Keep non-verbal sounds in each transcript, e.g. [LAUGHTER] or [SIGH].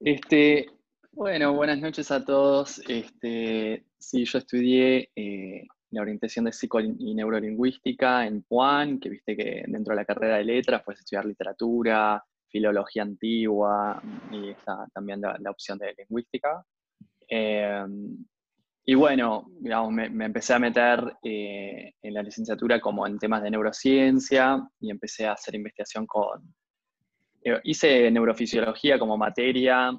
Este, bueno, buenas noches a todos. Este, yo estudié eh, la orientación de psico y neurolingüística en Puan, que viste que dentro de la carrera de letras puedes estudiar literatura, filología antigua y está también la, opción de lingüística. Em, y bueno, digamos, me, empecé a meter eh, en la licenciatura como en temas de neurociencia y empecé a hacer investigación con... Eh, hice neurofisiología como materia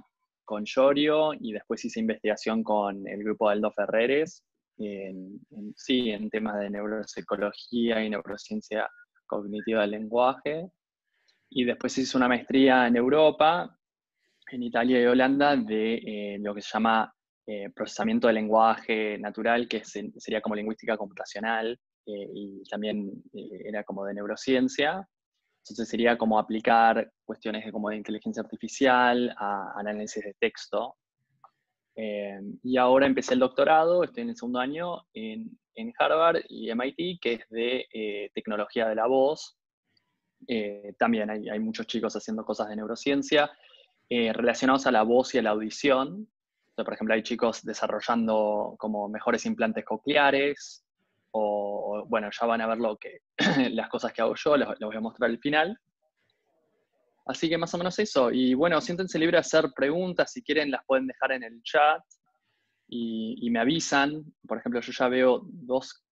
con Llorio y después hice investigación con el grupo de Aldo Ferreres, en, sí, en temas de neuropsicología y neurociencia cognitiva del lenguaje. Y después hice una maestría en Europa, en Italia y Holanda, de eh, lo que se llama eh, procesamiento del lenguaje natural, que sería como lingüística computacional, eh, y también era como de neurociencia. Entonces sería como aplicar cuestiones de, como de inteligencia artificial a análisis de texto. y ahora empecé el doctorado, estoy en el segundo año en, en Harvard y MIT, que es de tecnología de la voz, eh, también hay, muchos chicos haciendo cosas de neurociencia eh, relacionados a la voz y a la audición. por ejemplo, hay chicos desarrollando como mejores implantes cocleares, o, bueno, ya van a ver lo que, [CLEARS THROAT] las cosas que hago yo, les, voy a mostrar al final. Así que más o menos eso. Y bueno, siéntense libres de hacer preguntas, si quieren las pueden dejar en el chat y, y me avisan. Por ejemplo, yo ya veo dos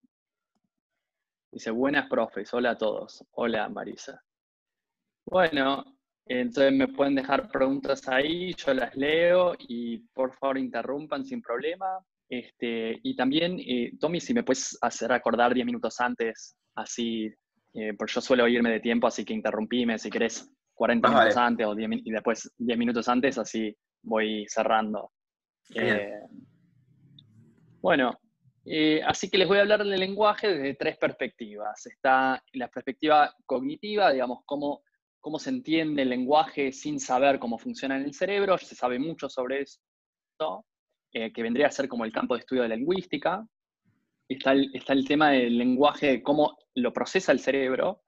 Dice, buenas profes, hola a todos. Hola Marisa. Bueno, entonces me pueden dejar preguntas ahí, yo las leo y por favor interrumpan sin problema. Este, y también, eh, Tommy, si me puedes hacer acordar 10 minutos antes, así, eh, porque yo suelo irme de tiempo, así que interrumpime si querés 40 minutos antes o 10, y después 10 minutos antes, así voy cerrando. Eh, bueno, eh, así que les voy a hablar del lenguaje desde tres perspectivas. Está la perspectiva cognitiva, digamos, cómo, cómo se entiende el lenguaje sin saber cómo funciona en el cerebro. Se sabe mucho sobre eso, eh, que vendría a ser como el campo de estudio de la lingüística. Está el, está el tema del lenguaje, cómo lo procesa el cerebro,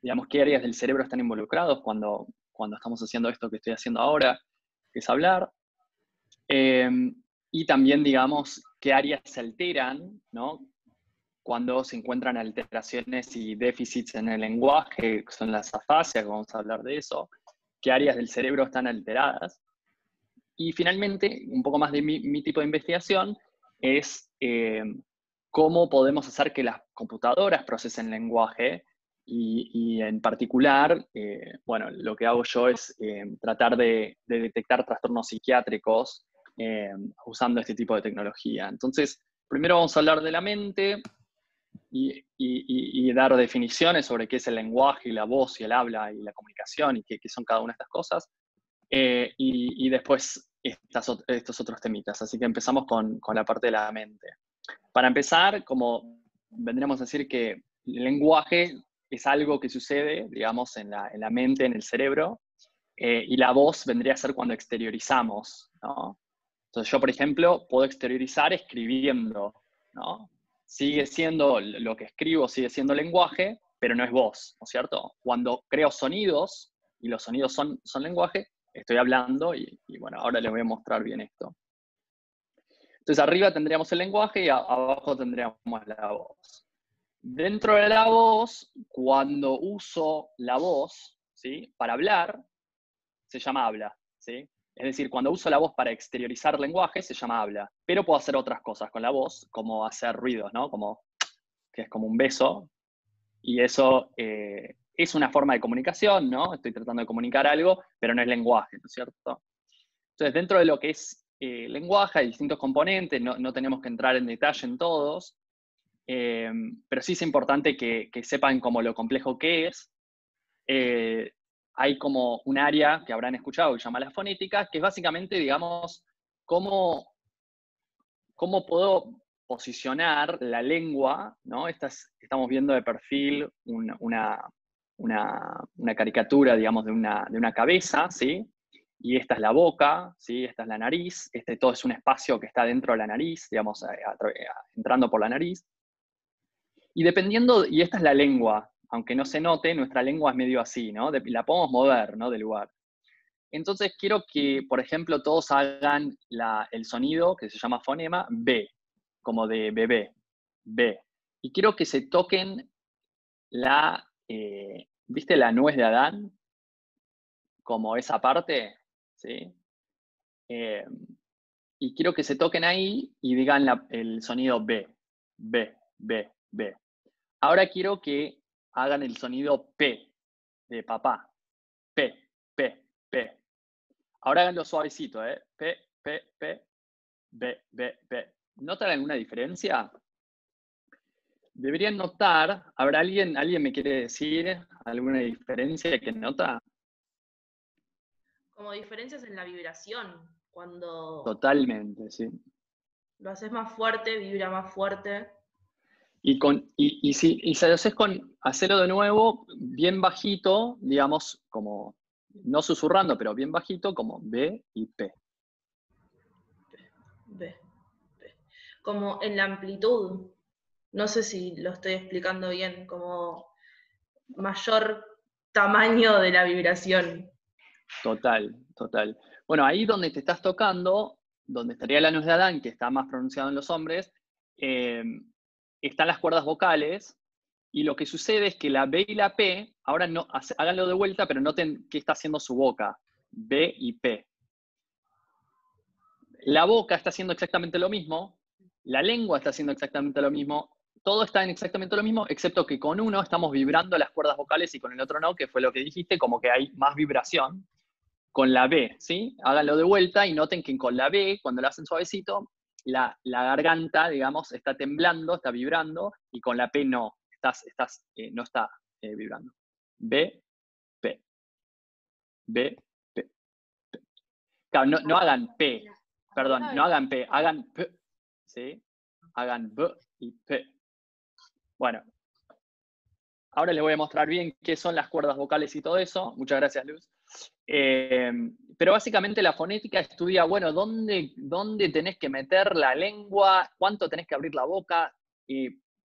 digamos, qué áreas del cerebro están involucrados cuando, cuando estamos haciendo esto que estoy haciendo ahora, que es hablar. Eh, y también, digamos, qué áreas se alteran, ¿no? Cuando se encuentran alteraciones y déficits en el lenguaje, que son las afasias, vamos a hablar de eso, qué áreas del cerebro están alteradas. Y finalmente, un poco más de mi, tipo de investigación, es eh, cómo podemos hacer que las computadoras procesen lenguaje y, en particular, eh, bueno, lo que hago yo es eh, tratar de, de, detectar trastornos psiquiátricos usando este tipo de tecnología. Entonces, primero vamos a hablar de la mente y, dar definiciones sobre qué es el lenguaje y la voz y el habla y la comunicación y qué, son cada una de estas cosas. Eh, y, después estos otros temitas. Así que empezamos con, la parte de la mente. Para empezar, como vendríamos a decir que el lenguaje es algo que sucede, digamos, en la, mente, en el cerebro, eh, y la voz vendría a ser cuando exteriorizamos, ¿no? Entonces yo, por ejemplo, puedo exteriorizar escribiendo, ¿no? Sigue siendo lo que escribo, sigue siendo lenguaje, pero no es voz, ¿no es cierto? Cuando creo sonidos, y los sonidos son, son lenguaje, estoy hablando y, bueno, ahora les voy a mostrar bien esto. Entonces arriba tendríamos el lenguaje y abajo tendríamos la voz. Dentro de la voz, cuando uso la voz, ¿sí? Para hablar, se llama habla, ¿sí? Es decir, cuando uso la voz para exteriorizar lenguaje, se llama habla. Pero puedo hacer otras cosas con la voz, como hacer ruidos, ¿no? Como, que es como un beso. Y eso eh, es una forma de comunicación, ¿no? Estoy tratando de comunicar algo, pero no es lenguaje, ¿no es cierto? Entonces, dentro de lo que es eh, lenguaje, hay distintos componentes, no, tenemos que entrar en detalle en todos, eh, pero sí es importante que, que, sepan como lo complejo que es hay como un área que habrán escuchado que se llama la fonética, que es básicamente, digamos, cómo, cómo puedo posicionar la lengua, ¿no? estamos viendo de perfil una, caricatura, digamos, de una, de una cabeza, ¿sí? Y esta es la boca, ¿sí? Esta es la nariz, este todo es un espacio que está dentro de la nariz, digamos, entrando por la nariz. Y dependiendo, y esta es la lengua, aunque no se note, nuestra lengua es medio así, ¿no? la podemos mover, ¿no? Del lugar. Entonces quiero que, por ejemplo, todos hagan el sonido que se llama fonema B, como de bebé, B. Y quiero que se toquen la, eh, ¿viste la nuez de Adán? Como esa parte, ¿sí? Eh, y quiero que se toquen ahí y digan el sonido B, B, B, B. Ahora quiero que hagan el sonido P de papá. P, P, P. Ahora háganlo suavecito, ¿eh? P, P, P, B, B, B. ¿Notan alguna diferencia? Deberían notar, ¿habrá alguien, alguien me quiere decir alguna diferencia que nota? Como diferencias en la vibración, cuando... Totalmente, sí. Lo haces más fuerte, vibra más fuerte. Y, con, y, si, y lo haces con hacerlo de nuevo bien bajito, digamos, como no susurrando, pero bien bajito, como B y P. B, B. Como en la amplitud. No sé si lo estoy explicando bien, como mayor tamaño de la vibración. Total, total. Bueno, ahí donde te estás tocando, donde estaría la luz de Adán, que está más pronunciado en los hombres, eh, están las cuerdas vocales, y lo que sucede es que la B y la P, ahora no, háganlo de vuelta, pero noten qué está haciendo su boca, B y P. La boca está haciendo exactamente lo mismo, la lengua está haciendo exactamente lo mismo, todo está en exactamente lo mismo, excepto que con uno estamos vibrando las cuerdas vocales y con el otro no, que fue lo que dijiste, como que hay más vibración. Con la B, ¿sí? Háganlo de vuelta y noten que con la B, cuando la hacen suavecito, la, garganta, digamos, está temblando, está vibrando, y con la P no, estás, estás, eh, no está eh, vibrando. B, P. B, P. Claro, no, no hagan P, perdón, no hagan P, hagan P, ¿sí? Hagan B y P. Bueno, ahora les voy a mostrar bien qué son las cuerdas vocales y todo eso. Muchas gracias, Luz. Em, pero básicamente la fonética estudia, bueno, dónde, dónde tenés que meter la lengua, cuánto tenés que abrir la boca, y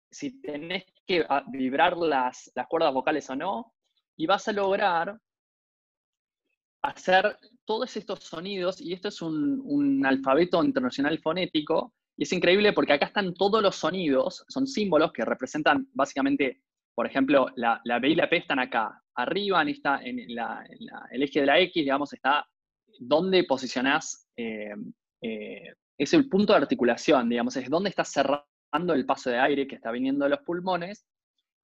si tenés que ah, vibrar las, las cuerdas vocales o no, y vas a lograr hacer todos estos sonidos, y esto es un, un, alfabeto internacional fonético, y es increíble porque acá están todos los sonidos, son símbolos que representan básicamente, por ejemplo, la, la B y la P están acá, arriba en, esta, en, el eje de la X, digamos, está donde posicionás, eh, eh, es el punto de articulación, digamos, es donde estás cerrando el paso de aire que está viniendo de los pulmones,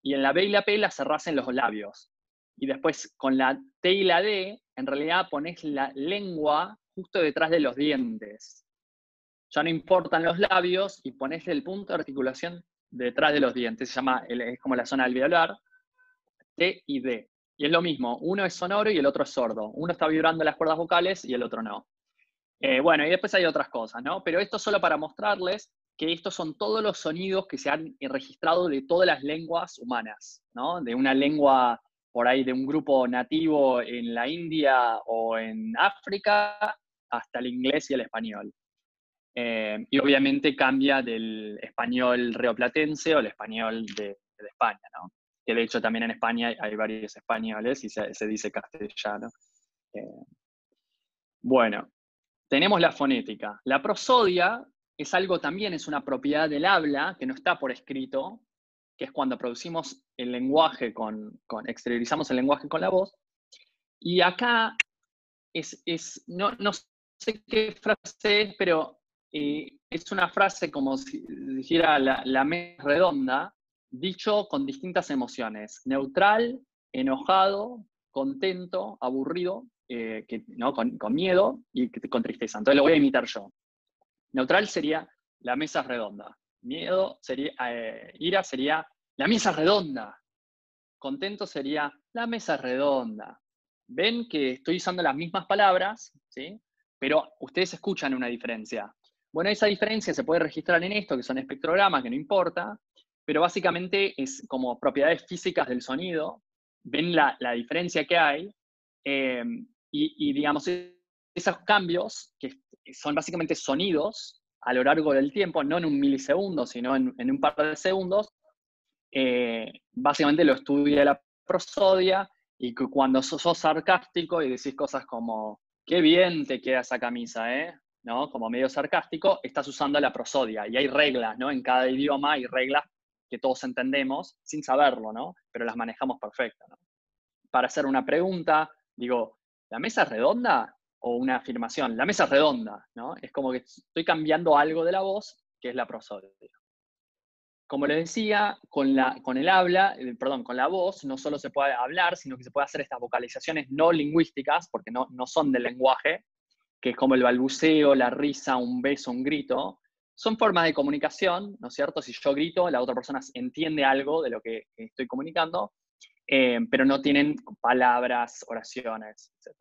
y en la B y la P la cerrás en los labios. Y después con la T y la D, en realidad pones la lengua justo detrás de los dientes. Ya no importan los labios y pones el punto de articulación detrás de los dientes. Se llama, es como la zona alveolar, T y D. Y es lo mismo, uno es sonoro y el otro es sordo. Uno está vibrando las cuerdas vocales y el otro no. Eh, bueno, y después hay otras cosas, ¿no? Pero esto solo para mostrarles que estos son todos los sonidos que se han registrado de todas las lenguas humanas, ¿no? De una lengua por ahí de un grupo nativo en la India o en África hasta el inglés y el español. Eh, y obviamente cambia del español reoplatense o el español de, España, que de hecho también en España hay varios españoles y se, dice castellano. Eh, bueno, tenemos la fonética. La prosodia es algo también, es una propiedad del habla que no está por escrito, que es cuando producimos el lenguaje con, exteriorizamos el lenguaje con la voz. Y acá es, es no, no, sé qué frase es, pero es una frase como si dijera la, mesa redonda, dicho con distintas emociones, neutral, enojado, contento, aburrido, eh, ¿no? Con, miedo y con tristeza. Entonces lo voy a imitar yo. Neutral sería la mesa redonda. Miedo sería, eh, ira sería la mesa redonda. Contento sería la mesa redonda. Ven que estoy usando las mismas palabras, ¿sí? pero ustedes escuchan una diferencia. Bueno, esa diferencia se puede registrar en esto, que son espectrogramas, que no importa, pero básicamente es como propiedades físicas del sonido, ven la, diferencia que hay, eh, y, digamos, esos cambios, que son básicamente sonidos a lo largo del tiempo, no en un milisegundo, sino en, un par de segundos, eh, básicamente lo estudia la prosodia Y cuando sos, sarcástico y decís cosas como, qué bien te queda esa camisa, ¿eh? ¿No? Como medio sarcástico, estás usando la prosodia. Y hay reglas, ¿no? En cada idioma hay reglas que todos entendemos sin saberlo, ¿no? Pero las manejamos perfecto. Para hacer una pregunta, digo, ¿la mesa es redonda? O una afirmación, la mesa es redonda, ¿no? Es como que estoy cambiando algo de la voz, que es la prosodia. Como les decía, con, la, con el habla, eh, perdón, con la voz, no solo se puede hablar, sino que se puede hacer estas vocalizaciones no lingüísticas, porque no, no son del lenguaje, que es como el balbuceo, la risa, un beso, un grito, son formas de comunicación, ¿no es cierto? Si yo grito, la otra persona entiende algo de lo que estoy comunicando, eh, pero no tienen palabras, oraciones, etc.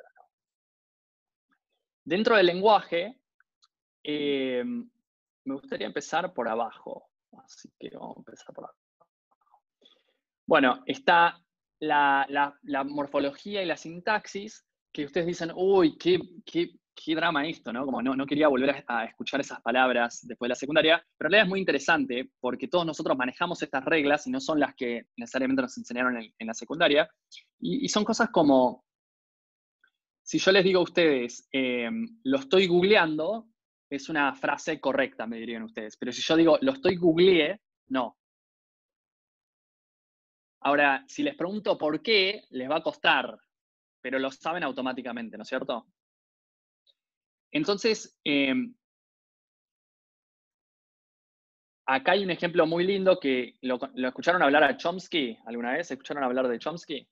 Dentro del lenguaje, eh, me gustaría empezar por abajo. Así que vamos a empezar por abajo. Bueno, está la, morfología y la sintaxis, que ustedes dicen, uy, qué, qué, qué drama esto, ¿no? Como no, quería volver a, escuchar esas palabras después de la secundaria, pero en realidad es muy interesante porque todos nosotros manejamos estas reglas y no son las que necesariamente nos enseñaron en, la secundaria. Y, son cosas como, si yo les digo a ustedes, em, lo estoy googleando, es una frase correcta, me dirían ustedes. Pero si yo digo, lo estoy googleé, no. Ahora, si les pregunto por qué, les va a costar, pero lo saben automáticamente, ¿no es cierto? Entonces, em, acá hay un ejemplo muy lindo que lo, escucharon hablar a Chomsky alguna vez, ¿escucharon hablar de Chomsky?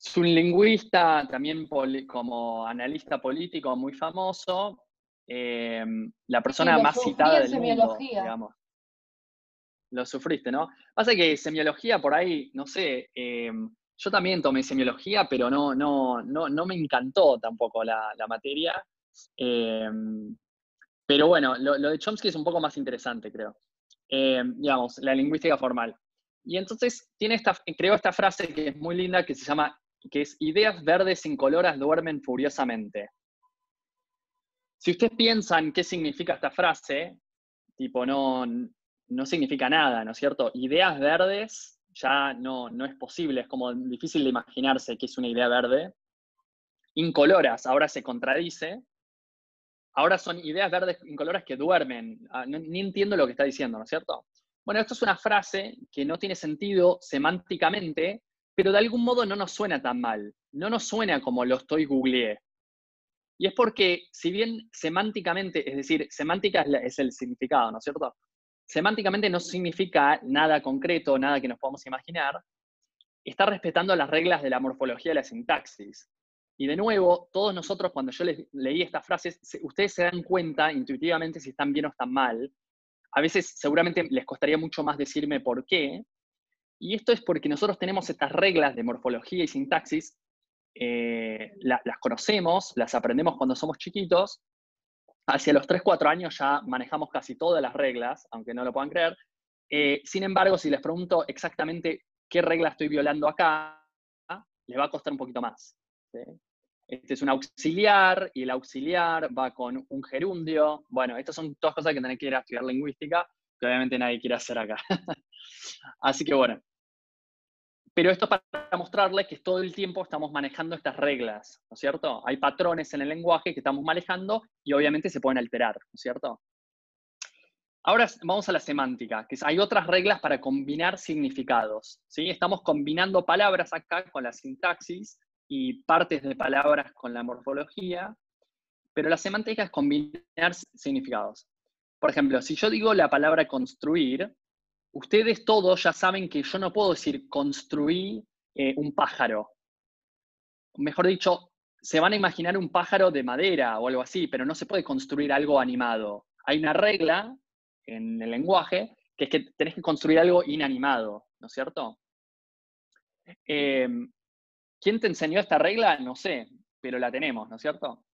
Es un lingüista, también como analista político muy famoso, em, la persona más citada del mundo, digamos. Lo sufriste, ¿no? Pasa que semiología por ahí, no sé, em, yo también tomé semiología, pero no, no, no, no me encantó tampoco la, la materia. Em, pero bueno, lo, de Chomsky es un poco más interesante, creo. Em, digamos, la lingüística formal. Y entonces tiene esta, creo esta frase que es muy linda, que se llama, que es ideas verdes incoloras duermen furiosamente. Si ustedes piensan qué significa esta frase, tipo, no, no significa nada, ¿no es cierto? Ideas verdes ya no, no es posible, es como difícil de imaginarse qué es una idea verde. Incoloras, ahora se contradice, ahora son ideas verdes incoloras que duermen. Ah, ni entiendo lo que está diciendo, ¿no es cierto? Bueno, esto es una frase que no tiene sentido semánticamente, pero de algún modo no nos suena tan mal. No nos suena como lo estoy googleé. Y es porque, si bien semánticamente, es decir, semántica es, el significado, ¿no es cierto? Semánticamente no significa nada concreto, nada que nos podamos imaginar, está respetando las reglas de la morfología de la sintaxis. Y de nuevo, todos nosotros cuando yo les leí estas frases, ustedes se dan cuenta intuitivamente si están bien o están mal. A veces seguramente les costaría mucho más decirme por qué. Y esto es porque nosotros tenemos estas reglas de morfología y sintaxis, eh, las conocemos, las aprendemos cuando somos chiquitos. Hacia los 3, 4 años ya manejamos casi todas las reglas, aunque no lo puedan creer. Eh, sin embargo, si les pregunto exactamente qué regla estoy violando acá, les va a costar un poquito más. Este es un auxiliar y el auxiliar va con un gerundio. Bueno, estas son todas cosas que tenés que ir a estudiar lingüística, que obviamente nadie quiere hacer acá. [LAUGHS] Así que bueno. Pero esto para mostrarles que todo el tiempo estamos manejando estas reglas, ¿no es cierto? Hay patrones en el lenguaje que estamos manejando y obviamente se pueden alterar, ¿no es cierto? Ahora vamos a la semántica, que hay otras reglas para combinar significados. ¿sí? Estamos combinando palabras acá con la sintaxis y partes de palabras con la morfología, pero la semántica es combinar significados. Por ejemplo, si yo digo la palabra construir, ustedes todos ya saben que yo no puedo decir construir eh, un pájaro. Mejor dicho, se van a imaginar un pájaro de madera o algo así, pero no se puede construir algo animado. Hay una regla en el lenguaje que es que tenés que construir algo inanimado, ¿no es cierto? Eh, ¿Quién te enseñó esta regla? No sé, pero la tenemos, ¿no es cierto?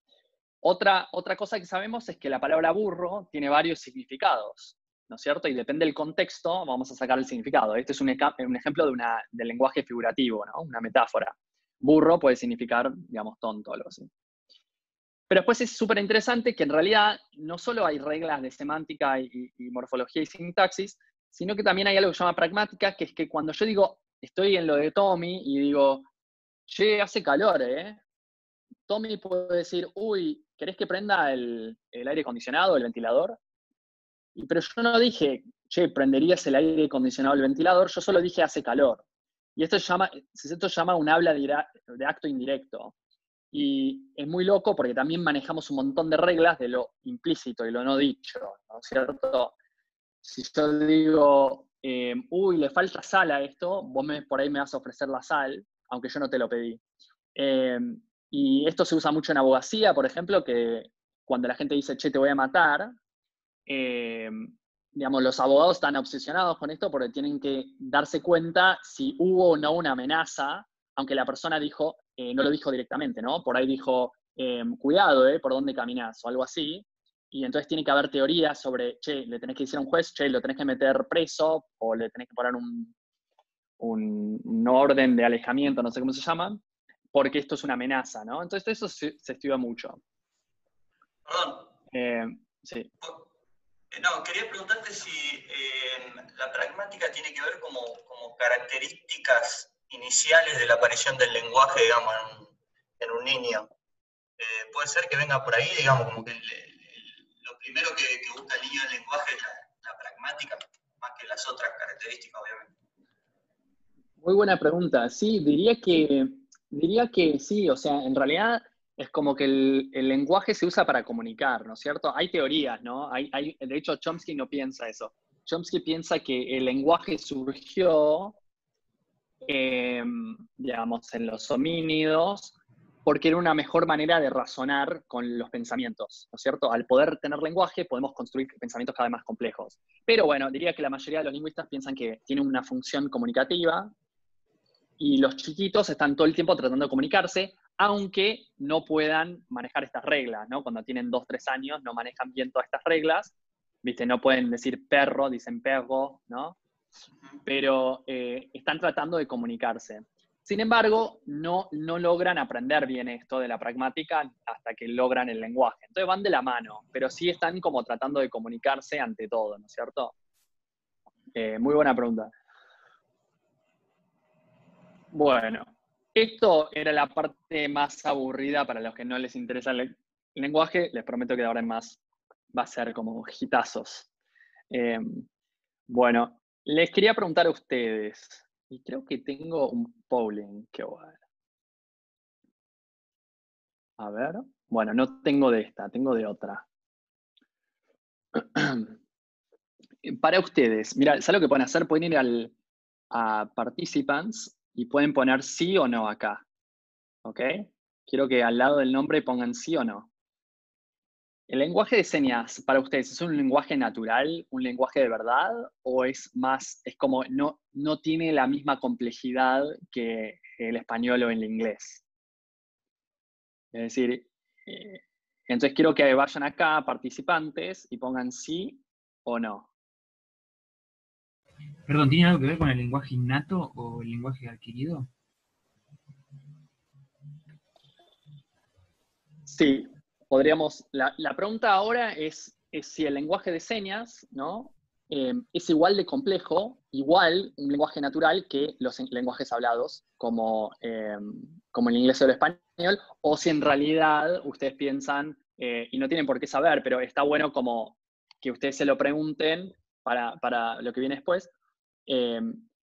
Otra, otra cosa que sabemos es que la palabra burro tiene varios significados, ¿no es cierto? Y depende del contexto, vamos a sacar el significado. Este es un, ejemplo de, una, lenguaje figurativo, ¿no? Una metáfora. Burro puede significar, digamos, tonto o algo así. Pero después es súper interesante que en realidad no solo hay reglas de semántica y, y, morfología y sintaxis, sino que también hay algo que se llama pragmática, que es que cuando yo digo, estoy en lo de Tommy y digo, che, hace calor, ¿eh? Tommy puede decir, uy, ¿querés que prenda el, aire acondicionado, el ventilador? Pero yo no dije, che, prenderías el aire acondicionado, el ventilador, yo solo dije hace calor. Y esto se llama, esto llama un habla de acto indirecto. Y es muy loco porque también manejamos un montón de reglas de lo implícito y lo no dicho, ¿no es cierto? Si yo digo, eh, uy, le falta sal a esto, vos me, por ahí me vas a ofrecer la sal, aunque yo no te lo pedí. Eh, y esto se usa mucho en abogacía, por ejemplo, que cuando la gente dice, che, te voy a matar, eh, digamos, los abogados están obsesionados con esto porque tienen que darse cuenta si hubo o no una amenaza, aunque la persona dijo, eh, no lo dijo directamente, ¿no? Por ahí dijo, cuidado, ¿eh? Por dónde caminas o algo así. Y entonces tiene que haber teorías sobre, che, le tenés que decir a un juez, che, lo tenés que meter preso o le tenés que poner un, un, orden de alejamiento, no sé cómo se llama, porque esto es una amenaza, ¿no? Entonces eso se, estudia mucho. Perdón. Eh, sí. Eh, no, quería preguntarte si em, la pragmática tiene que ver como, como características iniciales de la aparición del lenguaje, digamos, en, un niño. Eh, puede ser que venga por ahí, digamos, como que lo primero que, busca el niño el lenguaje es la, pragmática, más que las otras características, obviamente. Muy buena pregunta. Sí, diría que, diría que sí, o sea, en realidad es como que el, lenguaje se usa para comunicar, ¿no es cierto? Hay teorías, ¿no? Hay, hay, de hecho, Chomsky no piensa eso. Chomsky piensa que el lenguaje surgió Em, digamos, en los homínidos, porque era una mejor manera de razonar con los pensamientos, ¿no es cierto? Al poder tener lenguaje podemos construir pensamientos cada vez más complejos. Pero bueno, diría que la mayoría de los lingüistas piensan que tiene una función comunicativa y los chiquitos están todo el tiempo tratando de comunicarse, aunque no puedan manejar estas reglas, ¿no? Cuando tienen dos, tres años no manejan bien todas estas reglas, ¿viste? No pueden decir perro, dicen perro, ¿no? pero eh, están tratando de comunicarse. Sin embargo, no, no logran aprender bien esto de la pragmática hasta que logran el lenguaje. Entonces van de la mano, pero sí están como tratando de comunicarse ante todo, ¿no es cierto? Eh, muy buena pregunta. Bueno, esto era la parte más aburrida para los que no les interesa el lenguaje. Les prometo que de ahora en más va a ser como hitazos. Eh, bueno, les quería preguntar a ustedes, y creo que tengo un polling que voy a ver. Bueno, no tengo de esta, tengo de otra. [CLEARS THROAT] Para ustedes, mira, ¿sabes lo que pueden hacer? Pueden ir al, a Participants y pueden poner sí o no acá. ¿Ok? Quiero que al lado del nombre pongan sí o no. ¿El lenguaje de señas para ustedes es un lenguaje natural, un lenguaje de verdad, o es más, es como no, no tiene la misma complejidad que el español o el inglés? Es decir, eh, entonces quiero que vayan acá, participantes, y pongan sí o no. Perdón, ¿tiene algo que ver con el lenguaje innato o el lenguaje adquirido? Sí, podríamos, la, pregunta ahora es, si el lenguaje de señas, ¿no? Em, es igual de complejo, igual un lenguaje natural que los lenguajes hablados, como, em, como el inglés o el español, o si en realidad ustedes piensan, eh, y no tienen por qué saber, pero está bueno como que ustedes se lo pregunten para, para lo que viene después. Em,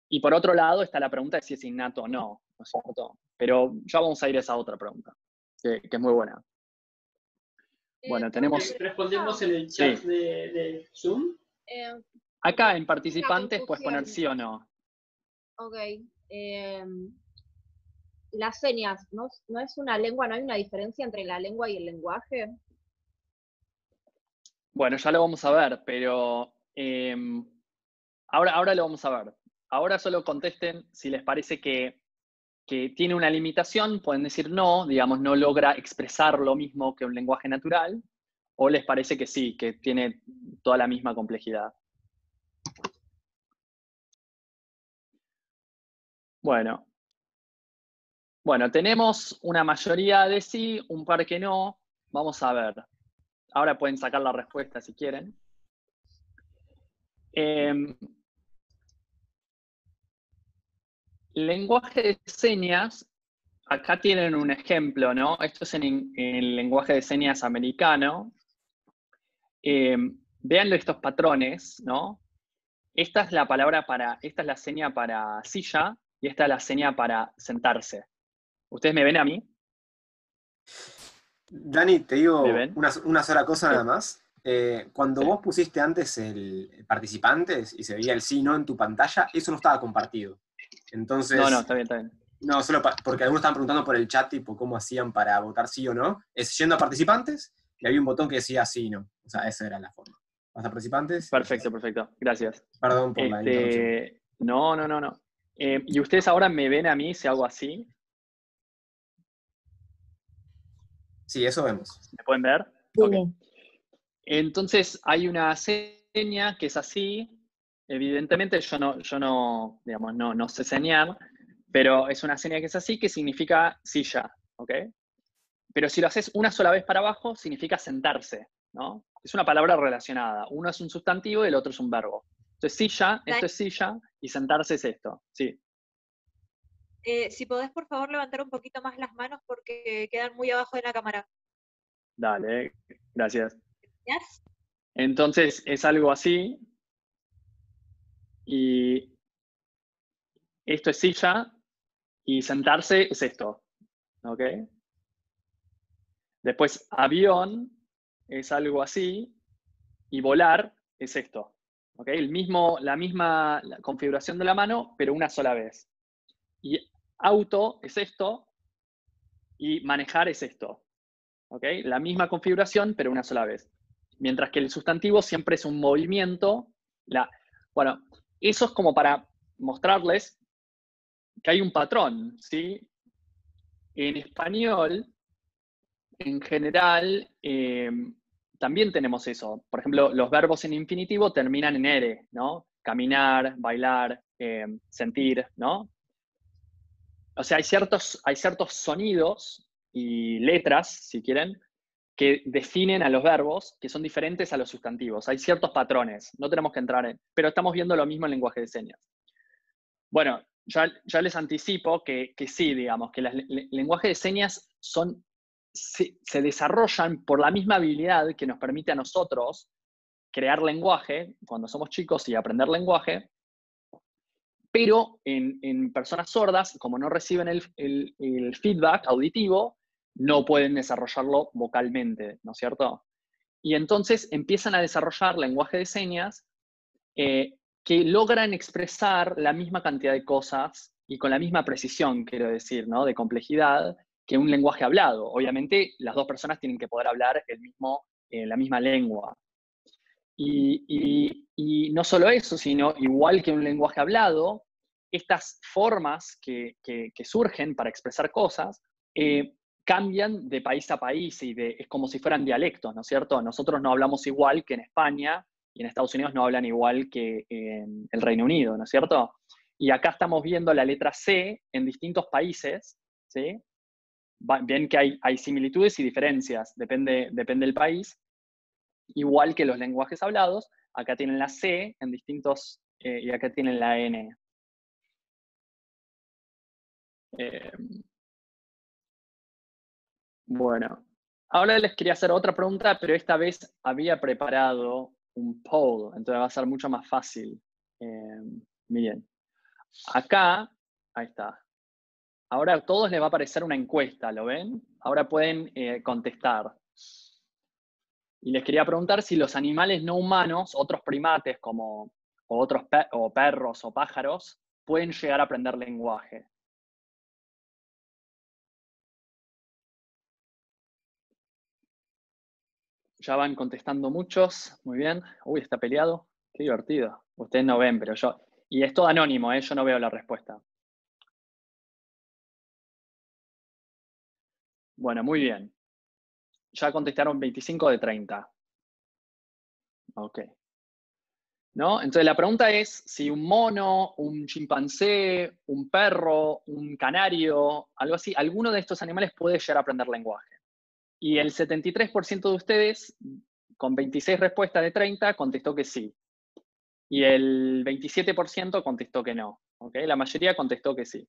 y por otro lado está la pregunta de si es innato o no, ¿no es cierto? Pero ya vamos a ir a esa otra pregunta, que es muy buena. Bueno, tenemos... Respondemos en el chat de, Zoom. Eh, Acá en participantes puedes poner sí o no. Ok. Em, las señas, ¿no, ¿no es una lengua, no hay una diferencia entre la lengua y el lenguaje? Bueno, ya lo vamos a ver, pero em, ahora, ahora lo vamos a ver. Ahora solo contesten si les parece que que tiene una limitación, pueden decir no, digamos, no logra expresar lo mismo que un lenguaje natural, o les parece que sí, que tiene toda la misma complejidad. Bueno. Bueno, tenemos una mayoría de sí, un par que no. Vamos a ver. Ahora pueden sacar la respuesta si quieren. Em, lenguaje de señas, acá tienen un ejemplo, ¿no? Esto es en, el lenguaje de señas americano. Eh, vean estos patrones, ¿no? Esta es la palabra para, esta es la seña para silla y esta es la seña para sentarse. ¿Ustedes me ven a mí? Dani, te digo una, sola cosa nada más. Eh, cuando vos pusiste antes el participantes y se veía el sí no en tu pantalla, eso no estaba compartido. Entonces. No, no, está bien, está bien. No, solo porque algunos estaban preguntando por el chat, tipo, cómo hacían para votar sí o no. Es yendo a participantes y había un botón que decía sí y no. O sea, esa era la forma. ¿Vas a participantes? Perfecto, perfecto. Gracias. Perdón por la este, interrupción. No, no, no, no. Eh, ¿Y ustedes ahora me ven a mí si hago así? Sí, eso vemos. ¿Me pueden ver? Entonces hay una seña que es así. Evidentemente yo no, yo no, digamos, no, no sé señar, pero es una seña que es así, que significa silla, ¿ok? Pero si lo haces una sola vez para abajo, significa sentarse, ¿no? Es una palabra relacionada. Uno es un sustantivo y el otro es un verbo. Entonces, silla, esto es silla, y sentarse es esto, sí. Eh, si podés, por favor, levantar un poquito más las manos porque quedan muy abajo de la cámara. Dale, gracias. Entonces, es algo así. Y esto es silla y sentarse es esto. ¿Ok? Después, avión es algo así y volar es esto. ¿Ok? El mismo, la misma configuración de la mano, pero una sola vez. Y auto es esto y manejar es esto. ¿Ok? La misma configuración, pero una sola vez. Mientras que el sustantivo siempre es un movimiento. La, bueno, eso es como para mostrarles que hay un patrón, ¿sí? En español, en general, eh, también tenemos eso. Por ejemplo, los verbos en infinitivo terminan en ere, ¿no? Caminar, bailar, eh, sentir, ¿no? o sea, hay ciertos, hay ciertos sonidos y letras, si quieren, que definen a los verbos que son diferentes a los sustantivos. Hay ciertos patrones, no tenemos que entrar en, pero estamos viendo lo mismo en lenguaje de señas. Bueno, ya, les anticipo que, que, sí, digamos, que el lenguaje de señas son, se, se desarrollan por la misma habilidad que nos permite a nosotros crear lenguaje cuando somos chicos y aprender lenguaje, pero en, personas sordas, como no reciben el, feedback auditivo, no pueden desarrollarlo vocalmente, ¿no es cierto? Y entonces empiezan a desarrollar lenguaje de señas eh, que logran expresar la misma cantidad de cosas y con la misma precisión, quiero decir, ¿no? de complejidad, que un lenguaje hablado. Obviamente, las dos personas tienen que poder hablar el mismo, eh, la misma lengua. Y, no solo eso, sino igual que un lenguaje hablado, estas formas que, surgen para expresar cosas eh, cambian de país a país y es como si fueran dialectos, ¿no es cierto? Nosotros no hablamos igual que en España y en Estados Unidos no hablan igual que en el Reino Unido, ¿no es cierto? Y acá estamos viendo la letra C en distintos países, ¿sí? Bien que hay, hay similitudes y diferencias, depende, depende del país, igual que los lenguajes hablados, acá tienen la C en distintos, eh, y acá tienen la N. Eh, bueno, ahora les quería hacer otra pregunta, pero esta vez había preparado un poll, entonces va a ser mucho más fácil. Eh, miren, acá, ahí está. Ahora a todos les va a aparecer una encuesta, ¿lo ven? Ahora pueden contestar. Y les quería preguntar si los animales no humanos, otros primates como otros o perros o pájaros, pueden llegar a aprender lenguaje. Ya van contestando muchos. Muy bien. Uy, está peleado. Qué divertido. Ustedes no ven, pero yo... Y es todo anónimo, ¿eh? yo no veo la respuesta. Bueno, muy bien ya contestaron 25 de 30. Ok. ¿No? Entonces la pregunta es si un mono, un chimpancé, un perro, un canario, algo así, alguno de estos animales puede llegar a aprender lenguaje. Y el 73% de ustedes, con 26 respuestas de 30, contestó que sí. Y el 27% contestó que no. La mayoría contestó que sí.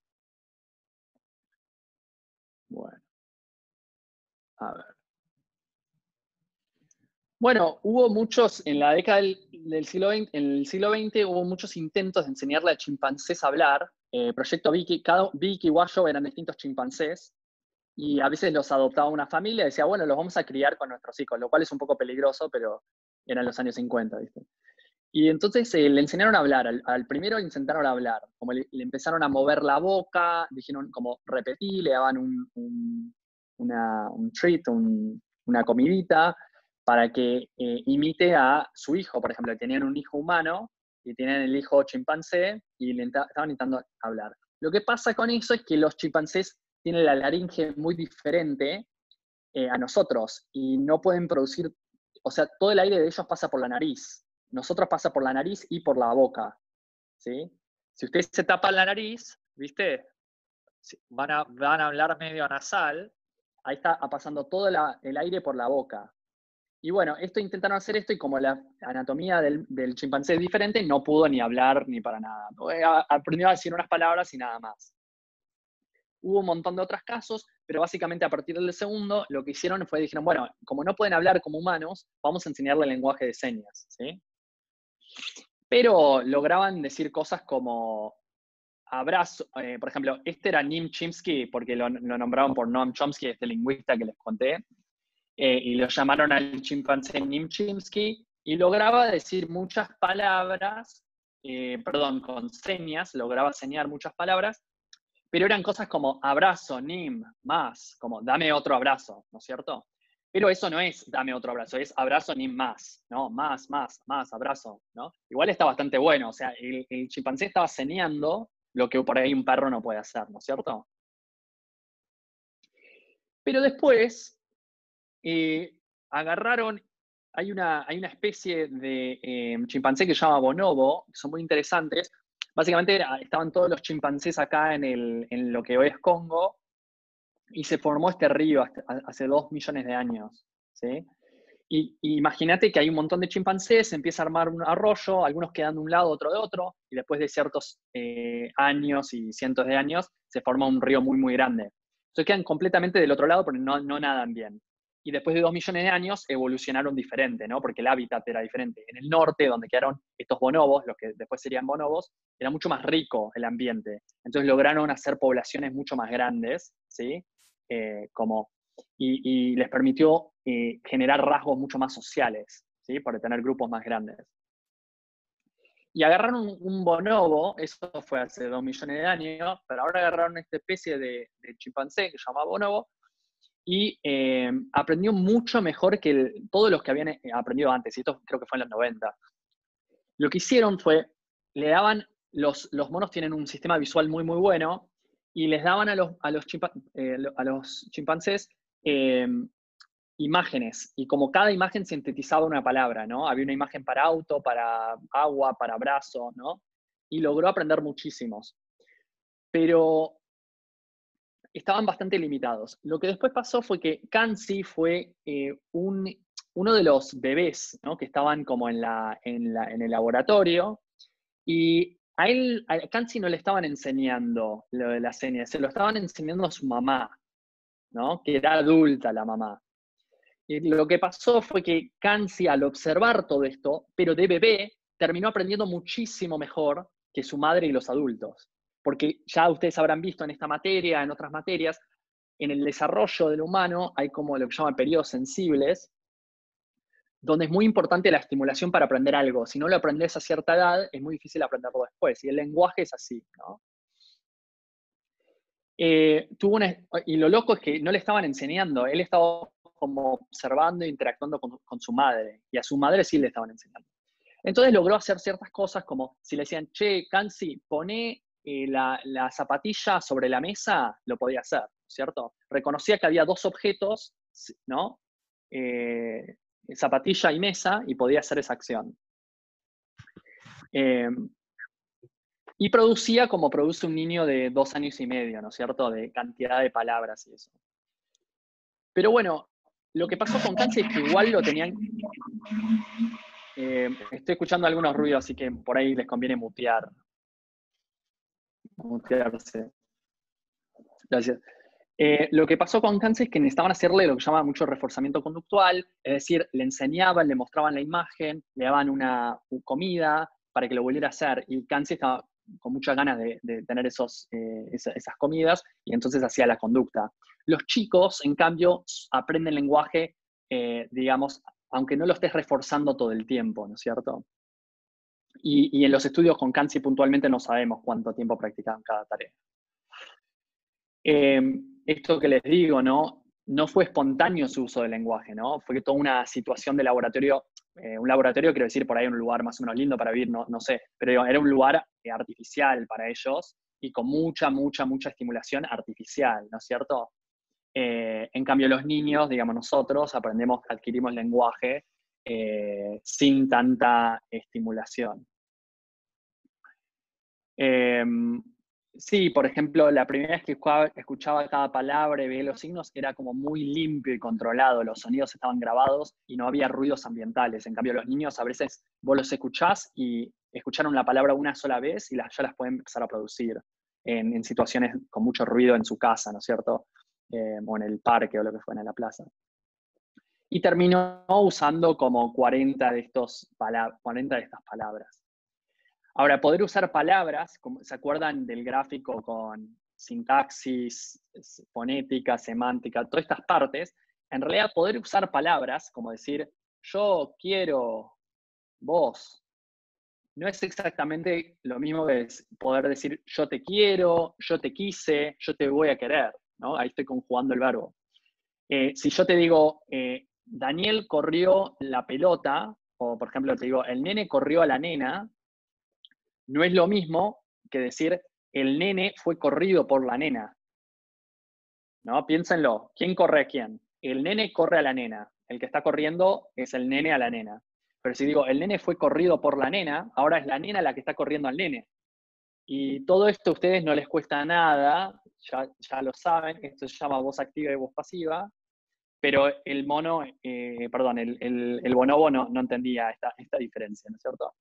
A ver. Bueno, hubo muchos, en la década del, siglo XX, en el siglo hubo muchos intentos de enseñarle a chimpancés a hablar. Eh, Proyecto Vicky, cada, Vicky y Washo eran distintos chimpancés, y a veces los adoptaba una familia y decía, bueno, los vamos a criar con nuestros hijos, lo cual es un poco peligroso, pero eran los años 50, ¿viste? Y entonces eh, le enseñaron a hablar, al, primero le intentaron hablar, como le, empezaron a mover la boca, dijeron como repetí, le daban un, una, un treat, una comidita, para que eh, imite a su hijo. Por ejemplo, tenían un hijo humano y tenían el hijo chimpancé y le estaban intentando hablar. Lo que pasa con eso es que los chimpancés tienen la laringe muy diferente eh, a nosotros y no pueden producir, o sea, todo el aire de ellos pasa por la nariz. Nosotros pasa por la nariz y por la boca. ¿sí? Si usted se tapa la nariz, ¿viste? Van a, van a hablar medio nasal, ahí está pasando todo el aire por la boca. Y bueno, esto intentaron hacer esto y como la anatomía del, chimpancé es diferente, no pudo ni hablar ni para nada. Aprendió a decir unas palabras y nada más. Hubo un montón de otros casos, pero básicamente a partir del segundo, lo que hicieron fue, dijeron, bueno, como no pueden hablar como humanos, vamos a enseñarle el lenguaje de señas, ¿sí? Pero lograban decir cosas como abrazo, eh, por ejemplo, este era Nim Chimsky, porque lo, lo nombraron por Noam Chomsky, este lingüista que les conté, eh, y lo llamaron al chimpancé Nimchinsky, y lograba decir muchas palabras, eh, perdón, con señas, lograba señar muchas palabras, pero eran cosas como abrazo, Nim, más, como dame otro abrazo, ¿no es cierto? Pero eso no es dame otro abrazo, es abrazo Nim más, ¿no? Más, más, más, abrazo, ¿no? Igual está bastante bueno, o sea, el, chimpancé estaba señando lo que por ahí un perro no puede hacer, ¿no es cierto? Pero después, eh, agarraron, hay una, hay una especie de eh, chimpancé que se llama bonobo, que son muy interesantes. Básicamente estaban todos los chimpancés acá en, el, en lo que hoy es Congo, y se formó este río hace dos millones de años. ¿sí? Y, imagínate que hay un montón de chimpancés, se empieza a armar un arroyo, algunos quedan de un lado, otro de otro, y después de ciertos eh, años y cientos de años se forma un río muy, muy grande. Entonces quedan completamente del otro lado, pero no, no nadan bien y después de dos millones de años evolucionaron diferente, ¿no? Porque el hábitat era diferente. En el norte, donde quedaron estos bonobos, los que después serían bonobos, era mucho más rico el ambiente. Entonces lograron hacer poblaciones mucho más grandes, ¿sí? Eh, como, y, les permitió eh, generar rasgos mucho más sociales, ¿sí? Para tener grupos más grandes. Y agarraron un, bonobo, eso fue hace dos millones de años, pero ahora agarraron esta especie de, de chimpancé que se llama bonobo, y eh, aprendió mucho mejor que todos los que habían eh, aprendido antes, y esto creo que fue en los 90. Lo que hicieron fue, le daban, los, los monos tienen un sistema visual muy, muy bueno, y les daban a los, a los, eh, a los chimpancés imágenes, y como cada imagen sintetizaba una palabra, ¿no? Había una imagen para auto, para agua, para brazo, ¿no? Y logró aprender muchísimos. Pero estaban bastante limitados. Lo que después pasó fue que Kansi fue eh, uno de los bebés que estaban como en, la, en, el laboratorio y a él, Kansi no le estaban enseñando lo de la señas, se lo estaban enseñando a su mamá, ¿no? que era adulta la mamá. Y lo que pasó fue que Kansi al observar todo esto, pero de bebé, terminó aprendiendo muchísimo mejor que su madre y los adultos porque ya ustedes habrán visto en esta materia, en otras materias, en el desarrollo del humano hay como lo que llaman periodos sensibles, donde es muy importante la estimulación para aprender algo. Si no lo aprendes a cierta edad, es muy difícil aprenderlo después. Y el lenguaje es así, ¿no? Eh, tuvo y lo loco es que no le estaban enseñando, él estaba como observando e interactuando con, con, su madre, y a su madre sí le estaban enseñando. Entonces logró hacer ciertas cosas como si le decían, che, Kansi, pone la, zapatilla sobre la mesa, lo podía hacer, ¿cierto? Reconocía que había dos objetos, ¿no? Eh, zapatilla y mesa, y podía hacer esa acción. Em, y producía como produce un niño de dos años y medio, ¿no es cierto? De cantidad de palabras y eso. Pero bueno, lo que pasó con Kansi es que igual lo tenían... Eh, estoy escuchando algunos ruidos, así que por ahí les conviene mutear Gracias. Eh, lo que pasó con Kansi es que necesitaban hacerle lo que llama mucho reforzamiento conductual, es decir, le enseñaban, le mostraban la imagen, le daban una comida para que lo volviera a hacer. Y Kansi estaba con muchas ganas de, tener esos, eh, esas comidas y entonces hacía la conducta. Los chicos, en cambio, aprenden lenguaje, eh, digamos, aunque no lo estés reforzando todo el tiempo, ¿no es cierto? Y, en los estudios con Kansi puntualmente no sabemos cuánto tiempo practicaban cada tarea. Em, esto que les digo, ¿no? No fue espontáneo su uso del lenguaje, ¿no? Fue toda una situación de laboratorio, eh, un laboratorio quiero decir por ahí un lugar más o menos lindo para vivir, no, no sé, pero era un lugar eh, artificial para ellos y con mucha, mucha, mucha estimulación artificial, ¿no es cierto? Eh, en cambio, los niños, digamos nosotros, aprendemos, adquirimos lenguaje sin tanta estimulación. Em, Sí, por ejemplo, la primera vez que escuchaba, cada palabra y veía los signos era como muy limpio y controlado, los sonidos estaban grabados y no había ruidos ambientales. En cambio, los niños a veces vos los escuchás y escucharon la palabra una sola vez y ya las pueden empezar a producir en, situaciones con mucho ruido en su casa, ¿no es cierto? Eh, o en el parque o lo que fue en la plaza. Y terminó usando como 40 de, estos 40 de estas palabras. Ahora, poder usar palabras, ¿se acuerdan del gráfico con sintaxis, fonética, semántica, todas estas partes? En realidad, poder usar palabras, como decir, yo quiero, vos, no es exactamente lo mismo que poder decir yo te quiero, yo te quise, yo te voy a querer, ¿no? Ahí estoy conjugando el verbo. Eh, si yo te digo, eh, Daniel corrió la pelota, o por ejemplo te digo, el nene corrió a la nena, no es lo mismo que decir el nene fue corrido por la nena. ¿No? Piénsenlo, ¿quién corre a quién? El nene corre a la nena, el que está corriendo es el nene a la nena. Pero si digo, el nene fue corrido por la nena, ahora es la nena la que está corriendo al nene. Y todo esto a ustedes no les cuesta nada, ya, lo saben, esto se llama voz activa y voz pasiva, pero el mono, eh, perdón, el, bonobo no, entendía esta, diferencia, ¿no es cierto?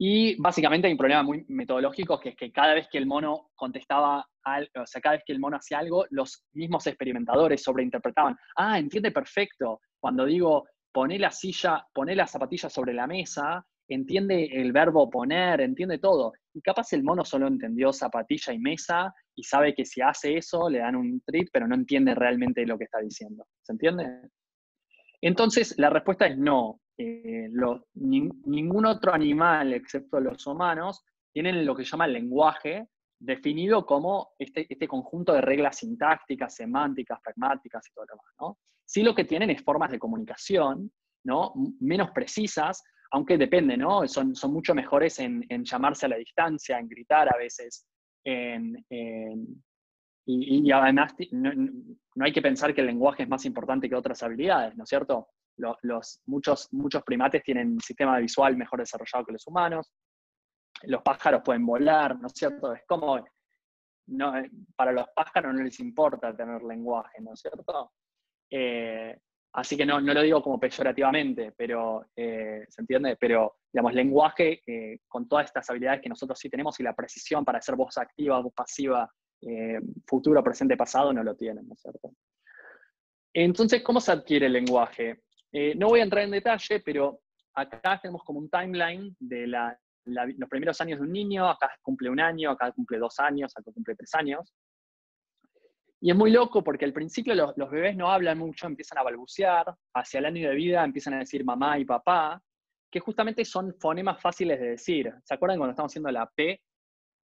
Y básicamente hay un problema muy metodológico, que es que cada vez que el mono contestaba, o sea, cada vez que el mono hacía algo, los mismos experimentadores sobreinterpretaban. Ah, entiende perfecto. Cuando digo, poné la silla, poné la zapatilla sobre la mesa, entiende el verbo poner, entiende todo. Y capaz el mono solo entendió zapatilla y mesa y sabe que si hace eso le dan un trip, pero no entiende realmente lo que está diciendo. ¿Se entiende? Entonces, la respuesta es no. Eh, ningún otro animal, excepto los humanos, tienen lo que se llama el lenguaje, definido como este, este, conjunto de reglas sintácticas, semánticas, pragmáticas y todo lo demás. ¿no? Sí lo que tienen es formas de comunicación, ¿no? menos precisas, aunque depende, ¿no? son, mucho mejores en, llamarse a la distancia, en gritar a veces, y, además no, no, hay que pensar que el lenguaje es más importante que otras habilidades, ¿no es cierto? los, muchos, muchos primates tienen un sistema visual mejor desarrollado que los humanos. Los pájaros pueden volar, ¿no es cierto? Es como, no, eh, para los pájaros no les importa tener lenguaje, ¿no es cierto? Eh, así que no, no, lo digo como peyorativamente, pero, eh, ¿se entiende? Pero, digamos, lenguaje con todas estas habilidades que nosotros sí tenemos y la precisión para hacer voz activa, voz pasiva, futuro, presente, pasado, no lo tienen, ¿no es cierto? Entonces, ¿cómo se adquiere el lenguaje? Eh, no voy a entrar en detalle, pero acá tenemos como un timeline de los primeros años de un niño, acá cumple un año, acá cumple dos años, acá cumple tres años. Y es muy loco porque al principio los, bebés no hablan mucho, empiezan a balbucear, hacia el año de vida empiezan a decir mamá y papá, que justamente son fonemas fáciles de decir. ¿Se acuerdan cuando estamos haciendo la P?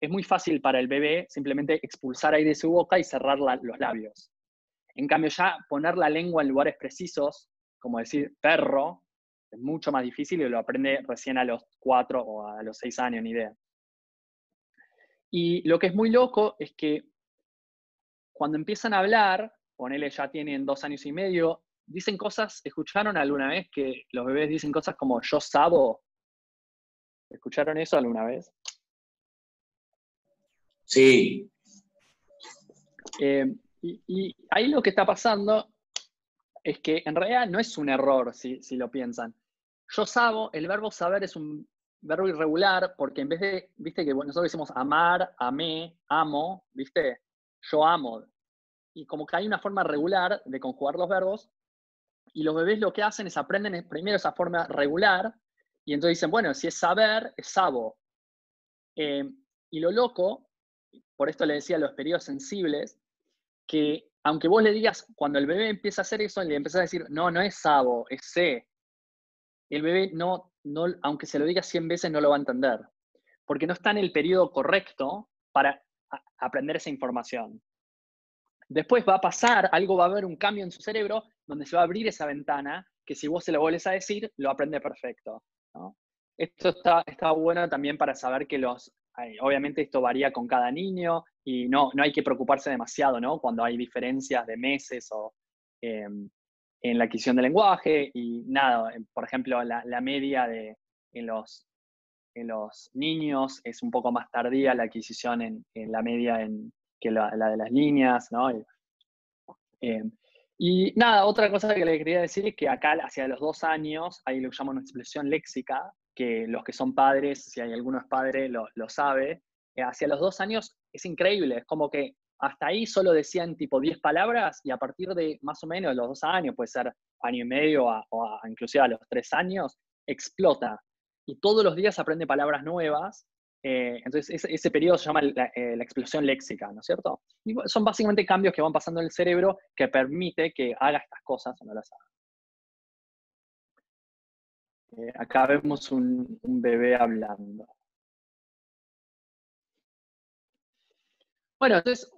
Es muy fácil para el bebé simplemente expulsar aire de su boca y cerrar los labios. En cambio, ya poner la lengua en lugares precisos, como decir perro, es mucho más difícil y lo aprende recién a los cuatro o a los seis años, ni idea. Y lo que es muy loco es que cuando empiezan a hablar, ponele ya tienen dos años y medio, dicen cosas, ¿escucharon alguna vez que los bebés dicen cosas como yo sabo? ¿Escucharon eso alguna vez? Sí. Eh, y, ahí lo que está pasando es que en realidad no es un error si, lo piensan. Yo sabo, el verbo saber es un verbo irregular porque en vez de, viste que nosotros decimos amar, amé, amo, viste, yo amo. y como que hay una forma regular de conjugar los verbos, y los bebés lo que hacen es aprenden primero esa forma regular, y entonces dicen, bueno, si es saber, es sabo. Eh, y lo loco, por esto le decía los periodos sensibles, que aunque vos le digas, cuando el bebé empieza a hacer eso, le empiezas a decir, no, no es sabo, es C. El bebé no, no, aunque se lo diga 100 veces, no lo va a entender, porque no está en el periodo correcto para aprender esa información. Después va a pasar, algo va a haber un cambio en su cerebro donde se va a abrir esa ventana que si vos se lo vuelves a decir, lo aprende perfecto. Esto está, está bueno también para saber que los, obviamente esto varía con cada niño y no, no hay que preocuparse demasiado ¿no? cuando hay diferencias de meses o em, en la adquisición del lenguaje y nada, por ejemplo, la, la media de, en, los, en los niños es un poco más tardía la adquisición en, en la media en, que la, de las líneas, ¿no? Em, y nada, otra cosa que le quería decir es que acá hacia los dos años hay lo que llaman una expresión léxica, que los que son padres, si hay algunos padres, lo, lo sabe. Eh, hacia los dos años es increíble, es como que hasta ahí solo decían tipo 10 palabras y a partir de más o menos los dos años, puede ser año y medio o inclusive a los tres años, explota. Y todos los días aprende palabras nuevas eh, entonces, ese, periodo se llama eh, la, explosión léxica, ¿no es cierto? Y son básicamente cambios que van pasando en el cerebro que permite que haga estas cosas o no las haga. Eh, acá vemos un bebé hablando. Bueno, entonces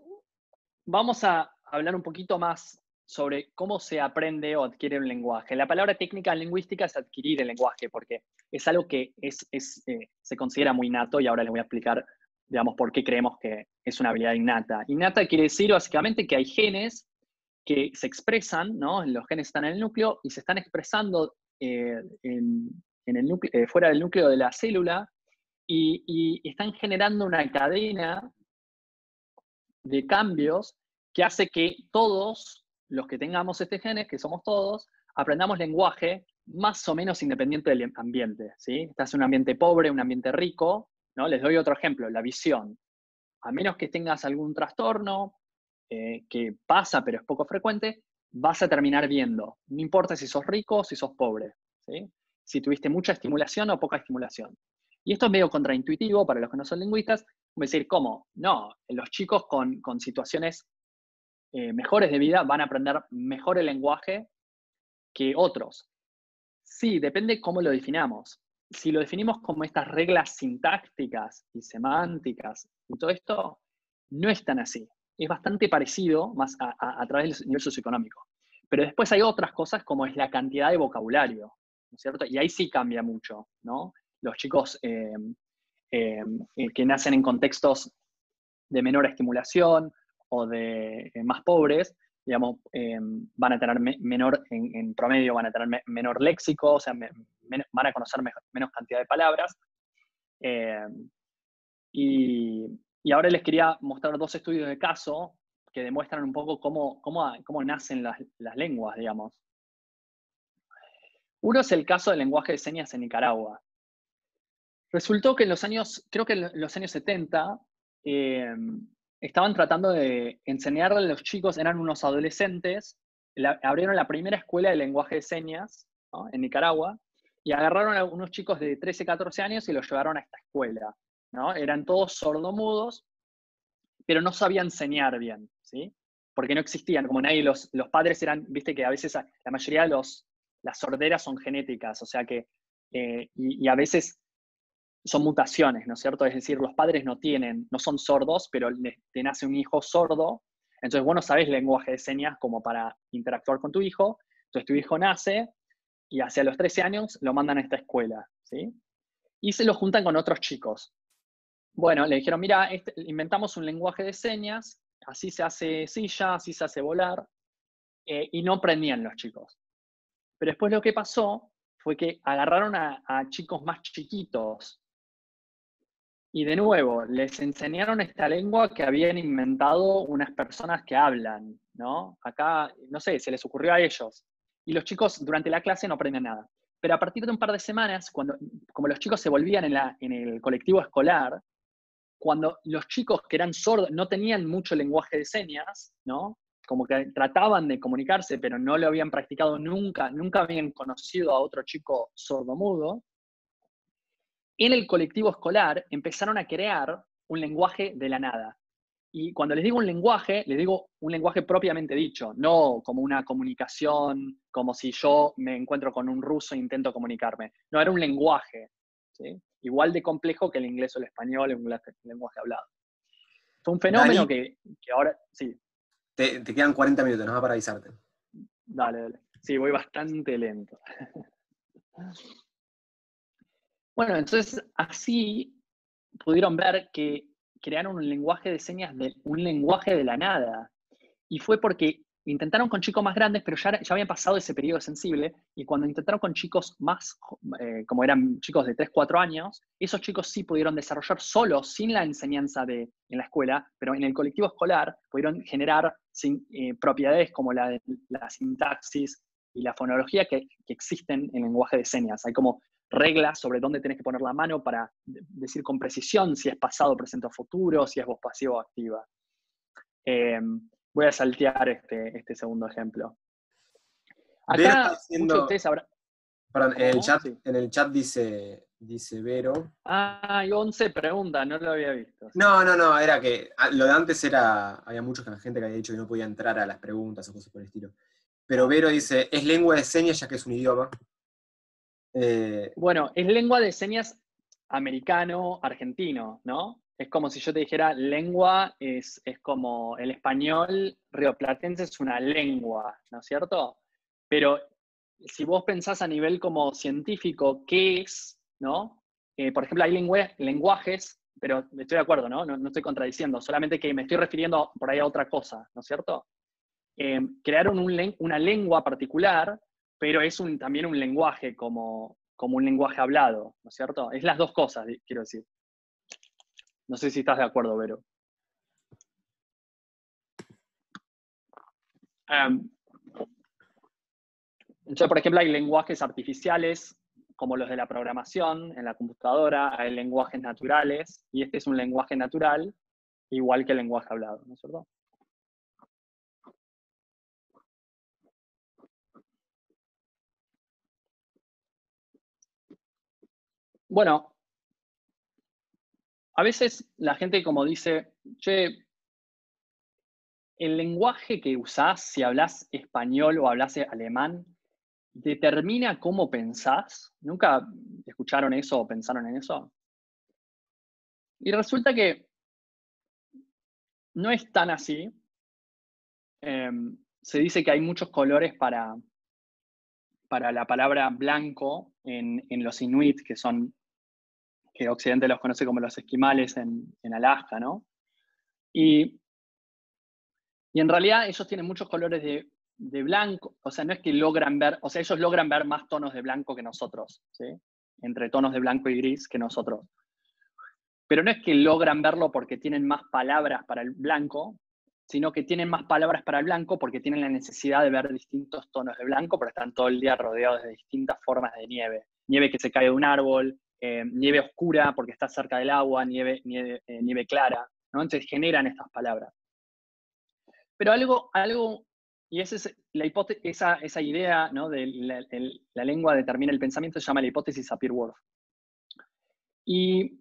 vamos a hablar un poquito más sobre cómo se aprende o adquiere un lenguaje. La palabra técnica lingüística es adquirir el lenguaje, porque es algo que es, eh, se considera muy innato y ahora les voy a explicar, digamos, por qué creemos que es una habilidad innata. Innata quiere decir básicamente que hay genes que se expresan, ¿no? Los genes están en el núcleo y se están expresando eh, en, el núcleo, eh, fuera del núcleo de la célula y están generando una cadena de cambios que hace que todos los que tengamos este genes, que somos todos, aprendamos lenguaje más o menos independiente del ambiente. ¿sí? Estás en un ambiente pobre, un ambiente rico. ¿no? Les doy otro ejemplo, la visión. A menos que tengas algún trastorno eh, que pasa pero es poco frecuente, vas a terminar viendo. No importa si sos rico o si sos pobre. Si tuviste mucha estimulación o poca estimulación. Y esto es medio contraintuitivo para los que no son lingüistas. Decir, ¿cómo? No, los chicos con, con situaciones eh, mejores de vida van a aprender mejor el lenguaje que otros. Sí, depende cómo lo definamos. Si lo definimos como estas reglas sintácticas y semánticas y todo esto, no es tan así. Es bastante parecido más a, través del nivel socioeconómico. Pero después hay otras cosas como es la cantidad de vocabulario, ¿no es cierto? Y ahí sí cambia mucho, ¿no? Los chicos eh, eh, que nacen en contextos de menor estimulación o de eh, más pobres, digamos, eh, van a tener menor, en, promedio van a tener menor léxico, o sea, van a conocer menos cantidad de palabras. Eh, y, ahora les quería mostrar dos estudios de caso que demuestran un poco cómo, cómo, nacen las, las, lenguas, digamos. Uno es el caso del lenguaje de señas en Nicaragua. Resultó que en los años, creo que en los años 70, estaban tratando de enseñarle a los chicos, eran unos adolescentes, abrieron la primera escuela de lenguaje de señas en Nicaragua y agarraron a unos chicos de 13, 14 años y los llevaron a esta escuela. ¿no? Eran todos sordomudos, pero no sabían enseñar bien, ¿sí? porque no existían, como nadie, los, los padres eran, viste que a veces la mayoría de los, las sorderas son genéticas, o sea que, eh, y, y, a veces son mutaciones, ¿no es cierto? Es decir, los padres no tienen, no son sordos, pero te nace un hijo sordo, entonces vos no sabés lenguaje de señas como para interactuar con tu hijo, entonces tu hijo nace y hacia los 13 años lo mandan a esta escuela, ¿sí? Y se lo juntan con otros chicos. Bueno, le dijeron, mira, este, inventamos un lenguaje de señas, así se hace silla, así se hace volar, eh, y no aprendían los chicos. Pero después lo que pasó fue que agarraron a chicos más chiquitos y de nuevo, les enseñaron esta lengua que habían inventado unas personas que hablan, ¿no? Acá, no sé, se les ocurrió a ellos. Y los chicos durante la clase no aprenden nada. Pero a partir de un par de semanas, cuando, como los chicos se volvían en, el colectivo escolar, cuando los chicos que eran sordos no tenían mucho lenguaje de señas, ¿no? como que trataban de comunicarse, pero no lo habían practicado nunca, nunca habían conocido a otro chico sordomudo, en el colectivo escolar empezaron a crear un lenguaje de la nada. Y cuando les digo un lenguaje, les digo un lenguaje propiamente dicho, no como una comunicación, como si yo me encuentro con un ruso e intento comunicarme. No, era un lenguaje, igual de complejo que el inglés o el español, un lenguaje hablado. Fue un fenómeno que, ahora, sí. Te, quedan 40 minutos, no para avisarte. Dale, dale. Sí, voy bastante lento. [LAUGHS] bueno, entonces así pudieron ver que crearon un lenguaje de señas, un lenguaje de la nada. Y fue porque intentaron con chicos más grandes, pero ya, ya habían pasado ese periodo sensible, y cuando intentaron con chicos más, eh, como eran chicos de 3, 4 años, esos chicos sí pudieron desarrollar solos, sin la enseñanza de, en la escuela, pero en el colectivo escolar pudieron generar eh, propiedades como la, la sintaxis y la fonología que, existen en lenguaje de señas. Hay como reglas sobre dónde tienes que poner la mano para decir con precisión si es pasado, presente o futuro, si es voz pasiva o activa. Em, voy a saltear este, este segundo ejemplo. Acá, ustedes Perdón, en el, chat, en el chat dice, dice Vero. Ah, hay 11 preguntas, no lo había visto. No, no, no, era que lo de antes era, había mucha gente que había dicho que no podía entrar a las preguntas o cosas por el estilo. Pero Vero dice, es lengua de señas ya que es un idioma. Eh, bueno, es lengua de señas americano-argentino, ¿no? Es como si yo te dijera, lengua es, es como el español rioplatense es una lengua, ¿no es cierto? Pero si vos pensás a nivel como científico, ¿qué es? ¿no? Eh, por ejemplo, hay lenguajes, pero estoy de acuerdo, ¿no? ¿no? estoy contradiciendo, solamente que me estoy refiriendo por ahí a otra cosa, ¿no es cierto? Eh, crearon una lengua particular pero es un, también un lenguaje como, un lenguaje hablado, ¿no es cierto? Es las dos cosas, quiero decir. No sé si estás de acuerdo, Vero. Entonces, por ejemplo, hay lenguajes artificiales como los de la programación en la computadora, hay lenguajes naturales, y este es un lenguaje natural, igual que el lenguaje hablado, ¿no es cierto? Bueno, a veces la gente como dice, che, el lenguaje que usás, si hablas español o hablas alemán, determina cómo pensás. ¿Nunca escucharon eso o pensaron en eso? Y resulta que no es tan así. Em, se dice que hay muchos colores para, para la palabra blanco en, en los inuit, que son que Occidente los conoce como los esquimales en, Alaska, ¿no? Y, y, en realidad ellos tienen muchos colores de, blanco, o sea, no es que logran ver, o sea, ellos logran ver más tonos de blanco que nosotros, ¿sí? Entre tonos de blanco y gris que nosotros. Pero no es que logran verlo porque tienen más palabras para el blanco, sino que tienen más palabras para el blanco porque tienen la necesidad de ver distintos tonos de blanco, pero están todo el día rodeados de distintas formas de nieve. Nieve que se cae de un árbol, eh, nieve oscura porque está cerca del agua, nieve, eh, nieve clara, ¿no? Entonces generan estas palabras. Pero algo, algo y esa, es esa idea ¿no? de la, lengua determina el pensamiento, se llama la hipótesis Sapir-Whorf. Y,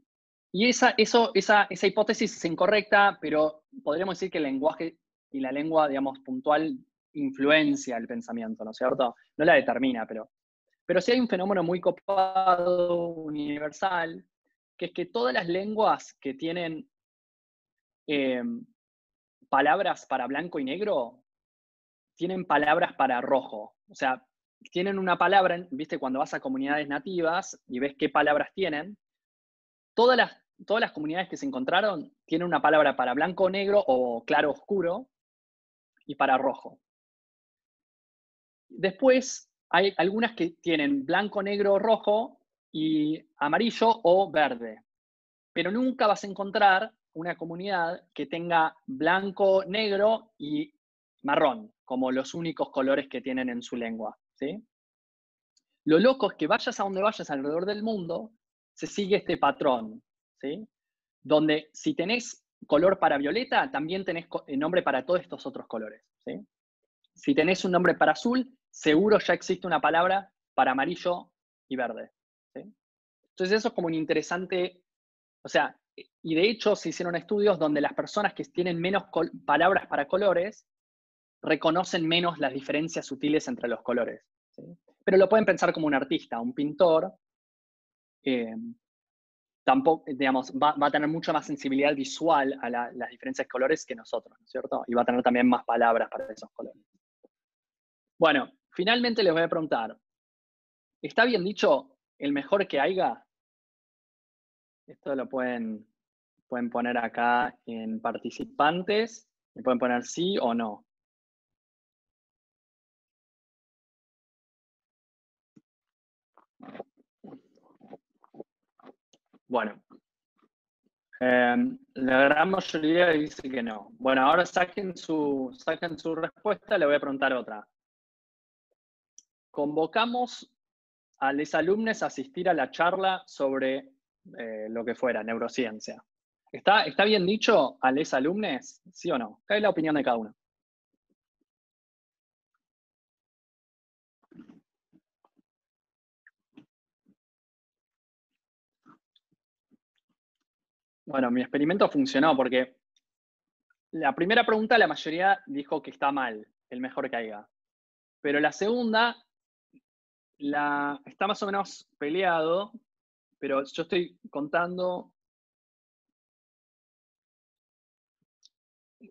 y esa, eso, esa, esa hipótesis es incorrecta, pero podríamos decir que el lenguaje y la lengua, digamos, puntual influencia el pensamiento, ¿no es cierto? No la determina, pero pero sí hay un fenómeno muy copado, universal, que es que todas las lenguas que tienen em, palabras para blanco y negro, tienen palabras para rojo. O sea, tienen una palabra, viste, cuando vas a comunidades nativas y ves qué palabras tienen, todas las, todas las comunidades que se encontraron tienen una palabra para blanco, negro o claro, oscuro y para rojo. Después, hay algunas que tienen blanco, negro, rojo y amarillo o verde. Pero nunca vas a encontrar una comunidad que tenga blanco, negro y marrón como los únicos colores que tienen en su lengua. ¿sí? Lo loco es que vayas a donde vayas alrededor del mundo, se sigue este patrón, ¿sí? donde si tenés color para violeta, también tenés nombre para todos estos otros colores. ¿sí? Si tenés un nombre para azul, seguro ya existe una palabra para amarillo y verde. Entonces eso es como un interesante, o sea, y de hecho se hicieron estudios donde las personas que tienen menos palabras para colores reconocen menos las diferencias sutiles entre los colores. Pero lo pueden pensar como un artista, un pintor, eh, tampoco, digamos, va, a tener mucha más sensibilidad visual a las diferencias de colores que nosotros, ¿no es cierto? Y va a tener también más palabras para esos colores. Bueno, finalmente les voy a preguntar, ¿está bien dicho el mejor que haya? Esto lo pueden, pueden poner acá en participantes, y pueden poner sí o no. Bueno, em, la gran mayoría dice que no. Bueno, ahora saquen su, saquen su respuesta, le voy a preguntar otra. Convocamos a los alumnos a asistir a la charla sobre eh, lo que fuera, neurociencia. ¿Está, ¿Está bien dicho a los alumnos? ¿Sí o no? ¿Qué es la opinión de cada uno? Bueno, mi experimento funcionó porque la primera pregunta la mayoría dijo que está mal, el mejor que haya. Pero la segunda la, está más o menos peleado, pero yo estoy contando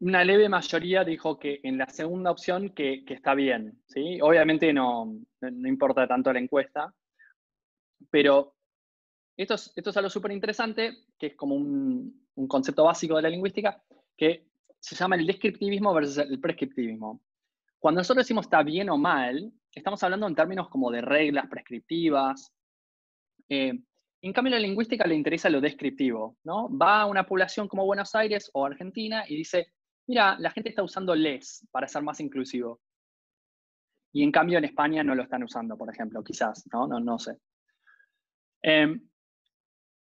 una leve mayoría dijo que en la segunda opción que, está bien. ¿sí? Obviamente no, no, importa tanto la encuesta, pero esto es, esto es algo súper interesante, que es como un, un, concepto básico de la lingüística, que se llama el descriptivismo versus el prescriptivismo. Cuando nosotros decimos está bien o mal, estamos hablando en términos como de reglas prescriptivas. Eh, en cambio, la lingüística le interesa lo descriptivo, ¿no? Va a una población como Buenos Aires o Argentina y dice, mira, la gente está usando les para ser más inclusivo. Y en cambio en España no lo están usando, por ejemplo, quizás, ¿no? No, no sé. Em,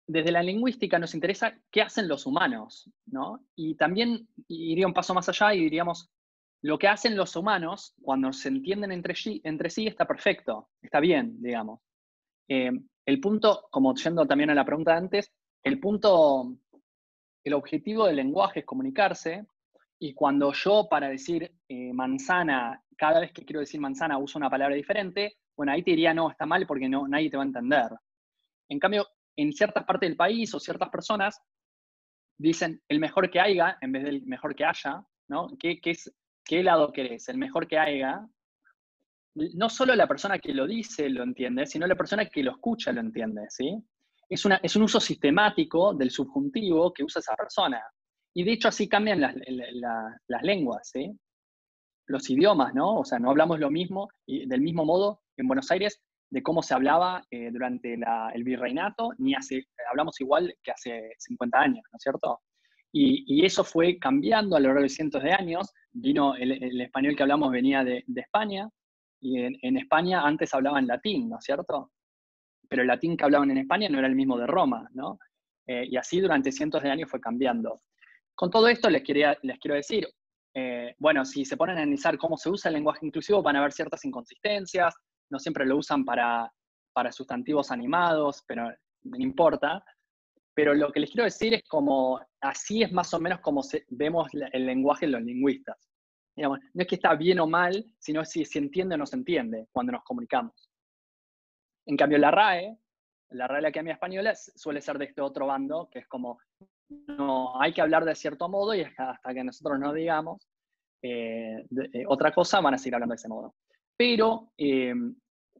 desde la lingüística nos interesa qué hacen los humanos, ¿no? Y también iría un paso más allá y diríamos, lo que hacen los humanos cuando se entienden entre sí, entre sí está perfecto, está bien, digamos. Eh, el punto, como yendo también a la pregunta de antes, el punto, el objetivo del lenguaje es comunicarse, y cuando yo para decir eh, manzana, cada vez que quiero decir manzana uso una palabra diferente, bueno, ahí te diría, no, está mal porque no, nadie te va a entender. En cambio, en ciertas partes del país o ciertas personas dicen el mejor que haya en vez del mejor que haya, ¿no? ¿Qué, qué es, ¿Qué lado querés? ¿El mejor que haya? No solo la persona que lo dice lo entiende, sino la persona que lo escucha lo entiende, ¿sí? Es, un uso sistemático del subjuntivo que usa esa persona. Y de hecho así cambian las, lenguas. Los idiomas, ¿no? O sea, no hablamos lo mismo y del mismo modo en Buenos Aires de cómo se hablaba eh, durante el virreinato, ni hace, hablamos igual que hace 50 años, ¿no es cierto? Y, eso fue cambiando a lo largo de cientos de años. Vino el, español que hablamos venía de, España, y en, España antes hablaban latín, ¿no es cierto? Pero el latín que hablaban en España no era el mismo de Roma, ¿no? Eh, y así durante cientos de años fue cambiando. Con todo esto les, quería, les quiero decir, eh, bueno, si se ponen a analizar cómo se usa el lenguaje inclusivo, van a ver ciertas inconsistencias, no siempre lo usan para, para sustantivos animados, pero no importa. Pero lo que les quiero decir es como, así es más o menos como vemos el lenguaje en los lingüistas. no es que está bien o mal, sino si se entiende o no se entiende cuando nos comunicamos. En cambio, la RAE, la RAE la Academia Española, suele ser de este otro bando, que es como, no, hay que hablar de cierto modo y hasta, que nosotros no digamos eh, eh, otra cosa, van a seguir hablando de ese modo. Pero eh,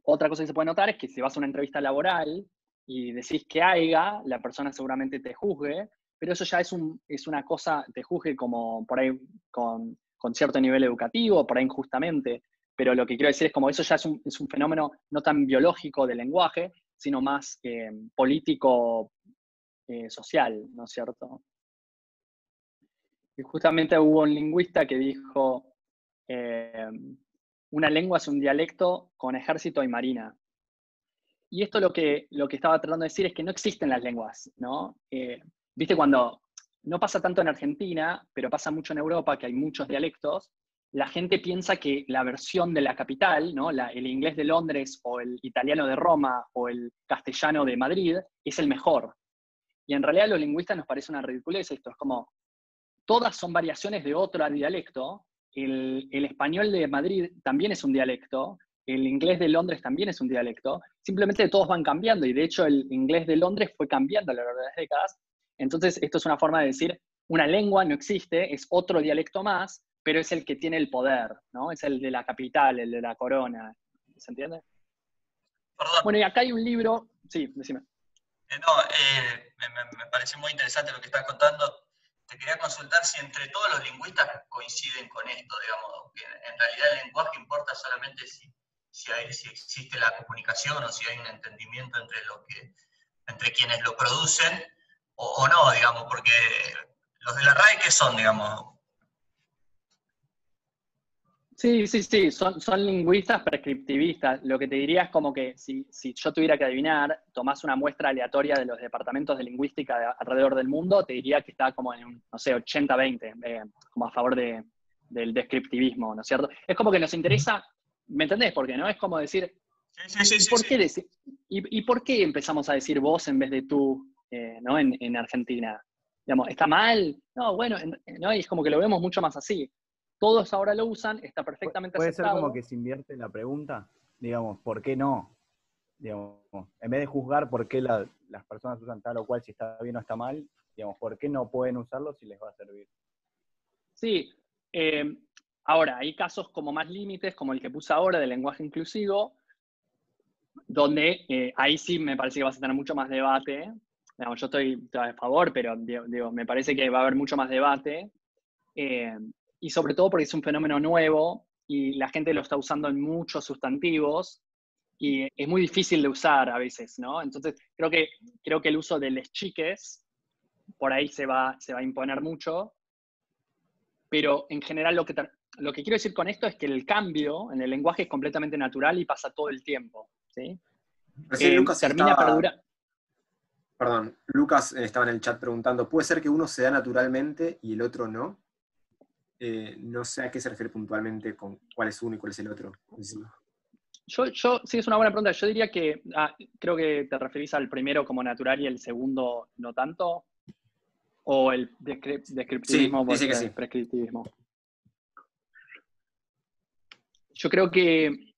otra cosa que se puede notar es que si vas a una entrevista laboral, y decís que haya, la persona seguramente te juzgue, pero eso ya es, un, es una cosa, te juzgue como por ahí con, con, cierto nivel educativo, por ahí injustamente, pero lo que quiero decir es como eso ya es un, es un fenómeno no tan biológico del lenguaje, sino más eh, político, eh, social, ¿no es cierto? Y justamente hubo un lingüista que dijo, eh, una lengua es un dialecto con ejército y marina. Y esto lo que, lo que estaba tratando de decir es que no existen las lenguas, ¿no? Eh, Viste cuando no pasa tanto en Argentina, pero pasa mucho en Europa, que hay muchos dialectos, la gente piensa que la versión de la capital, ¿no? el inglés de Londres o el italiano de Roma o el castellano de Madrid es el mejor. Y en realidad a los lingüistas nos parece una ridiculez esto. Es como, todas son variaciones de otro dialecto. El español de Madrid también es un dialecto. El inglés de Londres también es un dialecto. Simplemente todos van cambiando. Y de hecho el inglés de Londres fue cambiando a lo largo de las décadas. Entonces esto es una forma de decir, una lengua no existe, es otro dialecto más, pero es el que tiene el poder, ¿no? Es el de la capital, el de la corona. ¿Se entiende? Bueno, y acá hay un libro. Sí, decime. Eh, no, eh, me, parece muy interesante lo que estás contando. Te quería consultar si entre todos los lingüistas coinciden con esto, digamos, que en realidad el lenguaje importa solamente si, si, existe la comunicación o si hay un entendimiento entre, lo que, entre quienes lo producen o, no, digamos, porque los de la RAE, ¿qué son, digamos? Sí, sí, sí, son, son lingüistas prescriptivistas. Lo que te diría es como que si, si yo tuviera que adivinar, tomás una muestra aleatoria de los departamentos de lingüística alrededor del mundo, te diría que está como en, no sé, 80-20, eh, como a favor de, del descriptivismo, ¿no es cierto? Es como que nos interesa, ¿me entendés? Porque no es como decir, sí, sí, sí, ¿por qué y, y, por qué empezamos a decir vos en vez de tú eh, ¿no? en, en Argentina? Digamos, ¿está mal? No, bueno, ¿no? Y es como que lo vemos mucho más así todos ahora lo usan, está perfectamente Puede ser como que se invierte la pregunta, digamos, ¿por qué no? Digamos, en vez de juzgar por qué las personas usan tal o cual, si está bien o está mal, digamos, ¿por qué no pueden usarlo si les va a servir? Sí, eh, ahora hay casos como más límites, como el que puse ahora del lenguaje inclusivo, donde eh, ahí sí me parece que vas a tener mucho más debate. Yo estoy, a favor, pero digo, me parece que va a haber mucho más debate. Eh, y sobre todo porque es un fenómeno nuevo y la gente lo está usando en muchos sustantivos y es muy difícil de usar a veces, ¿no? Entonces, creo que, creo que el uso de les chiques por ahí se va, se va a imponer mucho, pero en general lo que, lo que quiero decir con esto es que el cambio en el lenguaje es completamente natural y pasa todo el tiempo, ¿sí? Eh, Lucas termina Perdón, Lucas eh, estaba en el chat preguntando, ¿puede ser que uno se da naturalmente y el otro no? Eh, no sé a qué se refiere puntualmente con cuál es uno y cuál es el otro. Yo, yo, sí, es una buena pregunta. Yo diría que ah, creo que te referís al primero como natural y el segundo no tanto. O el descriptivismo sí, sí. prescriptivismo. Yo creo que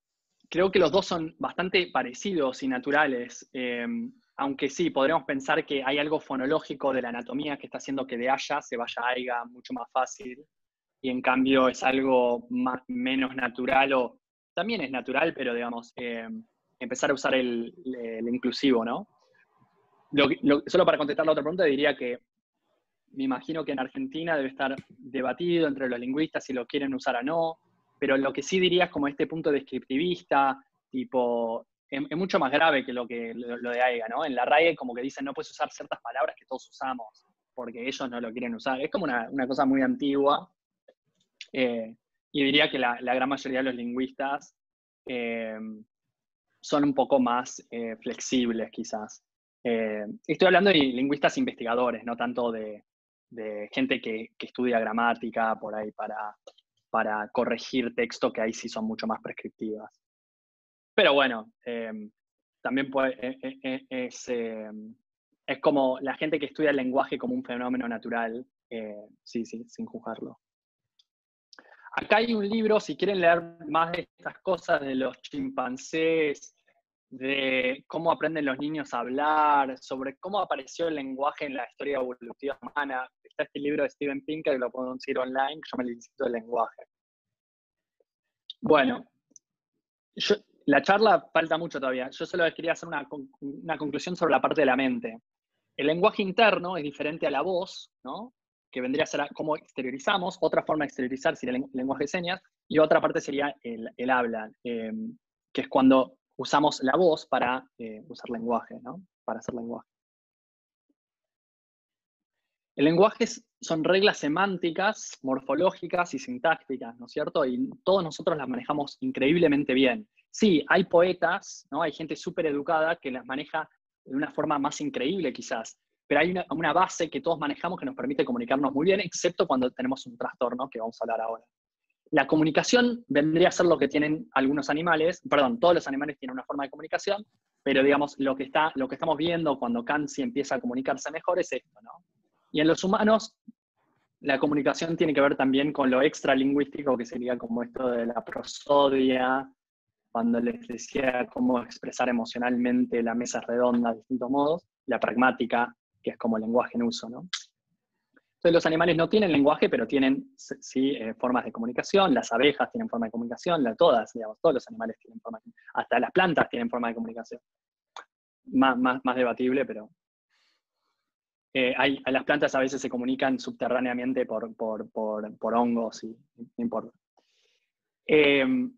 creo que los dos son bastante parecidos y naturales. Eh, aunque sí, podríamos pensar que hay algo fonológico de la anatomía que está haciendo que de haya se vaya a aiga mucho más fácil y en cambio es algo más, menos natural o también es natural, pero digamos, eh, empezar a usar el, inclusivo, ¿no? solo para contestar la otra pregunta, diría que me imagino que en Argentina debe estar debatido entre los lingüistas si lo quieren usar o no, pero lo que sí diría es como este punto descriptivista, tipo, es, mucho más grave que lo, que, lo, de AIGA, ¿no? En la RAE como que dicen no puedes usar ciertas palabras que todos usamos, porque ellos no lo quieren usar. Es como una, una cosa muy antigua, eh, y diría que la, gran mayoría de los lingüistas eh, son un poco más eh, flexibles, quizás. estoy hablando de lingüistas investigadores, no tanto de, gente que, estudia gramática por ahí para, para corregir texto, que ahí sí son mucho más prescriptivas. Pero bueno, también puede, es, es, como la gente que estudia el lenguaje como un fenómeno natural, sí, sí, sin juzgarlo. Acá hay un libro, si quieren leer más de estas cosas, de los chimpancés, de cómo aprenden los niños a hablar, sobre cómo apareció el lenguaje en la historia evolutiva humana. Está este libro de Steven Pinker, que lo puedo decir online, que se llama El Instituto del Lenguaje. Bueno, la charla falta mucho todavía. Yo solo quería hacer una, una conclusión sobre la parte de la mente. El lenguaje interno es diferente a la voz, ¿no? que vendría a ser cómo exteriorizamos, otra forma de exteriorizar sería el lenguaje de señas, y otra parte sería el, habla, em, que es cuando usamos la voz para eh, usar lenguaje, ¿no? Para hacer lenguaje. El lenguaje son reglas semánticas, morfológicas y sintácticas, ¿no es cierto? Y todos nosotros las manejamos increíblemente bien. Sí, hay poetas, ¿no? Hay gente súper educada que las maneja de una forma más increíble quizás, pero hay una, base que todos manejamos que nos permite comunicarnos muy bien, excepto cuando tenemos un trastorno, que vamos a hablar ahora. La comunicación vendría a ser lo que tienen algunos animales, perdón, todos los animales tienen una forma de comunicación, pero digamos, lo que, está, lo que estamos viendo cuando Kansi empieza a comunicarse mejor es esto, ¿no? Y en los humanos, la comunicación tiene que ver también con lo extralingüístico, que sería como esto de la prosodia, cuando les decía cómo expresar emocionalmente la mesa redonda de distintos modos, la pragmática, que es como lenguaje en uso, ¿no? Entonces los animales no tienen lenguaje, pero tienen sí eh, formas de comunicación, las abejas tienen forma de comunicación, todas, digamos, todos los animales tienen forma de comunicación, hasta las plantas tienen forma de comunicación. Más, más, debatible, pero eh, hay, las plantas a veces se comunican subterráneamente por, por, hongos y no importa. Em,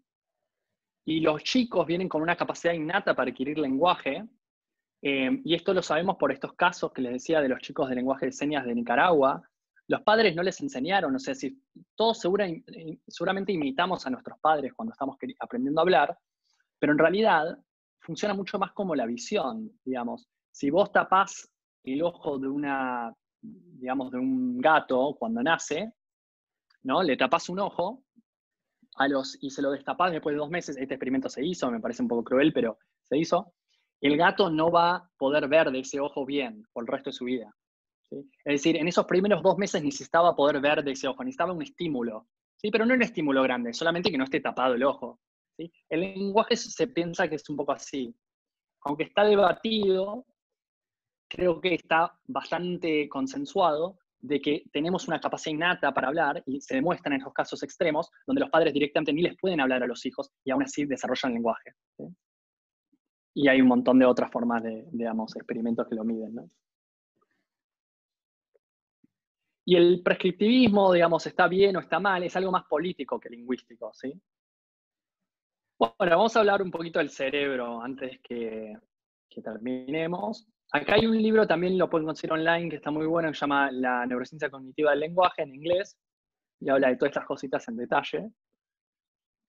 y los chicos vienen con una capacidad innata para adquirir lenguaje, em, y esto lo sabemos por estos casos que les decía de los chicos de lenguaje de señas de Nicaragua, los padres no les enseñaron, o sea, si todos seguramente imitamos a nuestros padres cuando estamos aprendiendo a hablar, pero en realidad funciona mucho más como la visión, digamos. Si vos tapás el ojo de una, digamos, de un gato cuando nace, ¿no? Le tapás un ojo a los, y se lo destapás después de dos meses, este experimento se hizo, me parece un poco cruel, pero se hizo, el gato no va a poder ver de ese ojo bien por el resto de su vida. Es decir, en esos primeros dos meses necesitaba poder ver de ese ojo, necesitaba un estímulo, ¿sí? pero no un estímulo grande, solamente que no esté tapado el ojo. ¿sí? El lenguaje se piensa que es un poco así. Aunque está debatido, creo que está bastante consensuado de que tenemos una capacidad innata para hablar, y se demuestra en esos casos extremos, donde los padres directamente ni les pueden hablar a los hijos y aún así desarrollan el lenguaje. Y hay un montón de otras formas de, digamos, experimentos que lo miden. ¿no? Y el prescriptivismo, digamos, está bien o está mal, es algo más político que lingüístico, ¿sí? Bueno, vamos a hablar un poquito del cerebro antes que, terminemos. Acá hay un libro, también lo pueden conseguir online, que está muy bueno, que se llama La neurociencia cognitiva del lenguaje en inglés, y habla de todas estas cositas en detalle.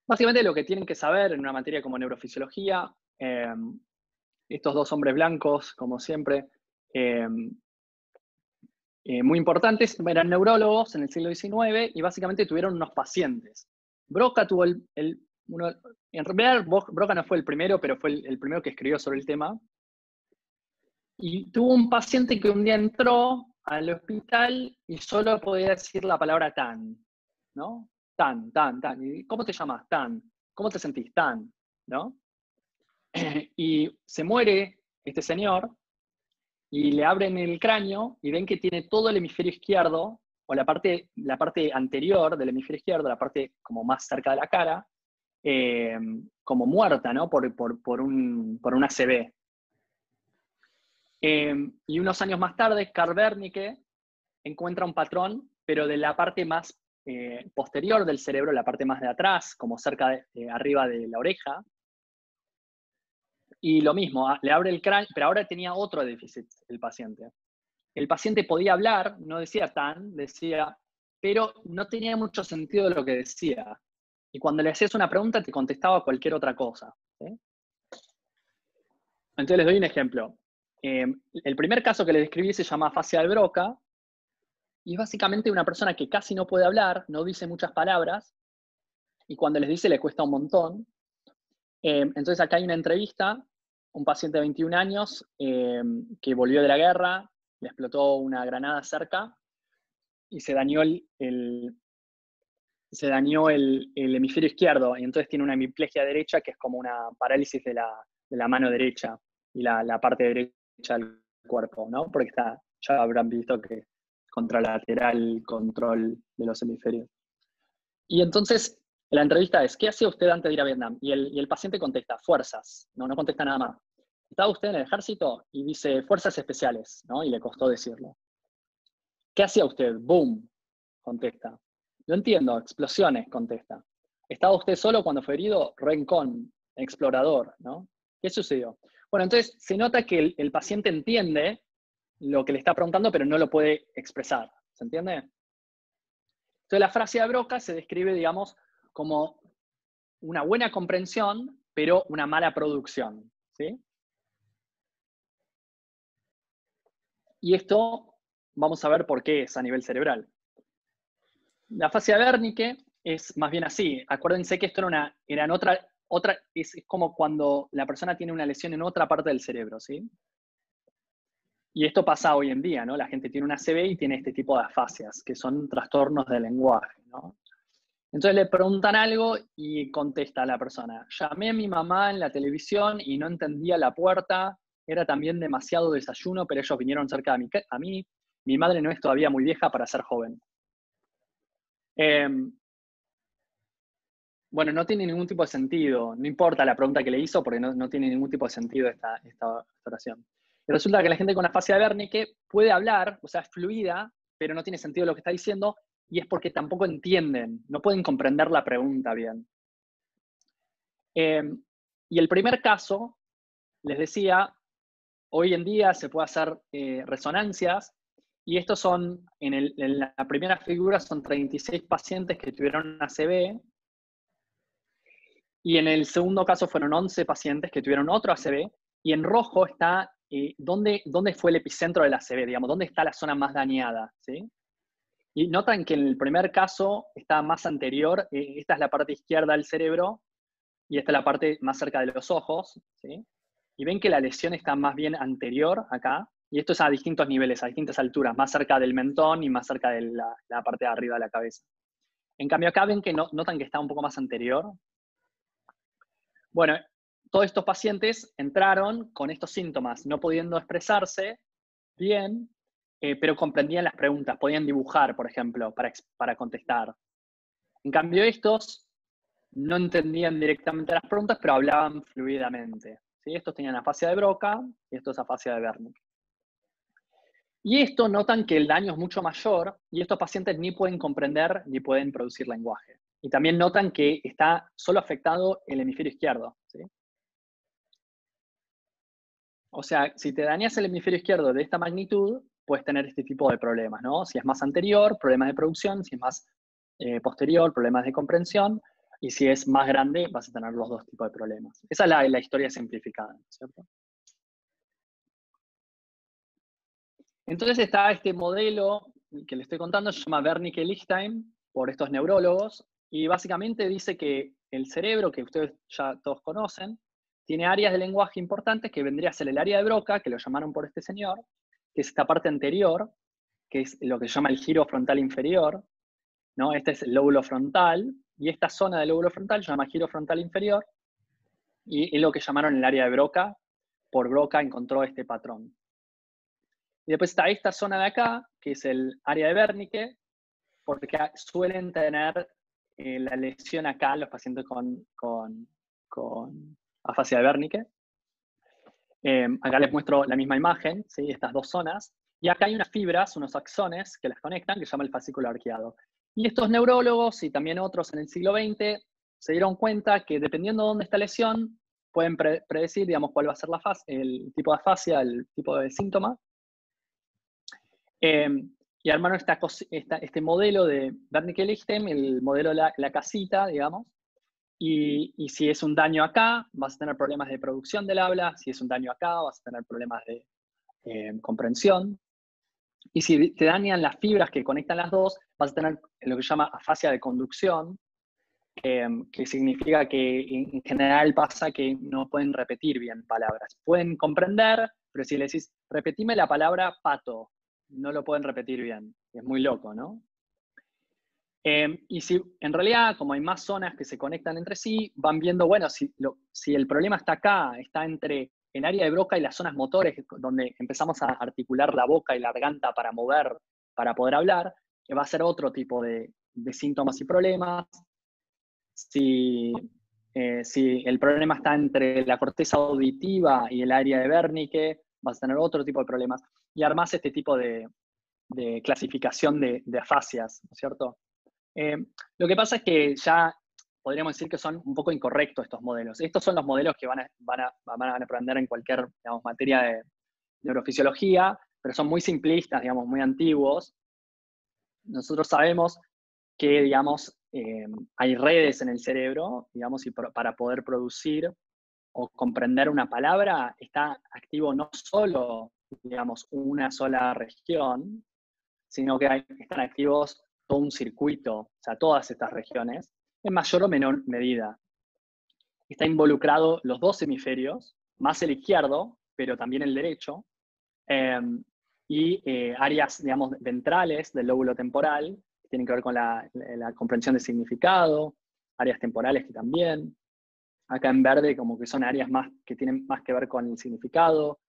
Básicamente lo que tienen que saber en una materia como neurofisiología, eh, estos dos hombres blancos, como siempre, eh, eh, muy importantes, eran neurólogos en el siglo XIX y básicamente tuvieron unos pacientes. Broca tuvo el, en realidad Broca no fue el primero, pero fue el, primero que escribió sobre el tema. Y tuvo un paciente que un día entró al hospital y solo podía decir la palabra tan, ¿no? Tan, tan, tan. ¿Cómo te llamas? Tan. ¿Cómo te sentís? Tan, ¿no? [CLEARS THROAT] Y se muere este señor y le abren el cráneo y ven que tiene todo el hemisferio izquierdo, o la parte, la parte anterior del hemisferio izquierdo, la parte como más cerca de la cara, eh, como muerta, ¿no? Por, por, un, por una ACV. Eh, y unos años más tarde, Wernicke encuentra un patrón, pero de la parte más eh, posterior del cerebro, la parte más de atrás, como cerca de, arriba de la oreja, y lo mismo, ah, le abre el cráneo, pero ahora tenía otro déficit el paciente. El paciente podía hablar, no decía tan, decía, pero no tenía mucho sentido de lo que decía. Y cuando le hacías una pregunta te contestaba cualquier otra cosa. Entonces les doy un ejemplo. Em, el primer caso que le describí se llama facial broca, y es básicamente una persona que casi no puede hablar, no dice muchas palabras, y cuando les dice le cuesta un montón. Em, entonces acá hay una entrevista un paciente de 21 años eh, que volvió de la guerra, le explotó una granada cerca y se dañó el, se dañó el, hemisferio izquierdo y entonces tiene una hemiplegia derecha que es como una parálisis de la, mano derecha y la, parte derecha del cuerpo, ¿no? Porque está, ya habrán visto que contralateral control de los hemisferios. Y entonces la entrevista es, ¿qué hacía usted antes de ir a Vietnam? Y el, paciente contesta, fuerzas, no, no contesta nada más. ¿Estaba usted en el ejército? Y dice, fuerzas especiales, ¿no? Y le costó decirlo. ¿Qué hacía usted? Boom, contesta. Lo entiendo, explosiones, contesta. ¿Estaba usted solo cuando fue herido? Rencón, explorador, ¿no? ¿Qué sucedió? Bueno, entonces se nota que el, el paciente entiende lo que le está preguntando, pero no lo puede expresar. ¿Se entiende? Entonces la frase de Broca se describe, digamos, como una buena comprensión, pero una mala producción. ¿sí? Y esto vamos a ver por qué es a nivel cerebral. La fascia Wernicke es más bien así. Acuérdense que esto era una, era otra, otra, es, como cuando la persona tiene una lesión en otra parte del cerebro, ¿sí? Y esto pasa hoy en día, ¿no? La gente tiene una CB y tiene este tipo de afasias, que son trastornos del lenguaje, ¿no? Entonces le preguntan algo y contesta la persona, llamé a mi mamá en la televisión y no entendía la puerta, era también demasiado desayuno, pero ellos vinieron cerca de mí. A mí, mi madre no es todavía muy vieja para ser joven. Em, bueno, no tiene ningún tipo de sentido, no importa la pregunta que le hizo, porque no, tiene ningún tipo de sentido esta, esta, oración. Y resulta que la gente con afasia de Wernicke puede hablar, o sea, es fluida, pero no tiene sentido lo que está diciendo, y es porque tampoco entienden, no pueden comprender la pregunta bien. Em, y el primer caso, les decía, hoy en día se puede hacer eh, resonancias, y estos son, en, la primera figura son 36 pacientes que tuvieron ACV, y en el segundo caso fueron 11 pacientes que tuvieron otro ACV, y en rojo está eh, dónde, dónde, fue el epicentro del ACV, digamos, dónde está la zona más dañada. ¿sí? Y notan que en el primer caso está más anterior, eh, esta es la parte izquierda del cerebro, y esta es la parte más cerca de los ojos. ¿sí? Y ven que la lesión está más bien anterior acá, y esto es a distintos niveles, a distintas alturas, más cerca del mentón y más cerca de la, parte de arriba de la cabeza. En cambio acá ven que no, notan que está un poco más anterior, bueno, todos estos pacientes entraron con estos síntomas, no pudiendo expresarse bien, eh, pero comprendían las preguntas, podían dibujar, por ejemplo, para, para contestar. En cambio, estos no entendían directamente las preguntas, pero hablaban fluidamente. ¿sí? Estos tenían afasia de Broca y estos afasia de Wernicke. Y esto notan que el daño es mucho mayor y estos pacientes ni pueden comprender ni pueden producir lenguaje. Y también notan que está solo afectado el hemisferio izquierdo. O sea, si te dañas el hemisferio izquierdo de esta magnitud, puedes tener este tipo de problemas, ¿no? Si es más anterior, problemas de producción, si es más eh, posterior, problemas de comprensión, y si es más grande, vas a tener los dos tipos de problemas. Esa es la, la historia simplificada, ¿cierto? Entonces está este modelo que le estoy contando, se llama Wernicke-Lichtheim, por estos neurólogos, y básicamente dice que el cerebro, que ustedes ya todos conocen, tiene áreas de lenguaje importantes que vendría a ser el área de Broca, que lo llamaron por este señor, que es esta parte anterior, que es lo que se llama el giro frontal inferior, ¿no? Este es el lóbulo frontal, y esta zona del lóbulo frontal se llama giro frontal inferior, y es lo que llamaron el área de Broca, por Broca encontró este patrón. Y después está esta zona de acá, que es el área de Wernicke, porque suelen tener eh, la lesión acá, los pacientes con, con, con afasia de Wernicke. Eh, acá les muestro la misma imagen, ¿sí? estas dos zonas. Y acá hay unas fibras, unos axones que las conectan, que se llama el fascículo arqueado. Y estos neurólogos y también otros en el siglo XX se dieron cuenta que dependiendo de dónde está la lesión, pueden predecir, digamos, cuál va a ser la fase, el tipo de afasia, el tipo de síntoma. Eh, y armaron esta, este modelo de Wernicke Lichtem, el modelo de la, casita, digamos, y, si es un daño acá, vas a tener problemas de producción del habla, si es un daño acá, vas a tener problemas de eh, comprensión, y si te dañan las fibras que conectan las dos, vas a tener lo que se llama afasia de conducción, que significa que en general pasa que no pueden repetir bien palabras. Pueden comprender, pero si le decís, repetime la palabra pato, no lo pueden repetir bien. Es muy loco, ¿no? Em, y si en realidad, como hay más zonas que se conectan entre sí, van viendo, bueno, si, si el problema está acá, está entre el área de Broca y las zonas motores, donde empezamos a articular la boca y la garganta para mover, para poder hablar, va a ser otro tipo de, síntomas y problemas. Si, eh, si el problema está entre la corteza auditiva y el área de Wernicke, vas a tener otro tipo de problemas. Y armás este tipo de, clasificación de, afasias, ¿no es cierto? Eh, lo que pasa es que ya podríamos decir que son un poco incorrectos estos modelos. Estos son los modelos que van a, van a, van a aprender en cualquier materia de neurofisiología, pero son muy simplistas, digamos, muy antiguos. Nosotros sabemos que, digamos, eh, hay redes en el cerebro, digamos, y para poder producir o comprender una palabra, está activo no solo, digamos, una sola región, sino que están activos todo un circuito, o sea, todas estas regiones, en mayor o menor medida. Está involucrado los dos hemisferios, más el izquierdo, pero también el derecho, em, y eh, áreas, digamos, ventrales del lóbulo temporal, que tienen que ver con la, comprensión de significado, áreas temporales que también. Acá en verde como que son áreas más que tienen más que ver con el significado.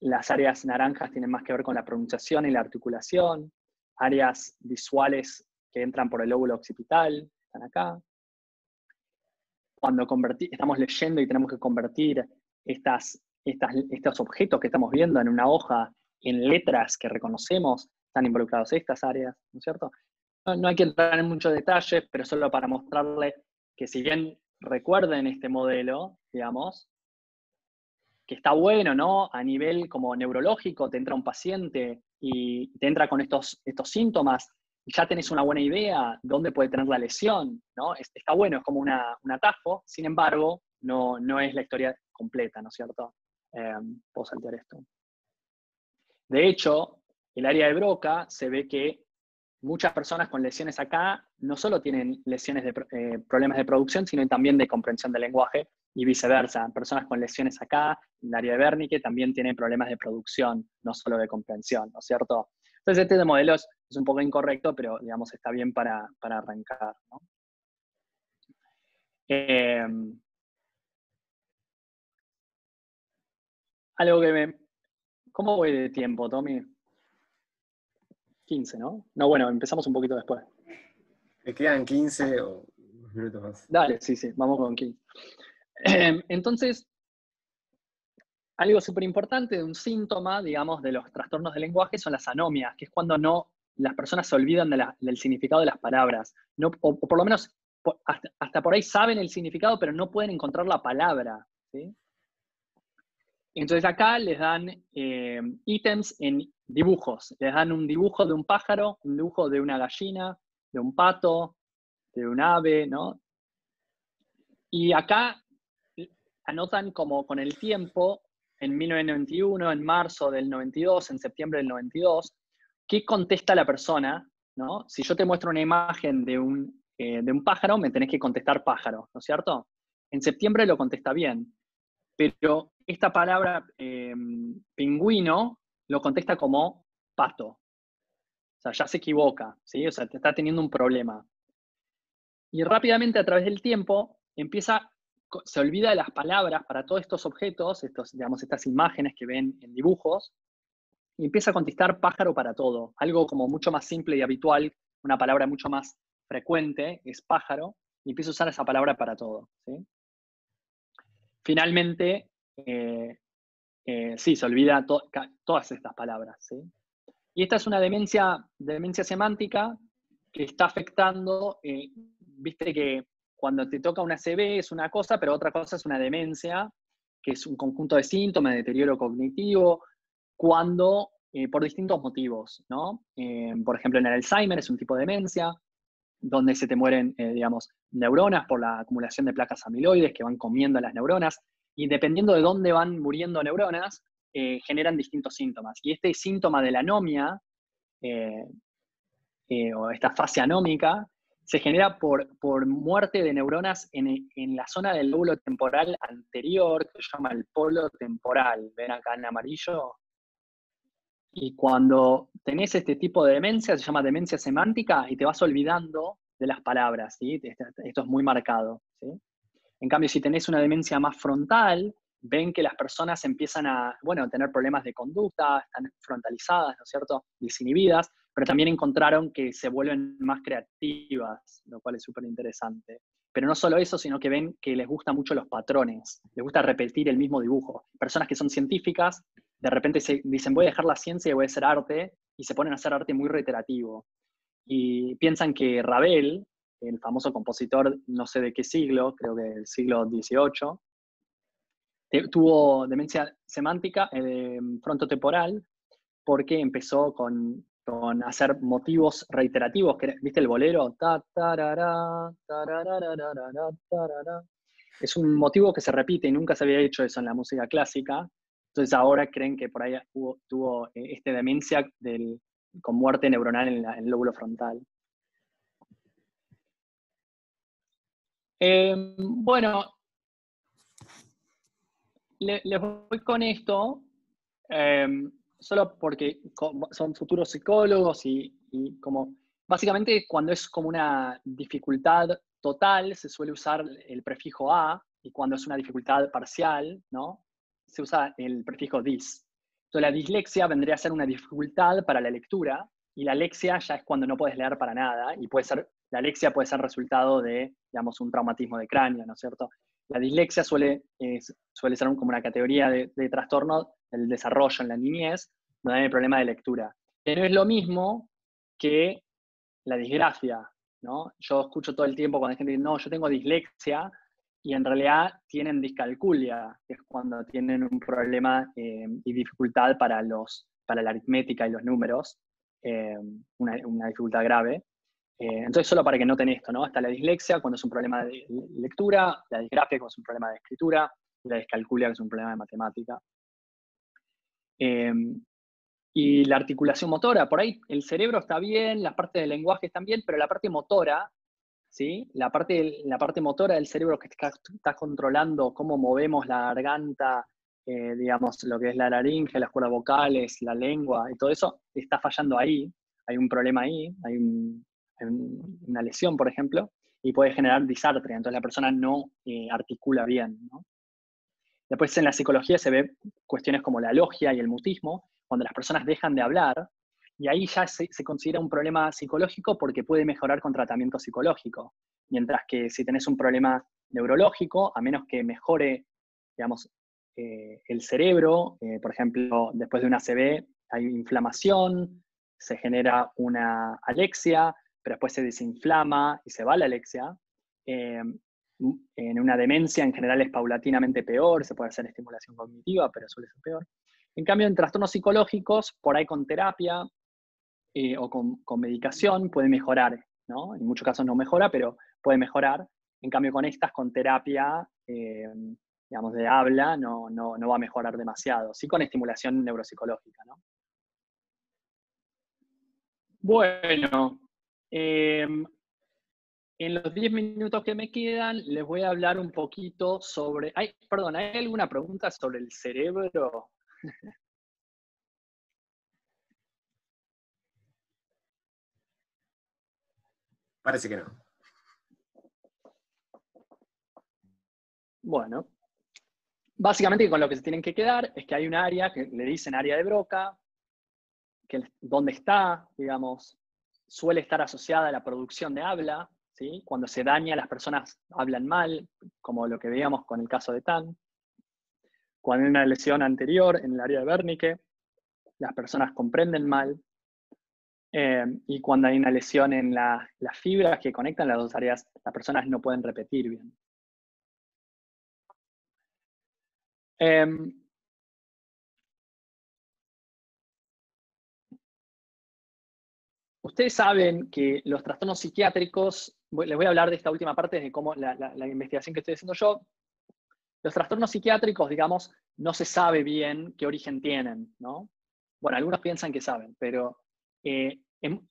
Las áreas naranjas tienen más que ver con la pronunciación y la articulación. Áreas visuales que entran por el lóbulo occipital, están acá. Cuando estamos leyendo y tenemos que convertir estas, estos objetos que estamos viendo en una hoja en letras que reconocemos, están involucrados estas áreas, ¿no es cierto? No, hay que entrar en muchos detalles, pero solo para mostrarle que si bien recuerden este modelo, digamos, que está bueno, ¿no? A nivel como neurológico, te entra un paciente y te entra con estos, estos síntomas, ya tenés una buena idea dónde puede tener la lesión, ¿no? Está bueno, es como una, un atajo, sin embargo, no, no es la historia completa, ¿no es cierto? Eh, puedo saltear esto. De hecho, el área de Broca se ve que muchas personas con lesiones acá no solo tienen lesiones de eh, problemas de producción, sino también de comprensión del lenguaje y viceversa. Personas con lesiones acá, en el área de Wernicke, también tienen problemas de producción, no solo de comprensión, ¿no es cierto? Entonces este de modelos es un poco incorrecto, pero digamos está bien para, arrancar. Em, algo que me, ¿Cómo voy de tiempo, Tommy? 15, ¿no? No, bueno, empezamos un poquito después. ¿Me quedan 15 o minutos más? Dale, sí, sí, vamos con 15. Em, entonces, algo súper importante de un síntoma, digamos, de los trastornos del lenguaje son las anomias, que es cuando no las personas se olvidan del significado de las palabras. No, o, por lo menos hasta, hasta, por ahí saben el significado, pero no pueden encontrar la palabra. Entonces acá les dan eh, ítems en dibujos. Les dan un dibujo de un pájaro, un dibujo de una gallina, de un pato, de un ave, ¿no? Y acá anotan como con el tiempo, en 1991, en marzo del 92, en septiembre del 92, qué contesta la persona, ¿no? Si yo te muestro una imagen de un, eh, de un pájaro, me tenés que contestar pájaro, ¿no es cierto? En septiembre lo contesta bien, pero esta palabra em, pingüino lo contesta como pato. O sea, ya se equivoca, ¿sí? O sea, está teniendo un problema. Y rápidamente a través del tiempo empieza, se olvida de las palabras para todos estos objetos, estos, digamos, estas imágenes que ven en dibujos, y empieza a contestar pájaro para todo. Algo como mucho más simple y habitual, una palabra mucho más frecuente es pájaro, y empieza a usar esa palabra para todo. ¿sí? finalmente, eh, eh, sí, se olvida todas estas palabras. Y esta es una demencia, demencia semántica que está afectando, eh, viste que cuando te toca una CB es una cosa, pero otra cosa es una demencia, que es un conjunto de síntomas de deterioro cognitivo, cuando, por distintos motivos, ¿no? por ejemplo, en el Alzheimer es un tipo de demencia, donde se te mueren, eh, digamos, neuronas por la acumulación de placas amiloides que van comiendo las neuronas, y dependiendo de dónde van muriendo neuronas, eh, generan distintos síntomas. Y este síntoma de la anomia, eh, o esta fase anómica, se genera por, por muerte de neuronas en, en, la zona del lóbulo temporal anterior, que se llama el polo temporal. ¿Ven acá en amarillo? Y cuando tenés este tipo de demencia, se llama demencia semántica, y te vas olvidando de las palabras, ¿sí? Esto es muy marcado, ¿sí? En cambio, si tenés una demencia más frontal, ven que las personas empiezan a, bueno, tener problemas de conducta, están frontalizadas, ¿no es cierto?, desinhibidas, pero también encontraron que se vuelven más creativas, lo cual es súper interesante. Pero no solo eso, sino que ven que les gustan mucho los patrones, les gusta repetir el mismo dibujo. Personas que son científicas de repente se dicen voy a dejar la ciencia y voy a hacer arte, y se ponen a hacer arte muy reiterativo. Y piensan que Ravel, el famoso compositor no sé de qué siglo, creo que del siglo XVIII, tuvo demencia semántica, eh, frontotemporal, porque empezó con, con hacer motivos reiterativos, ¿viste el bolero? Es un motivo que se repite y nunca se había hecho eso en la música clásica. Entonces ahora creen que por ahí hubo, tuvo eh, este demencia con muerte neuronal en, el lóbulo frontal. Em, bueno, les voy con esto. Em, solo porque son futuros psicólogos y, como, básicamente cuando es como una dificultad total se suele usar el prefijo a y cuando es una dificultad parcial, ¿no? Se usa el prefijo dis. Entonces la dislexia vendría a ser una dificultad para la lectura y la alexia ya es cuando no puedes leer para nada y puede ser, la alexia puede ser resultado de, digamos, un traumatismo de cráneo, ¿no es cierto? La dislexia suele, suele ser como una categoría de, trastorno del desarrollo en la niñez, donde hay problema de lectura. Que no es lo mismo que la disgrafia, ¿no? Yo escucho todo el tiempo cuando hay gente dice, no, yo tengo dislexia, y en realidad tienen discalculia, que es cuando tienen un problema eh, y dificultad para, los, para la aritmética y los números, eh, una, dificultad grave. Eh, entonces, solo para que noten esto, ¿no? Está la dislexia cuando es un problema de lectura, la disgrafia cuando es un problema de escritura, la discalculia que es un problema de matemática. y la articulación motora, por ahí el cerebro está bien, las partes del lenguaje están bien, pero la parte motora ¿sí? La parte, la parte motora del cerebro que está, controlando cómo movemos la garganta, eh, digamos, lo que es la laringe, las cuerdas vocales, la lengua y todo eso, está fallando ahí. Hay un problema ahí, hay, una lesión, por ejemplo, y puede generar disartria, entonces la persona no eh, articula bien. Después en la psicología se ve cuestiones como la logia y el mutismo, cuando las personas dejan de hablar y ahí ya se, considera un problema psicológico porque puede mejorar con tratamiento psicológico. Mientras que si tenés un problema neurológico, a menos que mejore, digamos, eh, el cerebro, eh, por ejemplo, después de una ACV hay inflamación, se genera una alexia, pero después se desinflama y se va la alexia. Eh, en una demencia en general es paulatinamente peor, se puede hacer estimulación cognitiva, pero suele ser peor. En cambio, en trastornos psicológicos, por ahí con terapia eh, o con, medicación puede mejorar, ¿no? En muchos casos no mejora, pero puede mejorar. En cambio, con estas, con terapia, eh, digamos, de habla, no, va a mejorar demasiado. Sí con estimulación neuropsicológica, ¿no? Bueno, em, en los 10 minutos que me quedan, les voy a hablar un poquito sobre... Ay, perdón, ¿hay alguna pregunta sobre el cerebro? [LAUGHS] Parece que no. Bueno, básicamente con lo que se tienen que quedar es que hay un área que le dicen área de Broca, que donde está, digamos, suele estar asociada a la producción de habla, ¿sí? cuando se daña las personas hablan mal, como lo que veíamos con el caso de Tan. Cuando hay una lesión anterior en el área de Wernicke, las personas comprenden mal, eh, y cuando hay una lesión en las fibras que conectan las dos áreas, las personas no pueden repetir bien. Em, ustedes saben que los trastornos psiquiátricos, les voy a hablar de esta última parte de cómo la, investigación que estoy haciendo yo, los trastornos psiquiátricos, digamos, no se sabe bien qué origen tienen, ¿no? Bueno, algunos piensan que saben, pero eh,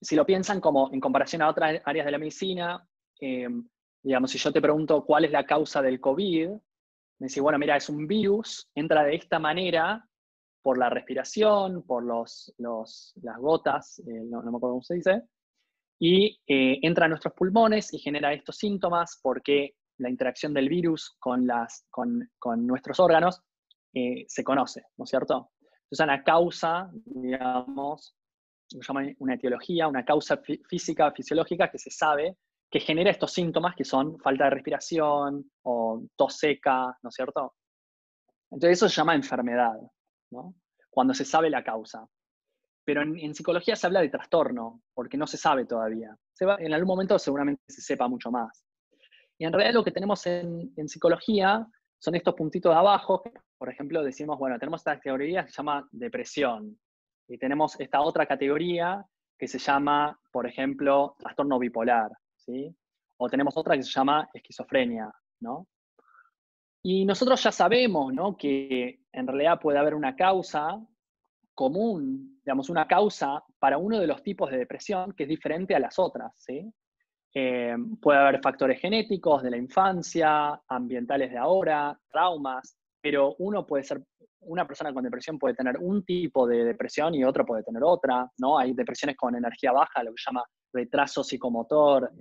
si lo piensan como en comparación a otras áreas de la medicina, eh, digamos, si yo te pregunto cuál es la causa del COVID, me decís, bueno, mira, es un virus, entra de esta manera por la respiración, por los, las gotas, eh, no, me acuerdo cómo se dice, y eh, entra a nuestros pulmones y genera estos síntomas porque la interacción del virus con, las, con, con nuestros órganos se conoce, ¿no es cierto? Entonces, una causa, digamos, una etiología, una causa física, fisiológica que se sabe que genera estos síntomas que son falta de respiración o tos seca, ¿no es cierto? Entonces eso se llama enfermedad, Cuando se sabe la causa. Pero en, psicología se habla de trastorno, porque no se sabe todavía. En algún momento seguramente se sepa mucho más. Y en realidad lo que tenemos en, psicología son estos puntitos de abajo, que, por ejemplo, decimos, bueno, tenemos esta teoría que se llama depresión, y tenemos esta otra categoría que se llama, por ejemplo, trastorno bipolar, ¿sí? O tenemos otra que se llama esquizofrenia, ¿no? Y nosotros ya sabemos, ¿no? Que en realidad puede haber una causa común, digamos, una causa para uno de los tipos de depresión que es diferente a las otras. Eh, puede haber factores genéticos de la infancia, ambientales de ahora, traumas, pero uno puede ser, una persona con depresión puede tener un tipo de depresión y otra puede tener otra, ¿no? Hay depresiones con energía baja, lo que se llama retraso psicomotor,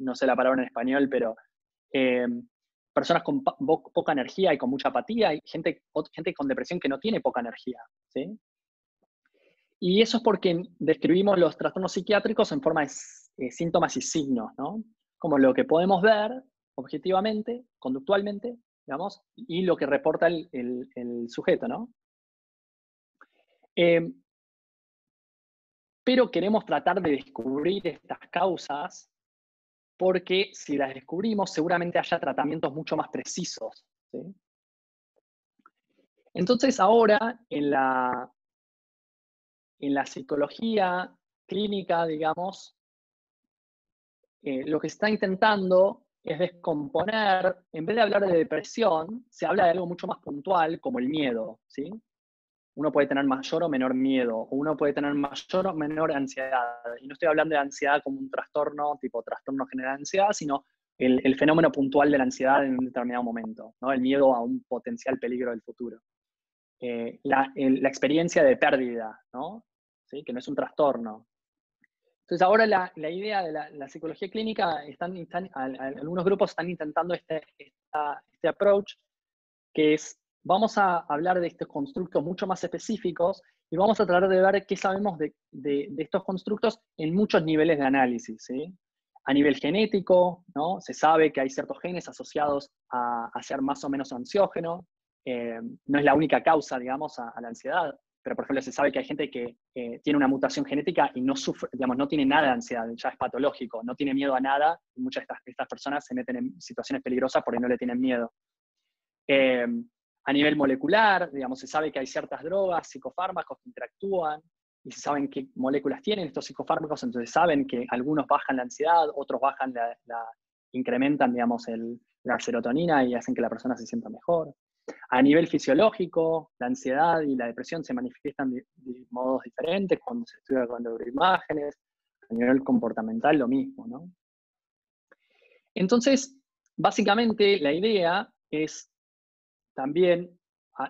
no sé la palabra en español, pero eh, personas con poca energía y con mucha apatía, y gente, gente con depresión que no tiene poca energía, ¿sí? Y eso es porque describimos los trastornos psiquiátricos en forma de eh, síntomas y signos, ¿no? Como lo que podemos ver objetivamente, conductualmente, digamos, y lo que reporta el, sujeto, ¿no? Em, pero queremos tratar de descubrir estas causas porque si las descubrimos seguramente haya tratamientos mucho más precisos. Entonces ahora en la, en la psicología clínica, digamos, eh, lo que se está intentando es descomponer, en vez de hablar de depresión, se habla de algo mucho más puntual como el miedo. Uno puede tener mayor o menor miedo, o uno puede tener mayor o menor ansiedad. Y no estoy hablando de ansiedad como un trastorno, tipo trastorno general de ansiedad, sino el, el, fenómeno puntual de la ansiedad en un determinado momento, ¿no? El miedo a un potencial peligro del futuro. Eh, la, la, experiencia de pérdida, ¿no? que no es un trastorno. Entonces ahora la, idea de la, psicología clínica, están, algunos grupos están intentando este, este approach, que es, vamos a hablar de estos constructos mucho más específicos y vamos a tratar de ver qué sabemos de, estos constructos en muchos niveles de análisis. A nivel genético, ¿no? se sabe que hay ciertos genes asociados a, ser más o menos ansiógeno, eh, no es la única causa, digamos, a la ansiedad pero por ejemplo se sabe que hay gente que tiene una mutación genética y no sufre, digamos, no tiene nada de ansiedad, ya es patológico, no tiene miedo a nada, muchas de estas, personas se meten en situaciones peligrosas porque no le tienen miedo. Eh, a nivel molecular, digamos, se sabe que hay ciertas drogas, psicofármacos que interactúan y se saben qué moléculas tienen estos psicofármacos, entonces saben que algunos bajan la ansiedad, otros bajan la, incrementan, digamos, la serotonina y hacen que la persona se sienta mejor. A nivel fisiológico, la ansiedad y la depresión se manifiestan de, modos diferentes cuando se estudia con neuroimágenes, a nivel comportamental lo mismo, ¿no? Entonces, básicamente la idea es también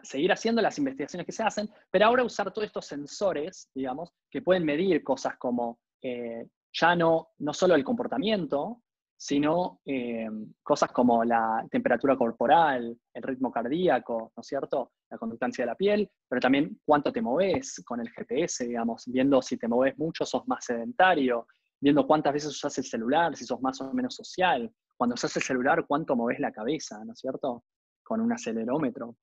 seguir haciendo las investigaciones que se hacen, pero ahora usar todos estos sensores, digamos, que pueden medir cosas como eh, ya no, no solo el comportamiento, sino eh, cosas como la temperatura corporal, el ritmo cardíaco, ¿no es cierto? La conductancia de la piel, pero también cuánto te moves con el GPS, digamos, viendo si te moves mucho, sos más sedentario, viendo cuántas veces usas el celular, si sos más o menos social. Cuando usas el celular, cuánto moves la cabeza, ¿no es cierto? Con un acelerómetro.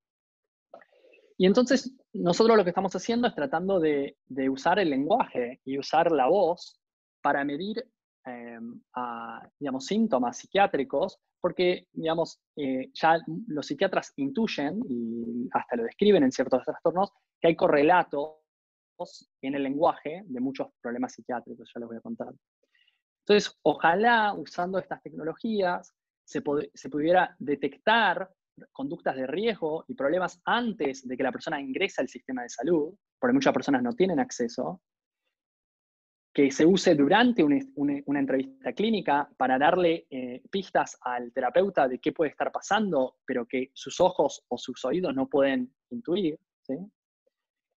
Y entonces, nosotros lo que estamos haciendo es tratando de, de usar el lenguaje y usar la voz para medir a digamos, síntomas psiquiátricos, porque digamos, eh, ya los psiquiatras intuyen y hasta lo describen en ciertos trastornos que hay correlatos en el lenguaje de muchos problemas psiquiátricos, ya les voy a contar. Entonces, ojalá usando estas tecnologías se, se pudiera detectar conductas de riesgo y problemas antes de que la persona ingrese al sistema de salud, porque muchas personas no tienen acceso, que se use durante una, entrevista clínica para darle eh, pistas al terapeuta de qué puede estar pasando, pero que sus ojos o sus oídos no pueden intuir.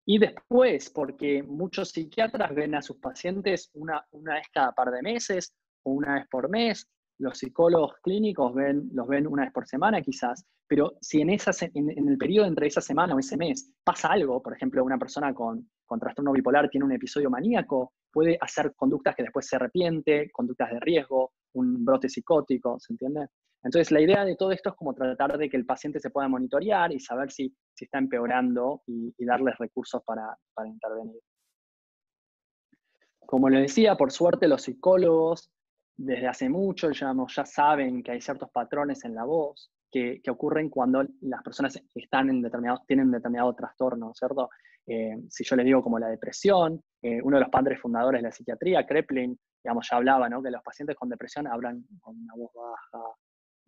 Y después, porque muchos psiquiatras ven a sus pacientes una, una vez cada par de meses o una vez por mes, los psicólogos clínicos ven, los ven una vez por semana quizás, pero si en, esa, en, el periodo entre esa semana o ese mes pasa algo, por ejemplo, una persona con, con trastorno bipolar tiene un episodio maníaco, puede hacer conductas que después se arrepiente, conductas de riesgo, un brote psicótico, ¿se entiende? Entonces la idea de todo esto es como tratar de que el paciente se pueda monitorear y saber si, está empeorando y, darles recursos para, para intervenir. Como les decía, por suerte los psicólogos desde hace mucho ya, saben que hay ciertos patrones en la voz que, ocurren cuando las personas están en tienen determinado trastorno, ¿cierto? Eh, si yo les digo como la depresión, eh, uno de los padres fundadores de la psiquiatría, Kreplin, digamos, ya hablaba, ¿no? Que los pacientes con depresión hablan con una voz baja,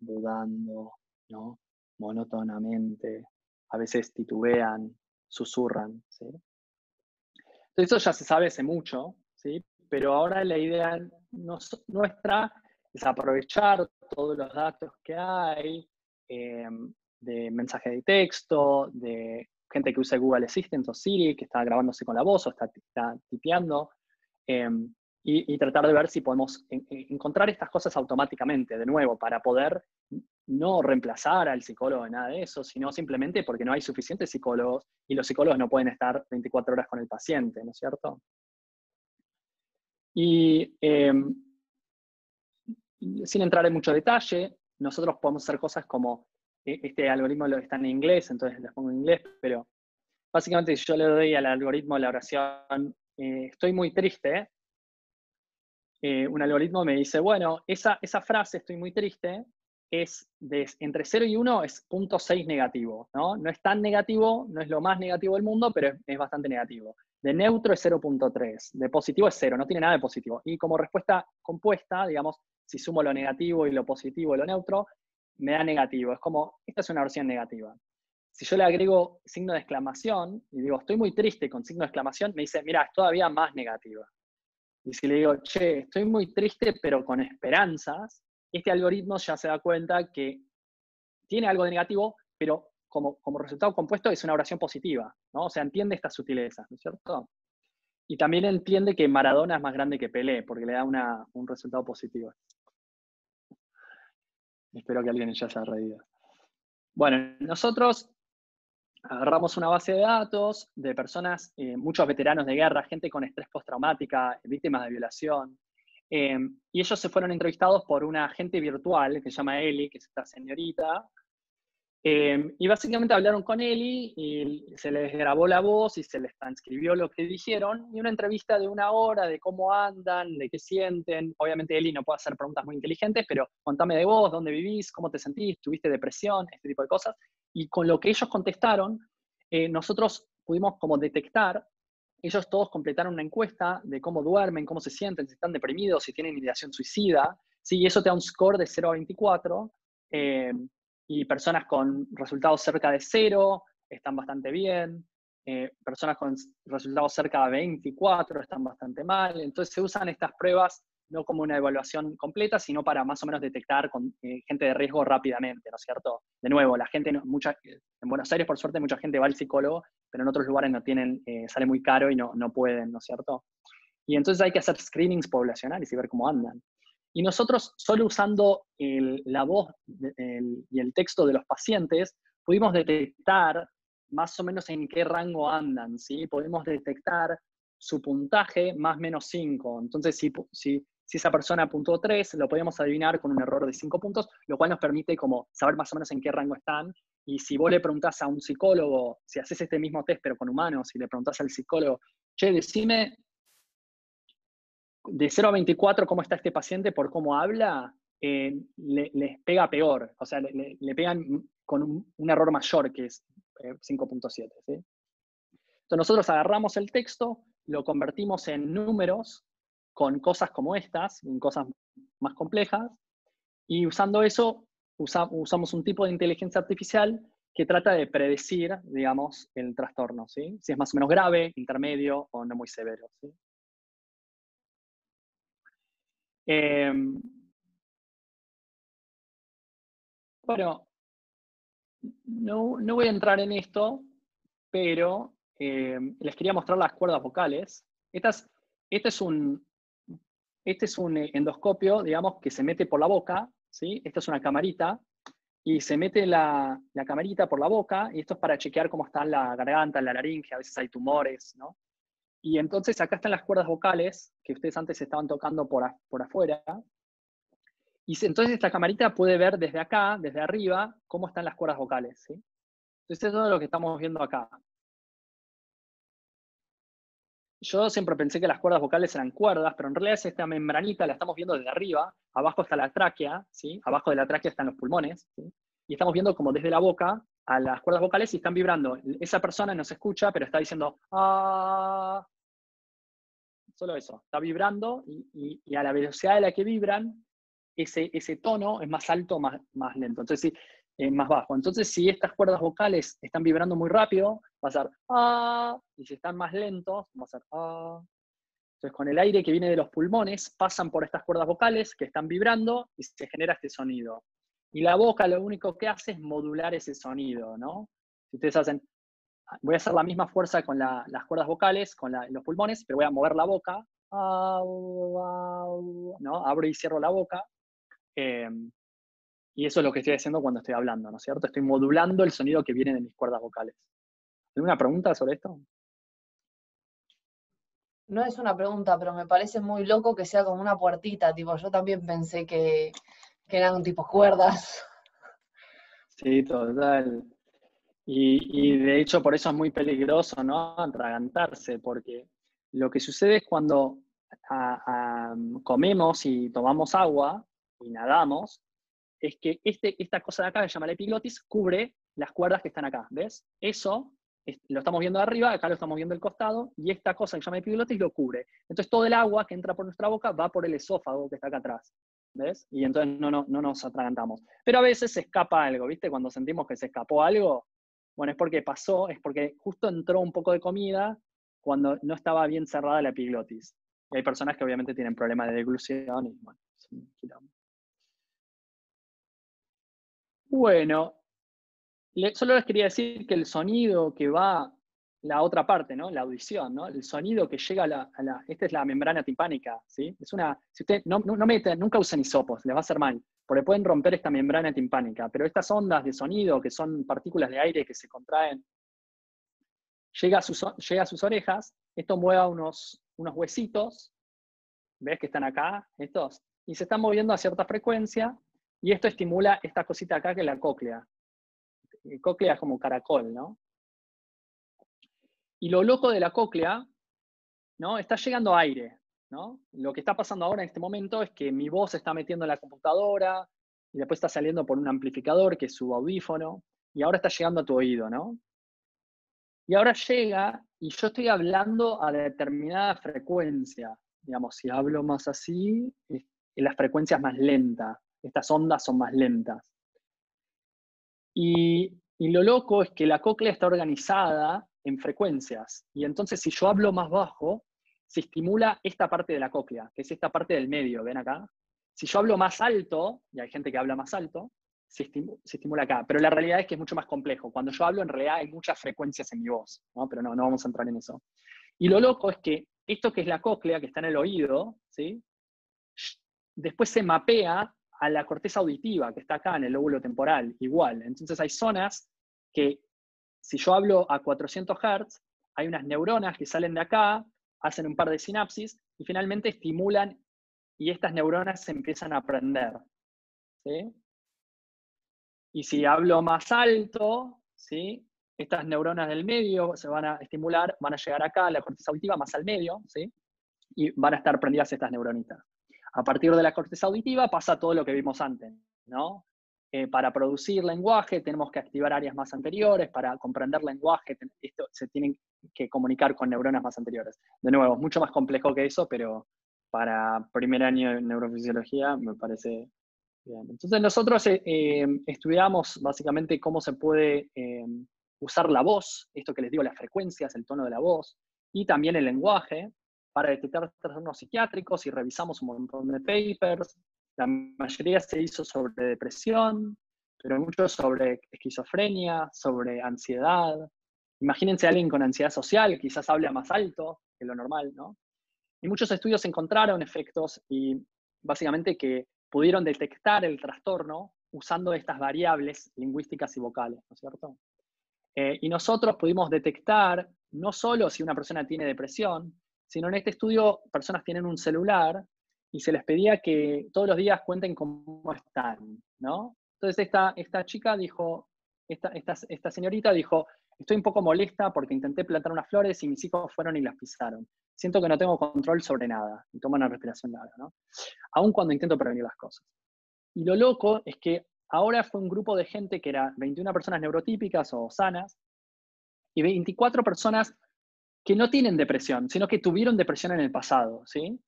dudando, ¿no? Monótonamente, a veces titubean, susurran, eso ya se sabe hace mucho, ¿sí? pero ahora la idea nuestra es aprovechar todos los datos que hay em, de mensaje de texto, de gente que usa Google Assistant o Siri, que está grabándose con la voz o está, está tipeando, em, y, tratar de ver si podemos encontrar estas cosas automáticamente, de nuevo, para poder no reemplazar al psicólogo en nada de eso, sino simplemente porque no hay suficientes psicólogos y los psicólogos no pueden estar 24 horas con el paciente, ¿no es cierto? Y em, sin entrar en mucho detalle, nosotros podemos hacer cosas como, e, este algoritmo está en inglés, entonces les pongo en inglés, pero básicamente si yo le doy al algoritmo la oración, eh, estoy muy triste, eh, un algoritmo me dice, bueno, esa, esa frase, estoy muy triste, es de, entre 0 y 1 es 0.6 negativo, ¿no? No es tan negativo, no es lo más negativo del mundo, pero es, bastante negativo. De neutro es 0.3, de positivo es 0, no tiene nada de positivo. Y como respuesta compuesta, digamos, si sumo lo negativo y lo positivo y lo neutro, me da negativo. Es como, esta es una versión negativa. Si yo le agrego signo de exclamación y digo, estoy muy triste con signo de exclamación, me dice, mira, es todavía más negativa. Y si le digo, che, estoy muy triste pero con esperanzas, este algoritmo ya se da cuenta que tiene algo de negativo, pero como, como resultado compuesto es una oración positiva, ¿no? O sea, entiende estas sutilezas, ¿no es cierto? Y también entiende que Maradona es más grande que Pelé, porque le da un resultado positivo. Espero que alguien ya se haya reído. Bueno, nosotros agarramos una base de datos de personas, eh, muchos veteranos de guerra, gente con estrés postraumática, víctimas de violación, Em, y ellos se fueron entrevistados por una agente virtual que se llama Eli, que es esta señorita. Em, y básicamente hablaron con Eli y se les grabó la voz y se les transcribió lo que dijeron. Y una entrevista de una hora de cómo andan, de qué sienten. Obviamente Eli no puede hacer preguntas muy inteligentes, pero contame de vos, dónde vivís, cómo te sentís, tuviste depresión, este tipo de cosas. Y con lo que ellos contestaron, eh, nosotros pudimos como detectar ellos todos completaron una encuesta de cómo duermen, cómo se sienten, si están deprimidos, si tienen ideación suicida. Sí, y eso te da un score de 0 a 24. Eh, y personas con resultados cerca de 0 están bastante bien. Eh, personas con resultados cerca de 24 están bastante mal. Entonces se usan estas pruebas no como una evaluación completa, sino para más o menos detectar con, eh, gente de riesgo rápidamente, ¿no cierto? De nuevo, la gente, mucha, en Buenos Aires por suerte mucha gente va al psicólogo, pero en otros lugares no tienen, eh, sale muy caro y no, no pueden, ¿no cierto? Y entonces hay que hacer screenings poblacionales y ver cómo andan. Y nosotros, solo usando la voz y el texto de los pacientes, pudimos detectar más o menos en qué rango andan, ¿sí? Podemos detectar su puntaje más menos 5. Entonces, si, si si esa persona puntuó 3, lo podemos adivinar con un error de 5 puntos, lo cual nos permite como saber más o menos en qué rango están. Y si vos le preguntás a un psicólogo, si haces este mismo test pero con humanos, si le preguntás al psicólogo, che, decime de 0 a 24 cómo está este paciente por cómo habla, eh, les pega peor, o sea, le, pegan con un, error mayor que es 5.7. Eh, Entonces nosotros agarramos el texto, lo convertimos en números con cosas como estas, en cosas más complejas, y usando eso usamos un tipo de inteligencia artificial que trata de predecir, digamos, el trastorno, ¿sí? si es más o menos grave, intermedio o no muy severo. Em, bueno, no, voy a entrar en esto, pero em, les quería mostrar las cuerdas vocales. Estas, este es un, este es un endoscopio, digamos, que se mete por la boca, ¿sí? Esta es una camarita, y se mete la, camarita por la boca, y esto es para chequear cómo está la garganta, la laringe, a veces hay tumores, ¿no? Y entonces acá están las cuerdas vocales, que ustedes antes estaban tocando por, por afuera, y entonces esta camarita puede ver desde acá, desde arriba, cómo están las cuerdas vocales, ¿sí? Entonces eso es lo que estamos viendo acá. Yo siempre pensé que las cuerdas vocales eran cuerdas, pero en realidad es esta membranita, la estamos viendo desde arriba, abajo está la tráquea, ¿sí? abajo de la tráquea están los pulmones, y estamos viendo como desde la boca a las cuerdas vocales y están vibrando. Esa persona no se escucha, pero está diciendo, ah, solo eso, está vibrando y, a la velocidad de la que vibran, ese, ese tono es más alto, más, más lento. Entonces, sí, eh, más bajo. Entonces, si estas cuerdas vocales están vibrando muy rápido, va a ser ah, y si están más lentos, va a ser ah. Entonces, con el aire que viene de los pulmones, pasan por estas cuerdas vocales que están vibrando y se genera este sonido. Y la boca lo único que hace es modular ese sonido, ¿no? Si ustedes hacen, voy a hacer la misma fuerza con las cuerdas vocales, con los pulmones, pero voy a mover la boca, ¿no? Abro y cierro la boca. Em, y eso es lo que estoy haciendo cuando estoy hablando, ¿no es cierto? Estoy modulando el sonido que viene de mis cuerdas vocales. ¿Alguna pregunta sobre esto? No es una pregunta, pero me parece muy loco que sea como una puertita, tipo, yo también pensé que, que eran tipo cuerdas. Sí, total. Y, de hecho por eso es muy peligroso, ¿no? Atragantarse, porque lo que sucede es cuando comemos y tomamos agua y nadamos, es que este, esta cosa de acá, que se llama la epiglotis, cubre las cuerdas que están acá, ¿ves? Eso lo estamos viendo de arriba, acá lo estamos viendo del costado, y esta cosa que se llama epiglotis lo cubre. Entonces todo el agua que entra por nuestra boca va por el esófago que está acá atrás. ¿Ves? Y entonces no, no, no nos atragantamos. Pero a veces se escapa algo, ¿viste? Cuando sentimos que se escapó algo, bueno, es porque pasó, es porque justo entró un poco de comida cuando no estaba bien cerrada la epiglotis. Y hay personas que obviamente tienen problemas de deglución y bueno, Bueno, solo les quería decir que el sonido que va, la otra parte, ¿no? La audición, ¿no? El sonido que llega a la, esta es la membrana timpánica, ¿sí? Es una, si usted no, no, nunca usen hisopos, les va a hacer mal, porque pueden romper esta membrana timpánica, pero estas ondas de sonido, que son partículas de aire que se contraen, llega a sus, llega a sus orejas, esto mueve unos, unos huesitos, ¿ves que están acá? Estos, y se están moviendo a cierta frecuencia, y esto estimula esta cosita acá que es la cóclea. El cóclea es como caracol, ¿no? Y lo loco de la cóclea, ¿no? Está llegando aire, ¿no? Lo que está pasando ahora en este momento es que mi voz se está metiendo en la computadora y después está saliendo por un amplificador que es su audífono y ahora está llegando a tu oído, ¿no? Y ahora llega y yo estoy hablando a determinada frecuencia. Digamos, si hablo más así, la frecuencia es más lenta estas ondas son más lentas. Y, lo loco es que la cóclea está organizada en frecuencias. Y entonces si yo hablo más bajo, se estimula esta parte de la cóclea, que es esta parte del medio, ¿ven acá? Si yo hablo más alto, y hay gente que habla más alto, se, estimula, acá. Pero la realidad es que es mucho más complejo. Cuando yo hablo, en realidad hay muchas frecuencias en mi voz, ¿no? pero no, no vamos a entrar en eso. Y lo loco es que esto que es la cóclea, que está en el oído, ¿sí? después se mapea a la corteza auditiva que está acá en el lóbulo temporal, igual. Entonces hay zonas que, si yo hablo a 400 Hz, hay unas neuronas que salen de acá, hacen un par de sinapsis y finalmente estimulan y estas neuronas se empiezan a aprender. Y si hablo más alto, ¿sí? estas neuronas del medio se van a estimular, van a llegar acá a la corteza auditiva, más al medio, ¿sí? y van a estar prendidas estas neuronitas. A partir de la corteza auditiva pasa todo lo que vimos antes, ¿no? Eh, para producir lenguaje tenemos que activar áreas más anteriores, para comprender lenguaje esto se tienen que comunicar con neuronas más anteriores. De nuevo, es mucho más complejo que eso, pero para primer año de neurofisiología me parece bien. Entonces nosotros eh, eh, estudiamos básicamente cómo se puede usar la voz, esto que les digo, las frecuencias, el tono de la voz, y también el lenguaje, para detectar trastornos psiquiátricos y revisamos un montón de papers. La mayoría se hizo sobre depresión, pero muchos sobre esquizofrenia, sobre ansiedad. Imagínense a alguien con ansiedad social, quizás habla más alto que lo normal, ¿no? Y muchos estudios encontraron efectos y básicamente que pudieron detectar el trastorno usando estas variables lingüísticas y vocales, ¿no es cierto? Eh, y nosotros pudimos detectar no solo si una persona tiene depresión, sino en este estudio personas tienen un celular y se les pedía que todos los días cuenten cómo están, ¿no? Entonces esta, esta chica dijo, esta, esta, señorita dijo, estoy un poco molesta porque intenté plantar unas flores y mis hijos fueron y las pisaron. Siento que no tengo control sobre nada y toma una respiración larga, ¿no? Aún cuando intento prevenir las cosas. Y lo loco es que ahora fue un grupo de gente que era 21 personas neurotípicas o sanas y 24 personas que no tienen depresión, sino que tuvieron depresión en el pasado, ¿sí?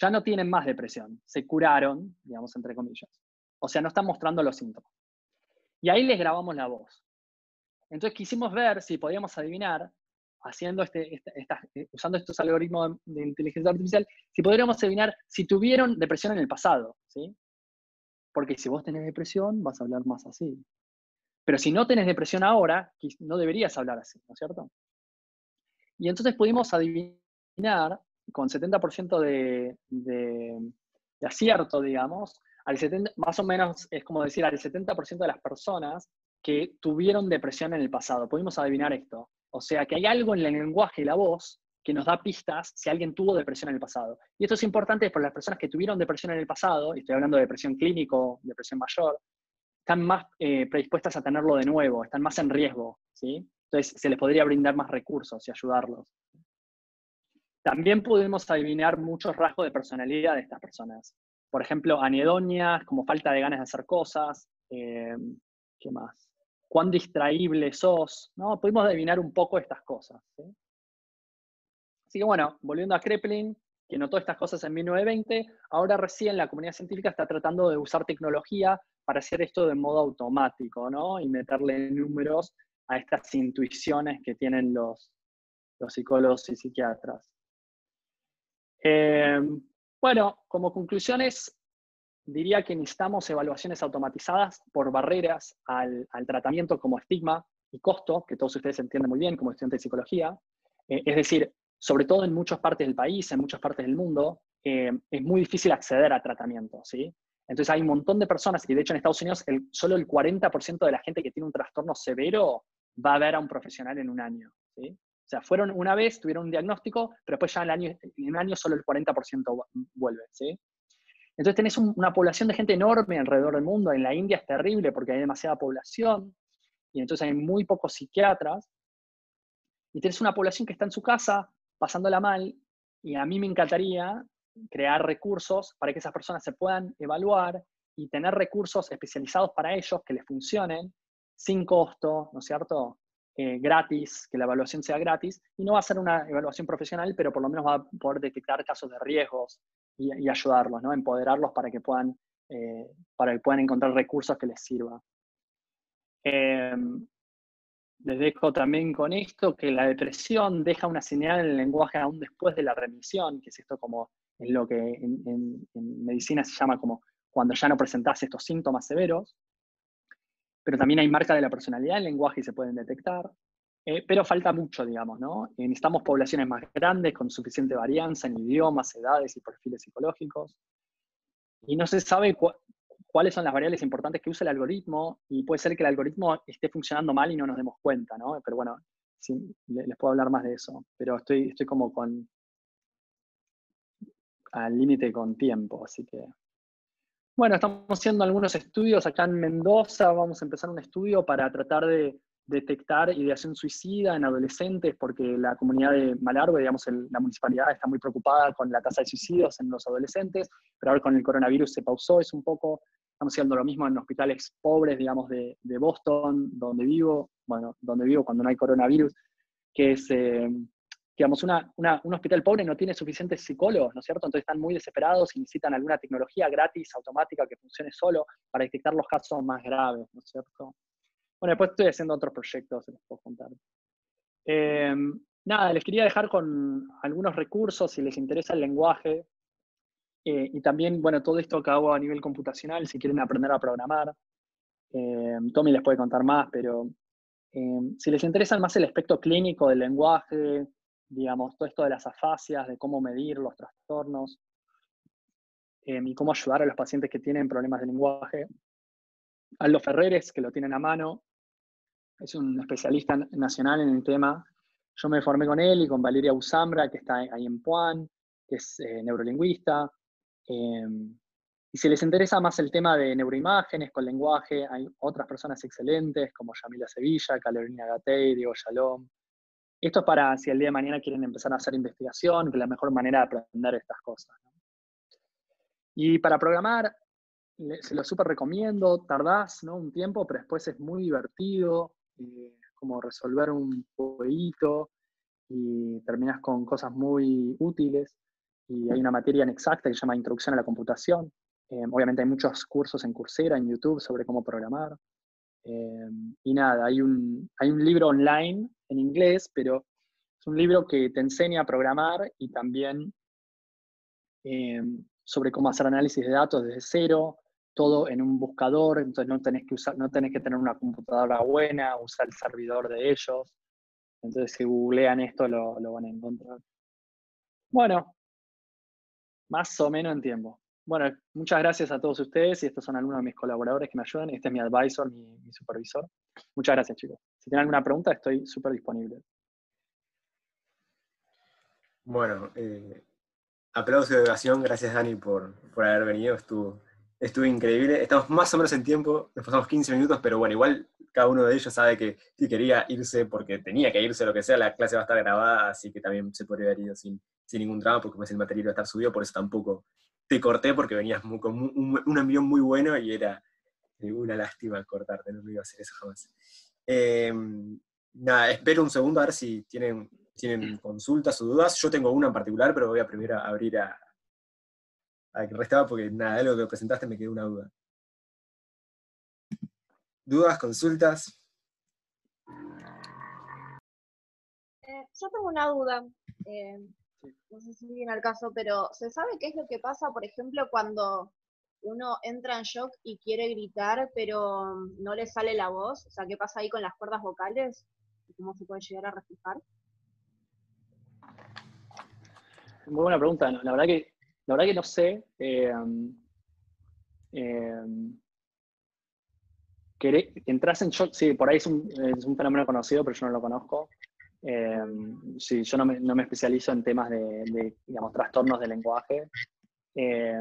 Ya no tienen más depresión, se curaron, digamos, entre comillas. O sea, no están mostrando los síntomas. Y ahí les grabamos la voz. Entonces quisimos ver si podíamos adivinar haciendo este, eh, usando estos algoritmos de, inteligencia artificial, si podríamos adivinar si tuvieron depresión en el pasado, ¿sí? Porque si vos tenés depresión, vas a hablar más así. Pero si no tenés depresión ahora, no deberías hablar así, ¿no es cierto? Y entonces pudimos adivinar con 70% de, de, acierto, digamos, al 70, más o menos es como decir al 70% de las personas que tuvieron depresión en el pasado. Pudimos adivinar esto. O sea, que hay algo en el lenguaje y la voz que nos da pistas si alguien tuvo depresión en el pasado. Y esto es importante porque las personas que tuvieron depresión en el pasado, y estoy hablando de depresión clínico, depresión mayor, están más eh, predispuestas a tenerlo de nuevo, están más en riesgo, ¿sí? Entonces se les podría brindar más recursos y ayudarlos. También pudimos adivinar muchos rasgos de personalidad de estas personas. Por ejemplo, anedonias, como falta de ganas de hacer cosas. Eh, ¿Qué más? cuán distraíble sos, ¿no? Pudimos adivinar un poco estas cosas. Así que bueno, volviendo a Kreplin, que notó estas cosas en 1920, ahora recién la comunidad científica está tratando de usar tecnología para hacer esto de modo automático, ¿no? Y meterle números a estas intuiciones que tienen los, psicólogos y psiquiatras. Eh, bueno, como conclusiones, diría que necesitamos evaluaciones automatizadas por barreras al, tratamiento como estigma y costo, que todos ustedes entienden muy bien como estudiantes de psicología. Eh, es decir, sobre todo en muchas partes del país, en muchas partes del mundo, eh, es muy difícil acceder a tratamiento. Entonces hay un montón de personas, y de hecho en Estados Unidos solo el 40% de la gente que tiene un trastorno severo va a ver a un profesional en un año, ¿sí? O sea, fueron una vez, tuvieron un diagnóstico, pero después ya en, el año, un año solo el 40% vuelve, ¿sí? Entonces tenés una población de gente enorme alrededor del mundo. En la India es terrible porque hay demasiada población y entonces hay muy pocos psiquiatras. Y tenés una población que está en su casa pasándola mal y a mí me encantaría crear recursos para que esas personas se puedan evaluar y tener recursos especializados para ellos que les funcionen sin costo, ¿no es cierto? Eh, gratis, que la evaluación sea gratis, y no va a ser una evaluación profesional, pero por lo menos va a poder detectar casos de riesgos y, ayudarlos, ¿no? empoderarlos para que puedan, eh, para que puedan encontrar recursos que les sirvan. Em, les dejo también con esto que la depresión deja una señal en el lenguaje aún después de la remisión, que es esto como es lo que en, medicina se llama como cuando ya no presentás estos síntomas severos, pero también hay marcas de la personalidad en lenguaje y se pueden detectar. Eh, pero falta mucho, digamos, ¿no? Eh, necesitamos poblaciones más grandes, con suficiente varianza en idiomas, edades y perfiles psicológicos. Y no se sabe cuáles son las variables importantes que usa el algoritmo, y puede ser que el algoritmo esté funcionando mal y no nos demos cuenta, ¿no? Pero bueno, les puedo hablar más de eso. Pero estoy, estoy como con al límite con tiempo, así que... Bueno, estamos haciendo algunos estudios acá en Mendoza, vamos a empezar un estudio para tratar de detectar ideación suicida en adolescentes, porque la comunidad de Malargue, digamos, la municipalidad está muy preocupada con la tasa de suicidios en los adolescentes, pero ahora con el coronavirus se pausó es un poco. Estamos haciendo lo mismo en hospitales pobres, digamos, de, Boston, donde vivo, bueno, donde vivo cuando no hay coronavirus, que es, eh, digamos, una, un hospital pobre no tiene suficientes psicólogos, ¿no es cierto? Entonces están muy desesperados y necesitan alguna tecnología gratis, automática, que funcione solo para detectar los casos más graves, ¿no es cierto? Bueno, después estoy haciendo otros proyectos, se los puedo contar. Em, nada, les quería dejar con algunos recursos si les interesa el lenguaje. Eh, y también, bueno, todo esto que hago a nivel computacional, si quieren aprender a programar. Em, Tommy les puede contar más, pero em, si les interesa más el aspecto clínico del lenguaje, digamos, todo esto de las afasias, de cómo medir los trastornos y cómo ayudar a los pacientes que tienen problemas de lenguaje, Aldo Ferreres, que lo tienen a mano, es un especialista nacional en el tema. Yo me formé con él y con Valeria Usambra, que está ahí en Puan, que es eh, neurolingüista. Em, y si les interesa más el tema de neuroimágenes con lenguaje, hay otras personas excelentes como Yamila Sevilla, Carolina Gatey, Diego Shalom. Esto es para si el día de mañana quieren empezar a hacer investigación, que es la mejor manera de aprender estas cosas. Y para programar, se lo súper recomiendo, tardás ¿no? un tiempo, pero después es muy divertido, eh, como resolver un jueguito y terminas con cosas muy útiles. Y hay una materia en exacta que se llama Introducción a la Computación. Eh, obviamente hay muchos cursos en Coursera, en YouTube, sobre cómo programar. Eh, y nada, hay un, hay un libro online en inglés, pero Es un libro que te enseña a programar y también eh, sobre cómo hacer análisis de datos desde cero, todo en un buscador, entonces no tenés que usar, no tenés que tener una computadora buena, usar el servidor de ellos. Entonces si googlean esto lo, lo van a encontrar. Bueno, más o menos en tiempo. Bueno, muchas gracias a todos ustedes y estos son algunos de mis colaboradores que me ayudan. Este es mi advisor, mi, mi supervisor. Muchas gracias, chicos. Si tienen alguna pregunta, estoy súper disponible. Bueno, eh, aplauso de oración. Gracias, Dani, por, por haber venido. Estuvo, estuvo increíble. Estamos más o menos en tiempo, nos pasamos 15 minutos, pero bueno, igual cada uno de ellos sabe que si quería irse porque tenía que irse, lo que sea, la clase va a estar grabada, así que también se podría haber ido sin, sin ningún drama, porque pues el material iba a estar subido, por eso tampoco te corté, porque venías con un, un envión muy bueno y era una lástima cortarte, no me iba a hacer eso jamás. Em, nada, espero un segundo a ver si tienen, tienen consultas o dudas. Yo tengo una en particular, pero voy a primero abrir a, a que restaba porque nada, de lo que presentaste me quedó una duda. ¿Dudas, consultas? Eh, yo tengo una duda. Eh, no sé si viene al caso, pero ¿se sabe qué es lo que pasa, por ejemplo, cuando uno entra en shock y quiere gritar, pero no le sale la voz? O sea, ¿qué pasa ahí con las cuerdas vocales? ¿Cómo se puede llegar a reflejar? Muy buena pregunta. La verdad que, la verdad que no sé. Eh, eh, entras en shock, sí, por ahí es un, fenómeno conocido, pero yo no lo conozco. Eh, sí, yo no me, especializo en temas de, digamos, trastornos de lenguaje. Eh,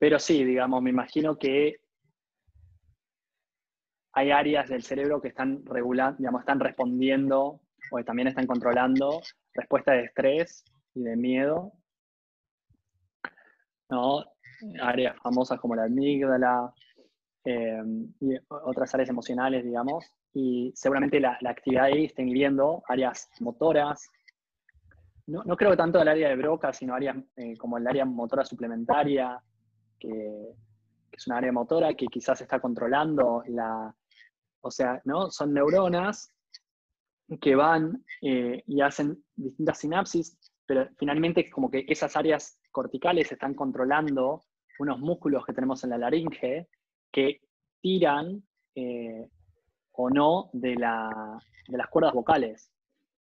pero sí, digamos, me imagino que hay áreas del cerebro que están regulando, digamos, están respondiendo o también están controlando respuesta de estrés y de miedo. ¿no? Áreas famosas como la amígdala, eh, y otras áreas emocionales, digamos, y seguramente la, la, actividad ahí está inhibiendo áreas motoras. No, no, creo tanto el área de Broca, sino áreas eh, como el área motora suplementaria, que, es una área motora que quizás está controlando la... O sea, ¿no? Son neuronas que van eh, y hacen distintas sinapsis, pero finalmente como que esas áreas corticales están controlando unos músculos que tenemos en la laringe que tiran eh, o no de, la, de, las cuerdas vocales.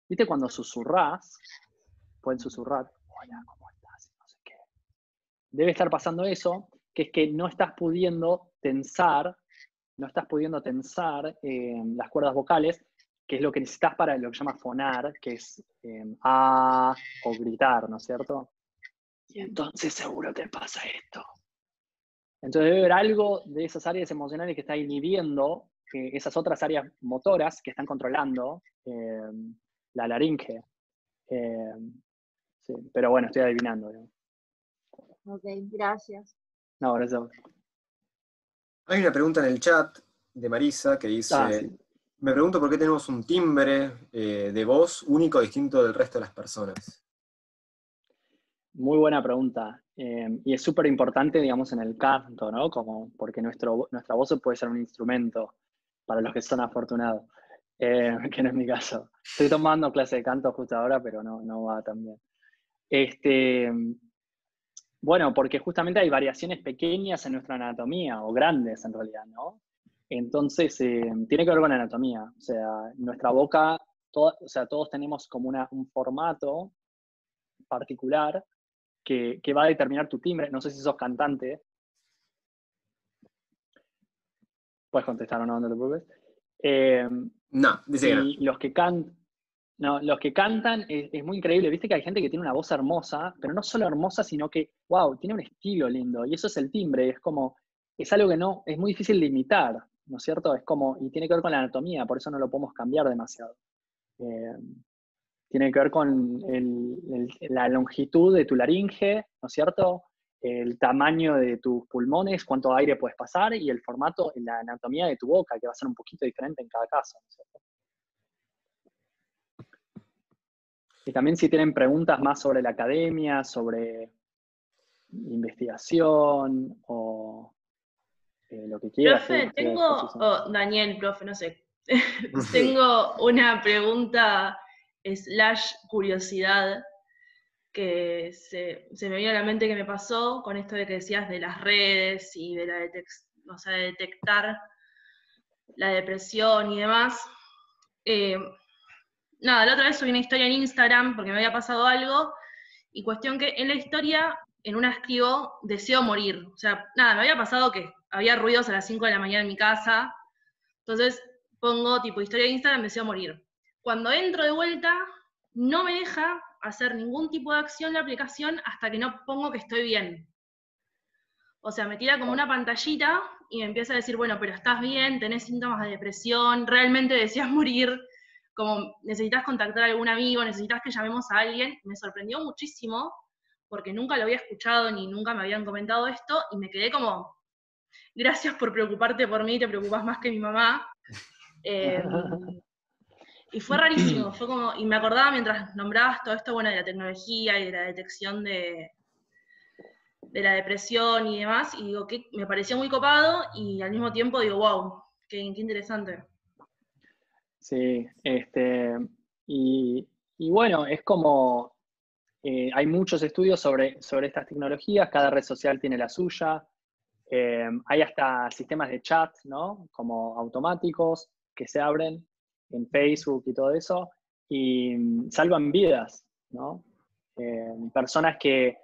¿Viste cuando susurrás? Pueden susurrar, hola, ¿cómo estás? No sé qué. Debe estar pasando eso, que es que no estás pudiendo tensar, no estás pudiendo tensar eh, las cuerdas vocales, que es lo que necesitas para lo que se llama fonar, que es eh, a o gritar, ¿no es cierto? Y entonces seguro te pasa esto. Entonces debe haber algo de esas áreas emocionales que está inhibiendo eh, esas otras áreas motoras que están controlando la laringe. Sí, pero bueno, estoy adivinando. Ok, gracias. No, gracias. Hay una pregunta en el chat de Marisa que dice, ah, sí. me pregunto por qué tenemos un timbre de voz único distinto del resto de las personas. Muy buena pregunta. Eh, y es súper importante, digamos, en el canto, ¿no? Como, porque nuestro, nuestra voz puede ser un instrumento para los que son afortunados, eh, [LAUGHS] que no es mi caso. Estoy tomando clase de canto justo ahora, pero no, no va tan bien. Este, bueno, porque justamente hay variaciones pequeñas en nuestra anatomía, o grandes en realidad, ¿no? Entonces, eh, tiene que ver con la anatomía. O sea, nuestra boca, todo, o sea, todos tenemos como una, un formato particular que, que, va a determinar tu timbre. No sé si sos cantante. Puedes contestar o no, no te preocupes. Eh, no, dice y los que cantan. No, los que cantan es, muy increíble. Viste que hay gente que tiene una voz hermosa, pero no solo hermosa, sino que, wow, tiene un estilo lindo. Y eso es el timbre. Es como, es algo que no, es muy difícil de imitar, ¿no es cierto? Es como, y tiene que ver con la anatomía, por eso no lo podemos cambiar demasiado. Eh, tiene que ver con la longitud de tu laringe, ¿no es cierto? El tamaño de tus pulmones, cuánto aire puedes pasar y el formato, la anatomía de tu boca, que va a ser un poquito diferente en cada caso, ¿no es cierto? Y también si tienen preguntas más sobre la academia, sobre investigación o eh, lo que quieran. Profe, tengo, oh, Daniel, profe, no sé, [LAUGHS] [LAUGHS] tengo una pregunta slash curiosidad que se, me vino a la mente que me pasó con esto de que decías de las redes y de la o sea, de detectar la depresión y demás. Eh, nada, la otra vez subí una historia en Instagram porque me había pasado algo y cuestión que en la historia, en una escribo, deseo morir. O sea, nada, me había pasado que había ruidos a las 5 de la mañana en mi casa, entonces pongo tipo historia de Instagram, deseo morir. Cuando entro de vuelta, no me deja hacer ningún tipo de acción la aplicación hasta que no pongo que estoy bien. O sea, me tira como una pantallita y me empieza a decir, bueno, pero estás bien, tenés síntomas de depresión, realmente deseas [LAUGHS] morir, como necesitas contactar a algún amigo, necesitas que llamemos a alguien. Me sorprendió muchísimo porque nunca lo había escuchado ni nunca me habían comentado esto y me quedé como, gracias por preocuparte por mí, te preocupas más que mi mamá. [LAUGHS] Em, y fue rarísimo, fue como, y me acordaba mientras nombrabas todo esto, bueno, de la tecnología y de la detección de, de la depresión y demás, y digo que me pareció muy copado y al mismo tiempo digo, wow, qué, interesante. Sí, este, y, bueno, es como, eh, hay muchos estudios sobre, sobre estas tecnologías, cada red social tiene la suya, eh, hay hasta sistemas de chat, ¿no? Como automáticos que se abren en Facebook y todo eso, y mm, salvan vidas, ¿no? Eh, personas que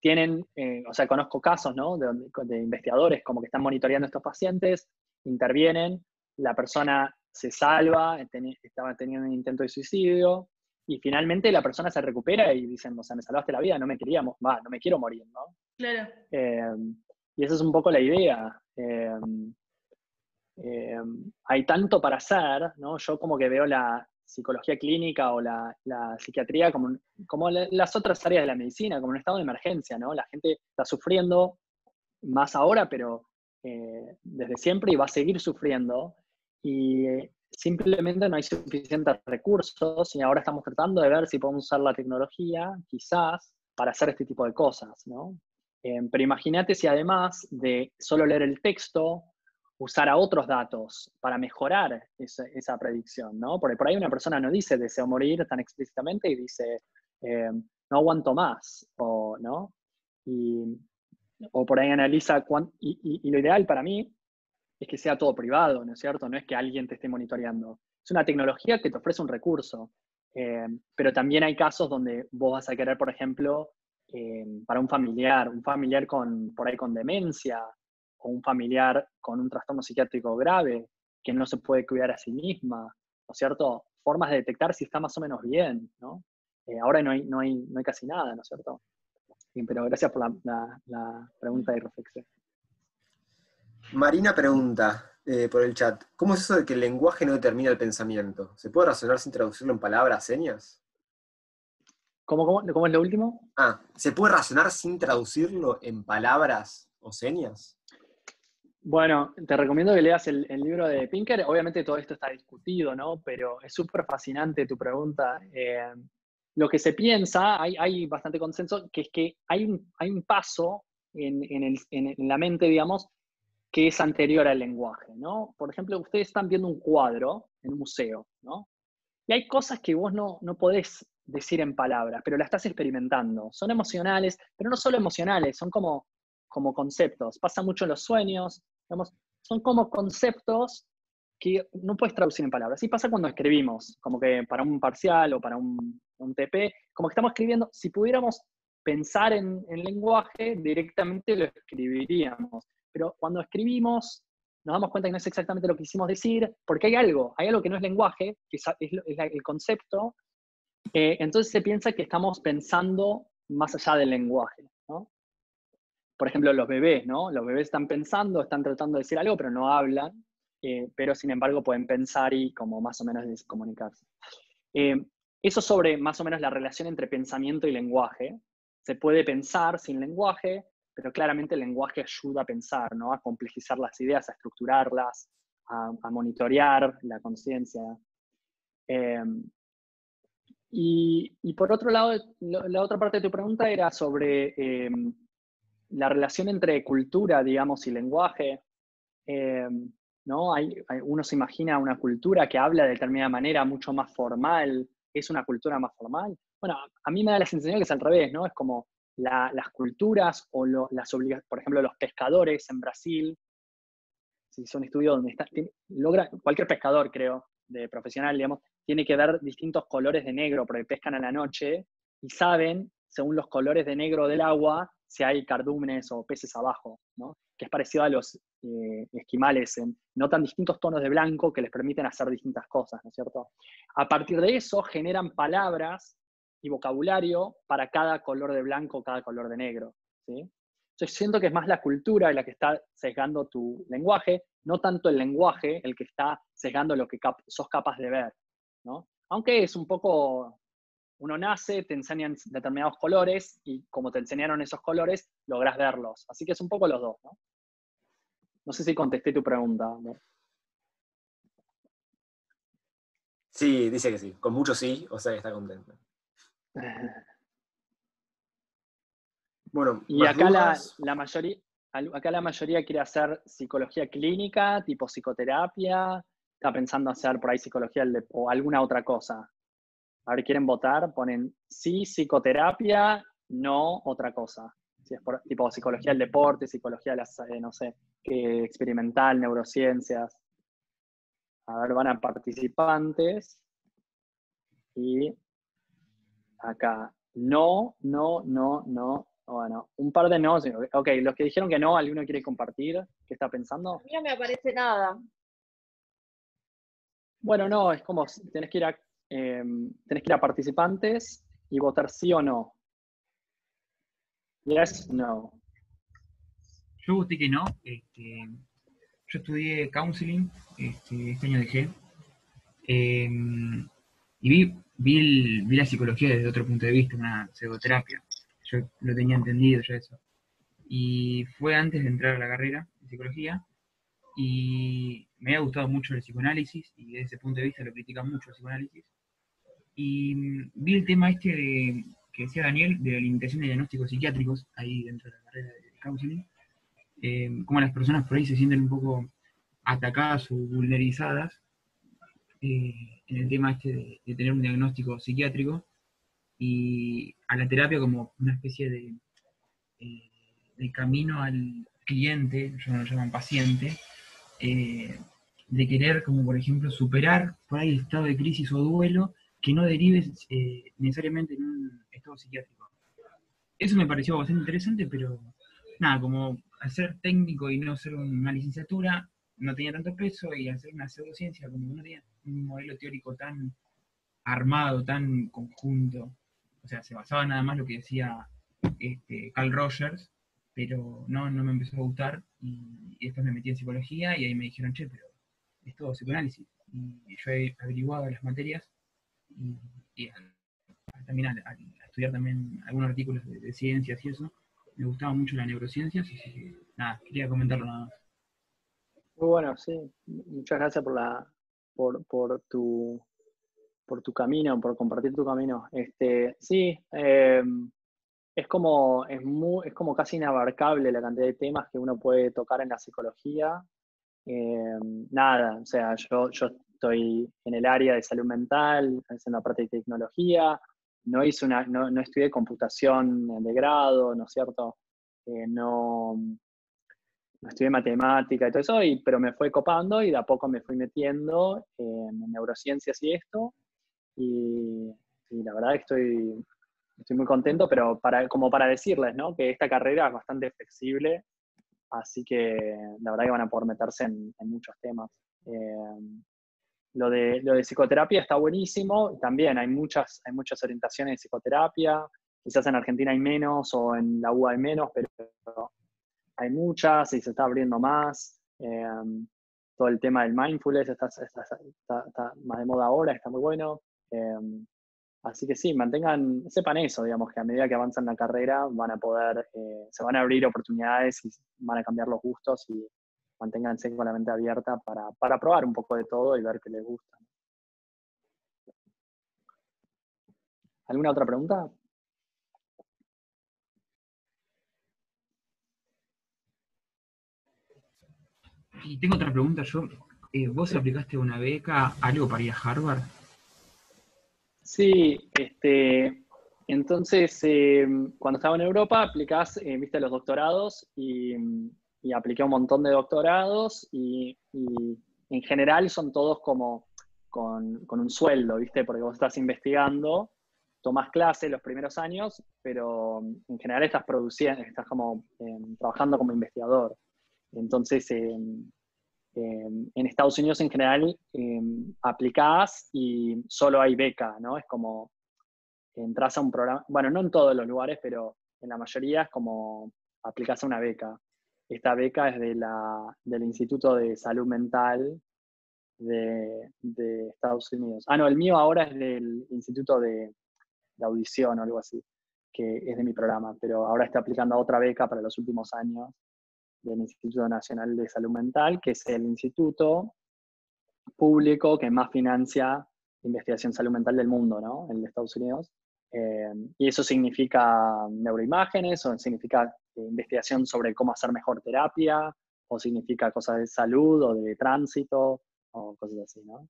tienen, o sea, conozco casos, ¿no? De, investigadores como que están monitoreando a estos pacientes, intervienen, la persona se salva, estaba teniendo un intento de suicidio, y finalmente la persona se recupera y dicen, o sea, me salvaste la vida, no me queríamos, va, no me quiero morir, ¿no? Claro. Eh, y esa es un poco la idea. Eh, hay tanto para hacer, ¿no? Yo como que veo la psicología clínica o la, psiquiatría como, como las otras áreas de la medicina, como un estado de emergencia, ¿no? La gente está sufriendo más ahora, pero eh, desde siempre y va a seguir sufriendo. Y simplemente no hay suficientes recursos y ahora estamos tratando de ver si podemos usar la tecnología, quizás, para hacer este tipo de cosas, ¿no? Eh, pero imagínate si además de solo leer el texto usar a otros datos para mejorar esa, predicción, ¿no? Porque por ahí una persona no dice deseo morir tan explícitamente y dice eh, no aguanto más, o, ¿no? Y, o por ahí analiza, y, y, lo ideal para mí es que sea todo privado, ¿no es cierto? No es que alguien te esté monitoreando. Es una tecnología que te ofrece un recurso, eh, pero también hay casos donde vos vas a querer, por ejemplo, eh, para un familiar, un familiar con, por ahí con demencia, o un familiar con un trastorno psiquiátrico grave que no se puede cuidar a sí misma, ¿no es cierto? Formas de detectar si está más o menos bien, ¿no? Eh, ahora no hay, no, hay, no hay casi nada, ¿no es cierto? pero gracias por la, pregunta y reflexión. Marina pregunta eh, por el chat, ¿cómo es eso de que el lenguaje no determina el pensamiento? ¿Se puede razonar sin traducirlo en palabras, señas? ¿Cómo, cómo, cómo es lo último? Ah, ¿se puede razonar sin traducirlo en palabras o señas? Bueno, te recomiendo que leas el, libro de Pinker. Obviamente todo esto está discutido, ¿no? Pero es súper fascinante tu pregunta. Eh, lo que se piensa, hay, bastante consenso, que es que hay un, hay un paso en, la mente, digamos, que es anterior al lenguaje, ¿no? Por ejemplo, ustedes están viendo un cuadro en un museo, ¿no? Y hay cosas que vos no, no podés decir en palabras, pero las estás experimentando. Son emocionales, pero no solo emocionales, son como, como conceptos. Pasa mucho en los sueños, son como conceptos que no puedes traducir en palabras. Así pasa cuando escribimos, como que para un parcial o para un, TP, como que estamos escribiendo, si pudiéramos pensar en, lenguaje, directamente lo escribiríamos. Pero cuando escribimos, nos damos cuenta que no es exactamente lo que quisimos decir, porque hay algo, hay algo que no es lenguaje, que es, el concepto, eh, entonces se piensa que estamos pensando más allá del lenguaje. por ejemplo, los bebés, ¿no? Los bebés están pensando, están tratando de decir algo, pero no hablan, eh, pero sin embargo pueden pensar y como más o menos comunicarse. Eh, eso sobre más o menos la relación entre pensamiento y lenguaje. Se puede pensar sin lenguaje, pero claramente el lenguaje ayuda a pensar, ¿no? A complejizar las ideas, a estructurarlas, a, monitorear la conciencia. Eh, y, y, por otro lado, la otra parte de tu pregunta era sobre la relación entre cultura, digamos, y lenguaje, eh, ¿no? Hay, uno se imagina una cultura que habla de determinada manera, mucho más formal, es una cultura más formal. Bueno, a mí me da la sensación que es al revés, ¿no? Es como las culturas o las obligaciones, por ejemplo, los pescadores en Brasil, si es un estudio donde está, logra, cualquier pescador, creo, de profesional, digamos, tiene que ver distintos colores de negro porque pescan a la noche y saben, según los colores de negro del agua, si hay cardúmenes o peces abajo, que es parecido a los eh, esquimales, notan distintos tonos de blanco que les permiten hacer distintas cosas, ¿no es cierto? A partir de eso generan palabras y vocabulario para cada color de blanco, cada color de negro, ¿sí? Yo siento que es más la cultura la que está sesgando tu lenguaje, no tanto el lenguaje el que está sesgando lo que sos capaz de ver, ¿no? Aunque es un poco uno nace, te enseñan determinados colores y como te enseñaron esos colores, logras verlos. Así que es un poco los dos, ¿no? No sé si contesté tu pregunta. Sí, dice que sí. Con mucho sí, o sea que está contento. Bueno, y acá la, la, mayoría, acá la mayoría quiere hacer psicología clínica, tipo psicoterapia, está pensando hacer por ahí psicología o alguna otra cosa. A ver, quieren votar, ponen sí, psicoterapia, no, otra cosa. Si es por, tipo psicología del deporte, psicología de las, eh, no sé, experimental, neurociencias. A ver, van a participantes. Y acá, no, no, no, no. Bueno, un par de no. Ok, los que dijeron que no, ¿alguno quiere compartir? ¿Qué está pensando? A mí no me aparece nada. Bueno, no, es como tenés que ir a Em, tenés que ir a participantes y votar sí o no. Yes, no. Yo voté que no. Este, yo estudié counseling, este, este año dejé. Em, y vi, vi, la psicología desde otro punto de vista, una psicoterapia. Yo lo tenía entendido ya eso. Y fue antes de entrar a la carrera de psicología. Y me ha gustado mucho el psicoanálisis y desde ese punto de vista lo critican mucho el psicoanálisis. Y mm, vi el tema este de, que decía Daniel, de la limitación de diagnósticos psiquiátricos, ahí dentro de la carrera de counseling, eh, cómo las personas por ahí se sienten un poco atacadas o vulnerizadas eh, en el tema este de, tener un diagnóstico psiquiátrico y a la terapia como una especie de, eh, camino al cliente, ellos lo llaman paciente, de querer como por ejemplo superar por ahí el estado de crisis o duelo que no derive eh, necesariamente en un estado psiquiátrico. Eso me pareció bastante interesante, pero nada, como hacer técnico y no ser una licenciatura no tenía tanto peso y hacer una pseudociencia como no tenía un modelo teórico tan armado, tan conjunto, o sea, se basaba nada más lo que decía este, Carl Rogers, pero no, no me empezó a gustar y, después me metí en psicología y ahí me dijeron, che, pero es todo psicoanálisis. Y yo he averiguado las materias y, también al, estudiar también algunos artículos de, ciencias y eso, me gustaba mucho la neurociencia, así que nada, quería comentarlo nada más. Muy bueno, sí. Muchas gracias por la por, por tu por tu camino, por compartir tu camino. Este, sí, em, es como, es muy, es como casi inabarcable la cantidad de temas que uno puede tocar en la psicología. Em, nada, o sea, yo, yo estoy en el área de salud mental, haciendo parte de tecnología, no, hice una, no, no estudié computación de grado, ¿no es cierto? Eh, no, estudié matemática y todo eso, y, pero me fue copando y de a poco me fui metiendo en neurociencias y esto, y, la verdad estoy, estoy muy contento, pero para, como para decirles, ¿no? Que esta carrera es bastante flexible, así que la verdad que van a poder meterse en, muchos temas. Eh, lo de, lo de psicoterapia está buenísimo, también hay muchas, hay muchas orientaciones de psicoterapia, quizás en Argentina hay menos o en la UA hay menos, pero hay muchas y se está abriendo más. Em, todo el tema del mindfulness está, más de moda ahora, está muy bueno. Em, así que sí, mantengan, sepan eso, digamos, que a medida que avanzan la carrera van a poder, eh, se van a abrir oportunidades y van a cambiar los gustos y manténganse con la mente abierta para, para probar un poco de todo y ver qué les gusta. ¿Alguna otra pregunta? Y tengo otra pregunta yo. Eh, ¿Vos aplicaste una beca, algo para ir a Harvard? Sí, este, entonces eh, cuando estaba en Europa aplicás, eh, viste, los doctorados y, apliqué un montón de doctorados y, en general son todos como con, con, un sueldo, viste, porque vos estás investigando, tomás clases los primeros años, pero en general estás produciendo, estás como trabajando como investigador. Entonces, en Estados Unidos en general eh, aplicás y solo hay beca, ¿no? Es como entras a un programa, bueno, no en todos los lugares, pero en la mayoría es como aplicás a una beca. Esta beca es de la, del Instituto de Salud Mental de, Estados Unidos. Ah, no, el mío ahora es del Instituto de, de Audición o algo así, que es de mi programa, pero ahora estoy aplicando a otra beca para los últimos años del Instituto Nacional de Salud Mental, que es el instituto público que más financia investigación salud mental del mundo, ¿no? En Estados Unidos. Eh, y eso significa neuroimágenes, o significa eh, investigación sobre cómo hacer mejor terapia, o significa cosas de salud o de tránsito, o cosas así, ¿no?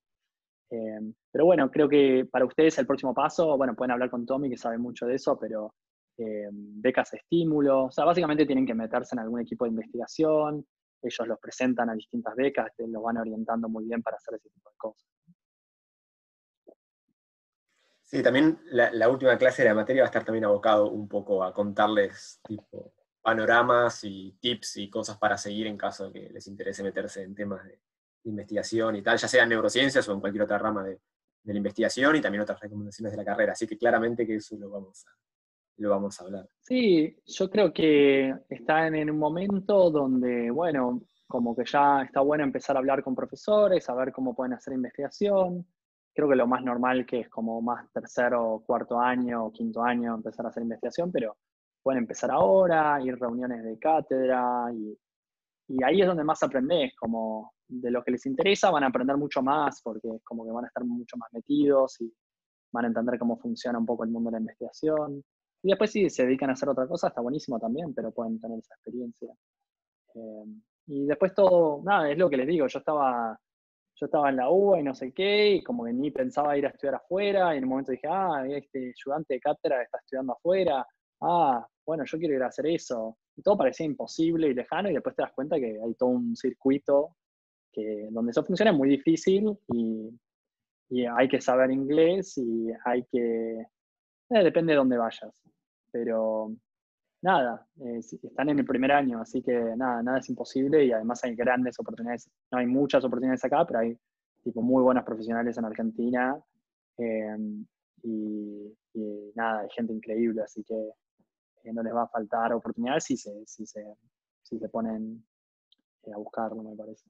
Eh, pero bueno, creo que para ustedes el próximo paso, bueno, pueden hablar con Tommy, que sabe mucho de eso, pero eh, becas de estímulo, o sea, básicamente tienen que meterse en algún equipo de investigación, ellos los presentan a distintas becas, los van orientando muy bien para hacer ese tipo de cosas. Sí, también la, última clase de la materia va a estar también abocado un poco a contarles tipo, panoramas y tips y cosas para seguir en caso de que les interese meterse en temas de, investigación y tal, ya sea en neurociencias o en cualquier otra rama de, de la investigación y también otras recomendaciones de la carrera. Así que claramente que eso lo vamos a, lo vamos a hablar. Sí, yo creo que están en un momento donde, bueno, como que ya está bueno empezar a hablar con profesores, a ver cómo pueden hacer investigación. Creo que lo más normal que es como más tercero, cuarto año, quinto año empezar a hacer investigación, pero pueden empezar ahora, ir reuniones de cátedra y, ahí es donde más aprendes, como de lo que les interesa van a aprender mucho más porque es como que van a estar mucho más metidos y van a entender cómo funciona un poco el mundo de la investigación. Y después si se dedican a hacer otra cosa, está buenísimo también, pero pueden tener esa experiencia. Eh, y después todo, nada, es lo que les digo, yo estaba, yo estaba en la UBA y no sé qué, y como que ni pensaba ir a estudiar afuera, y en un momento dije, ah, este ayudante de cátedra está estudiando afuera, ah, bueno, yo quiero ir a hacer eso. Y todo parecía imposible y lejano, y después te das cuenta que hay todo un circuito que, donde eso funciona es muy difícil y, hay que saber inglés y hay que, eh, depende de dónde vayas pero nada, están en el primer año, así que nada, nada es imposible y además hay grandes oportunidades. No hay muchas oportunidades acá, pero hay tipo muy buenos profesionales en Argentina em, y, nada, hay gente increíble, así que eh, no les va a faltar oportunidades si se, si se, si se ponen eh, a buscarlo, me parece.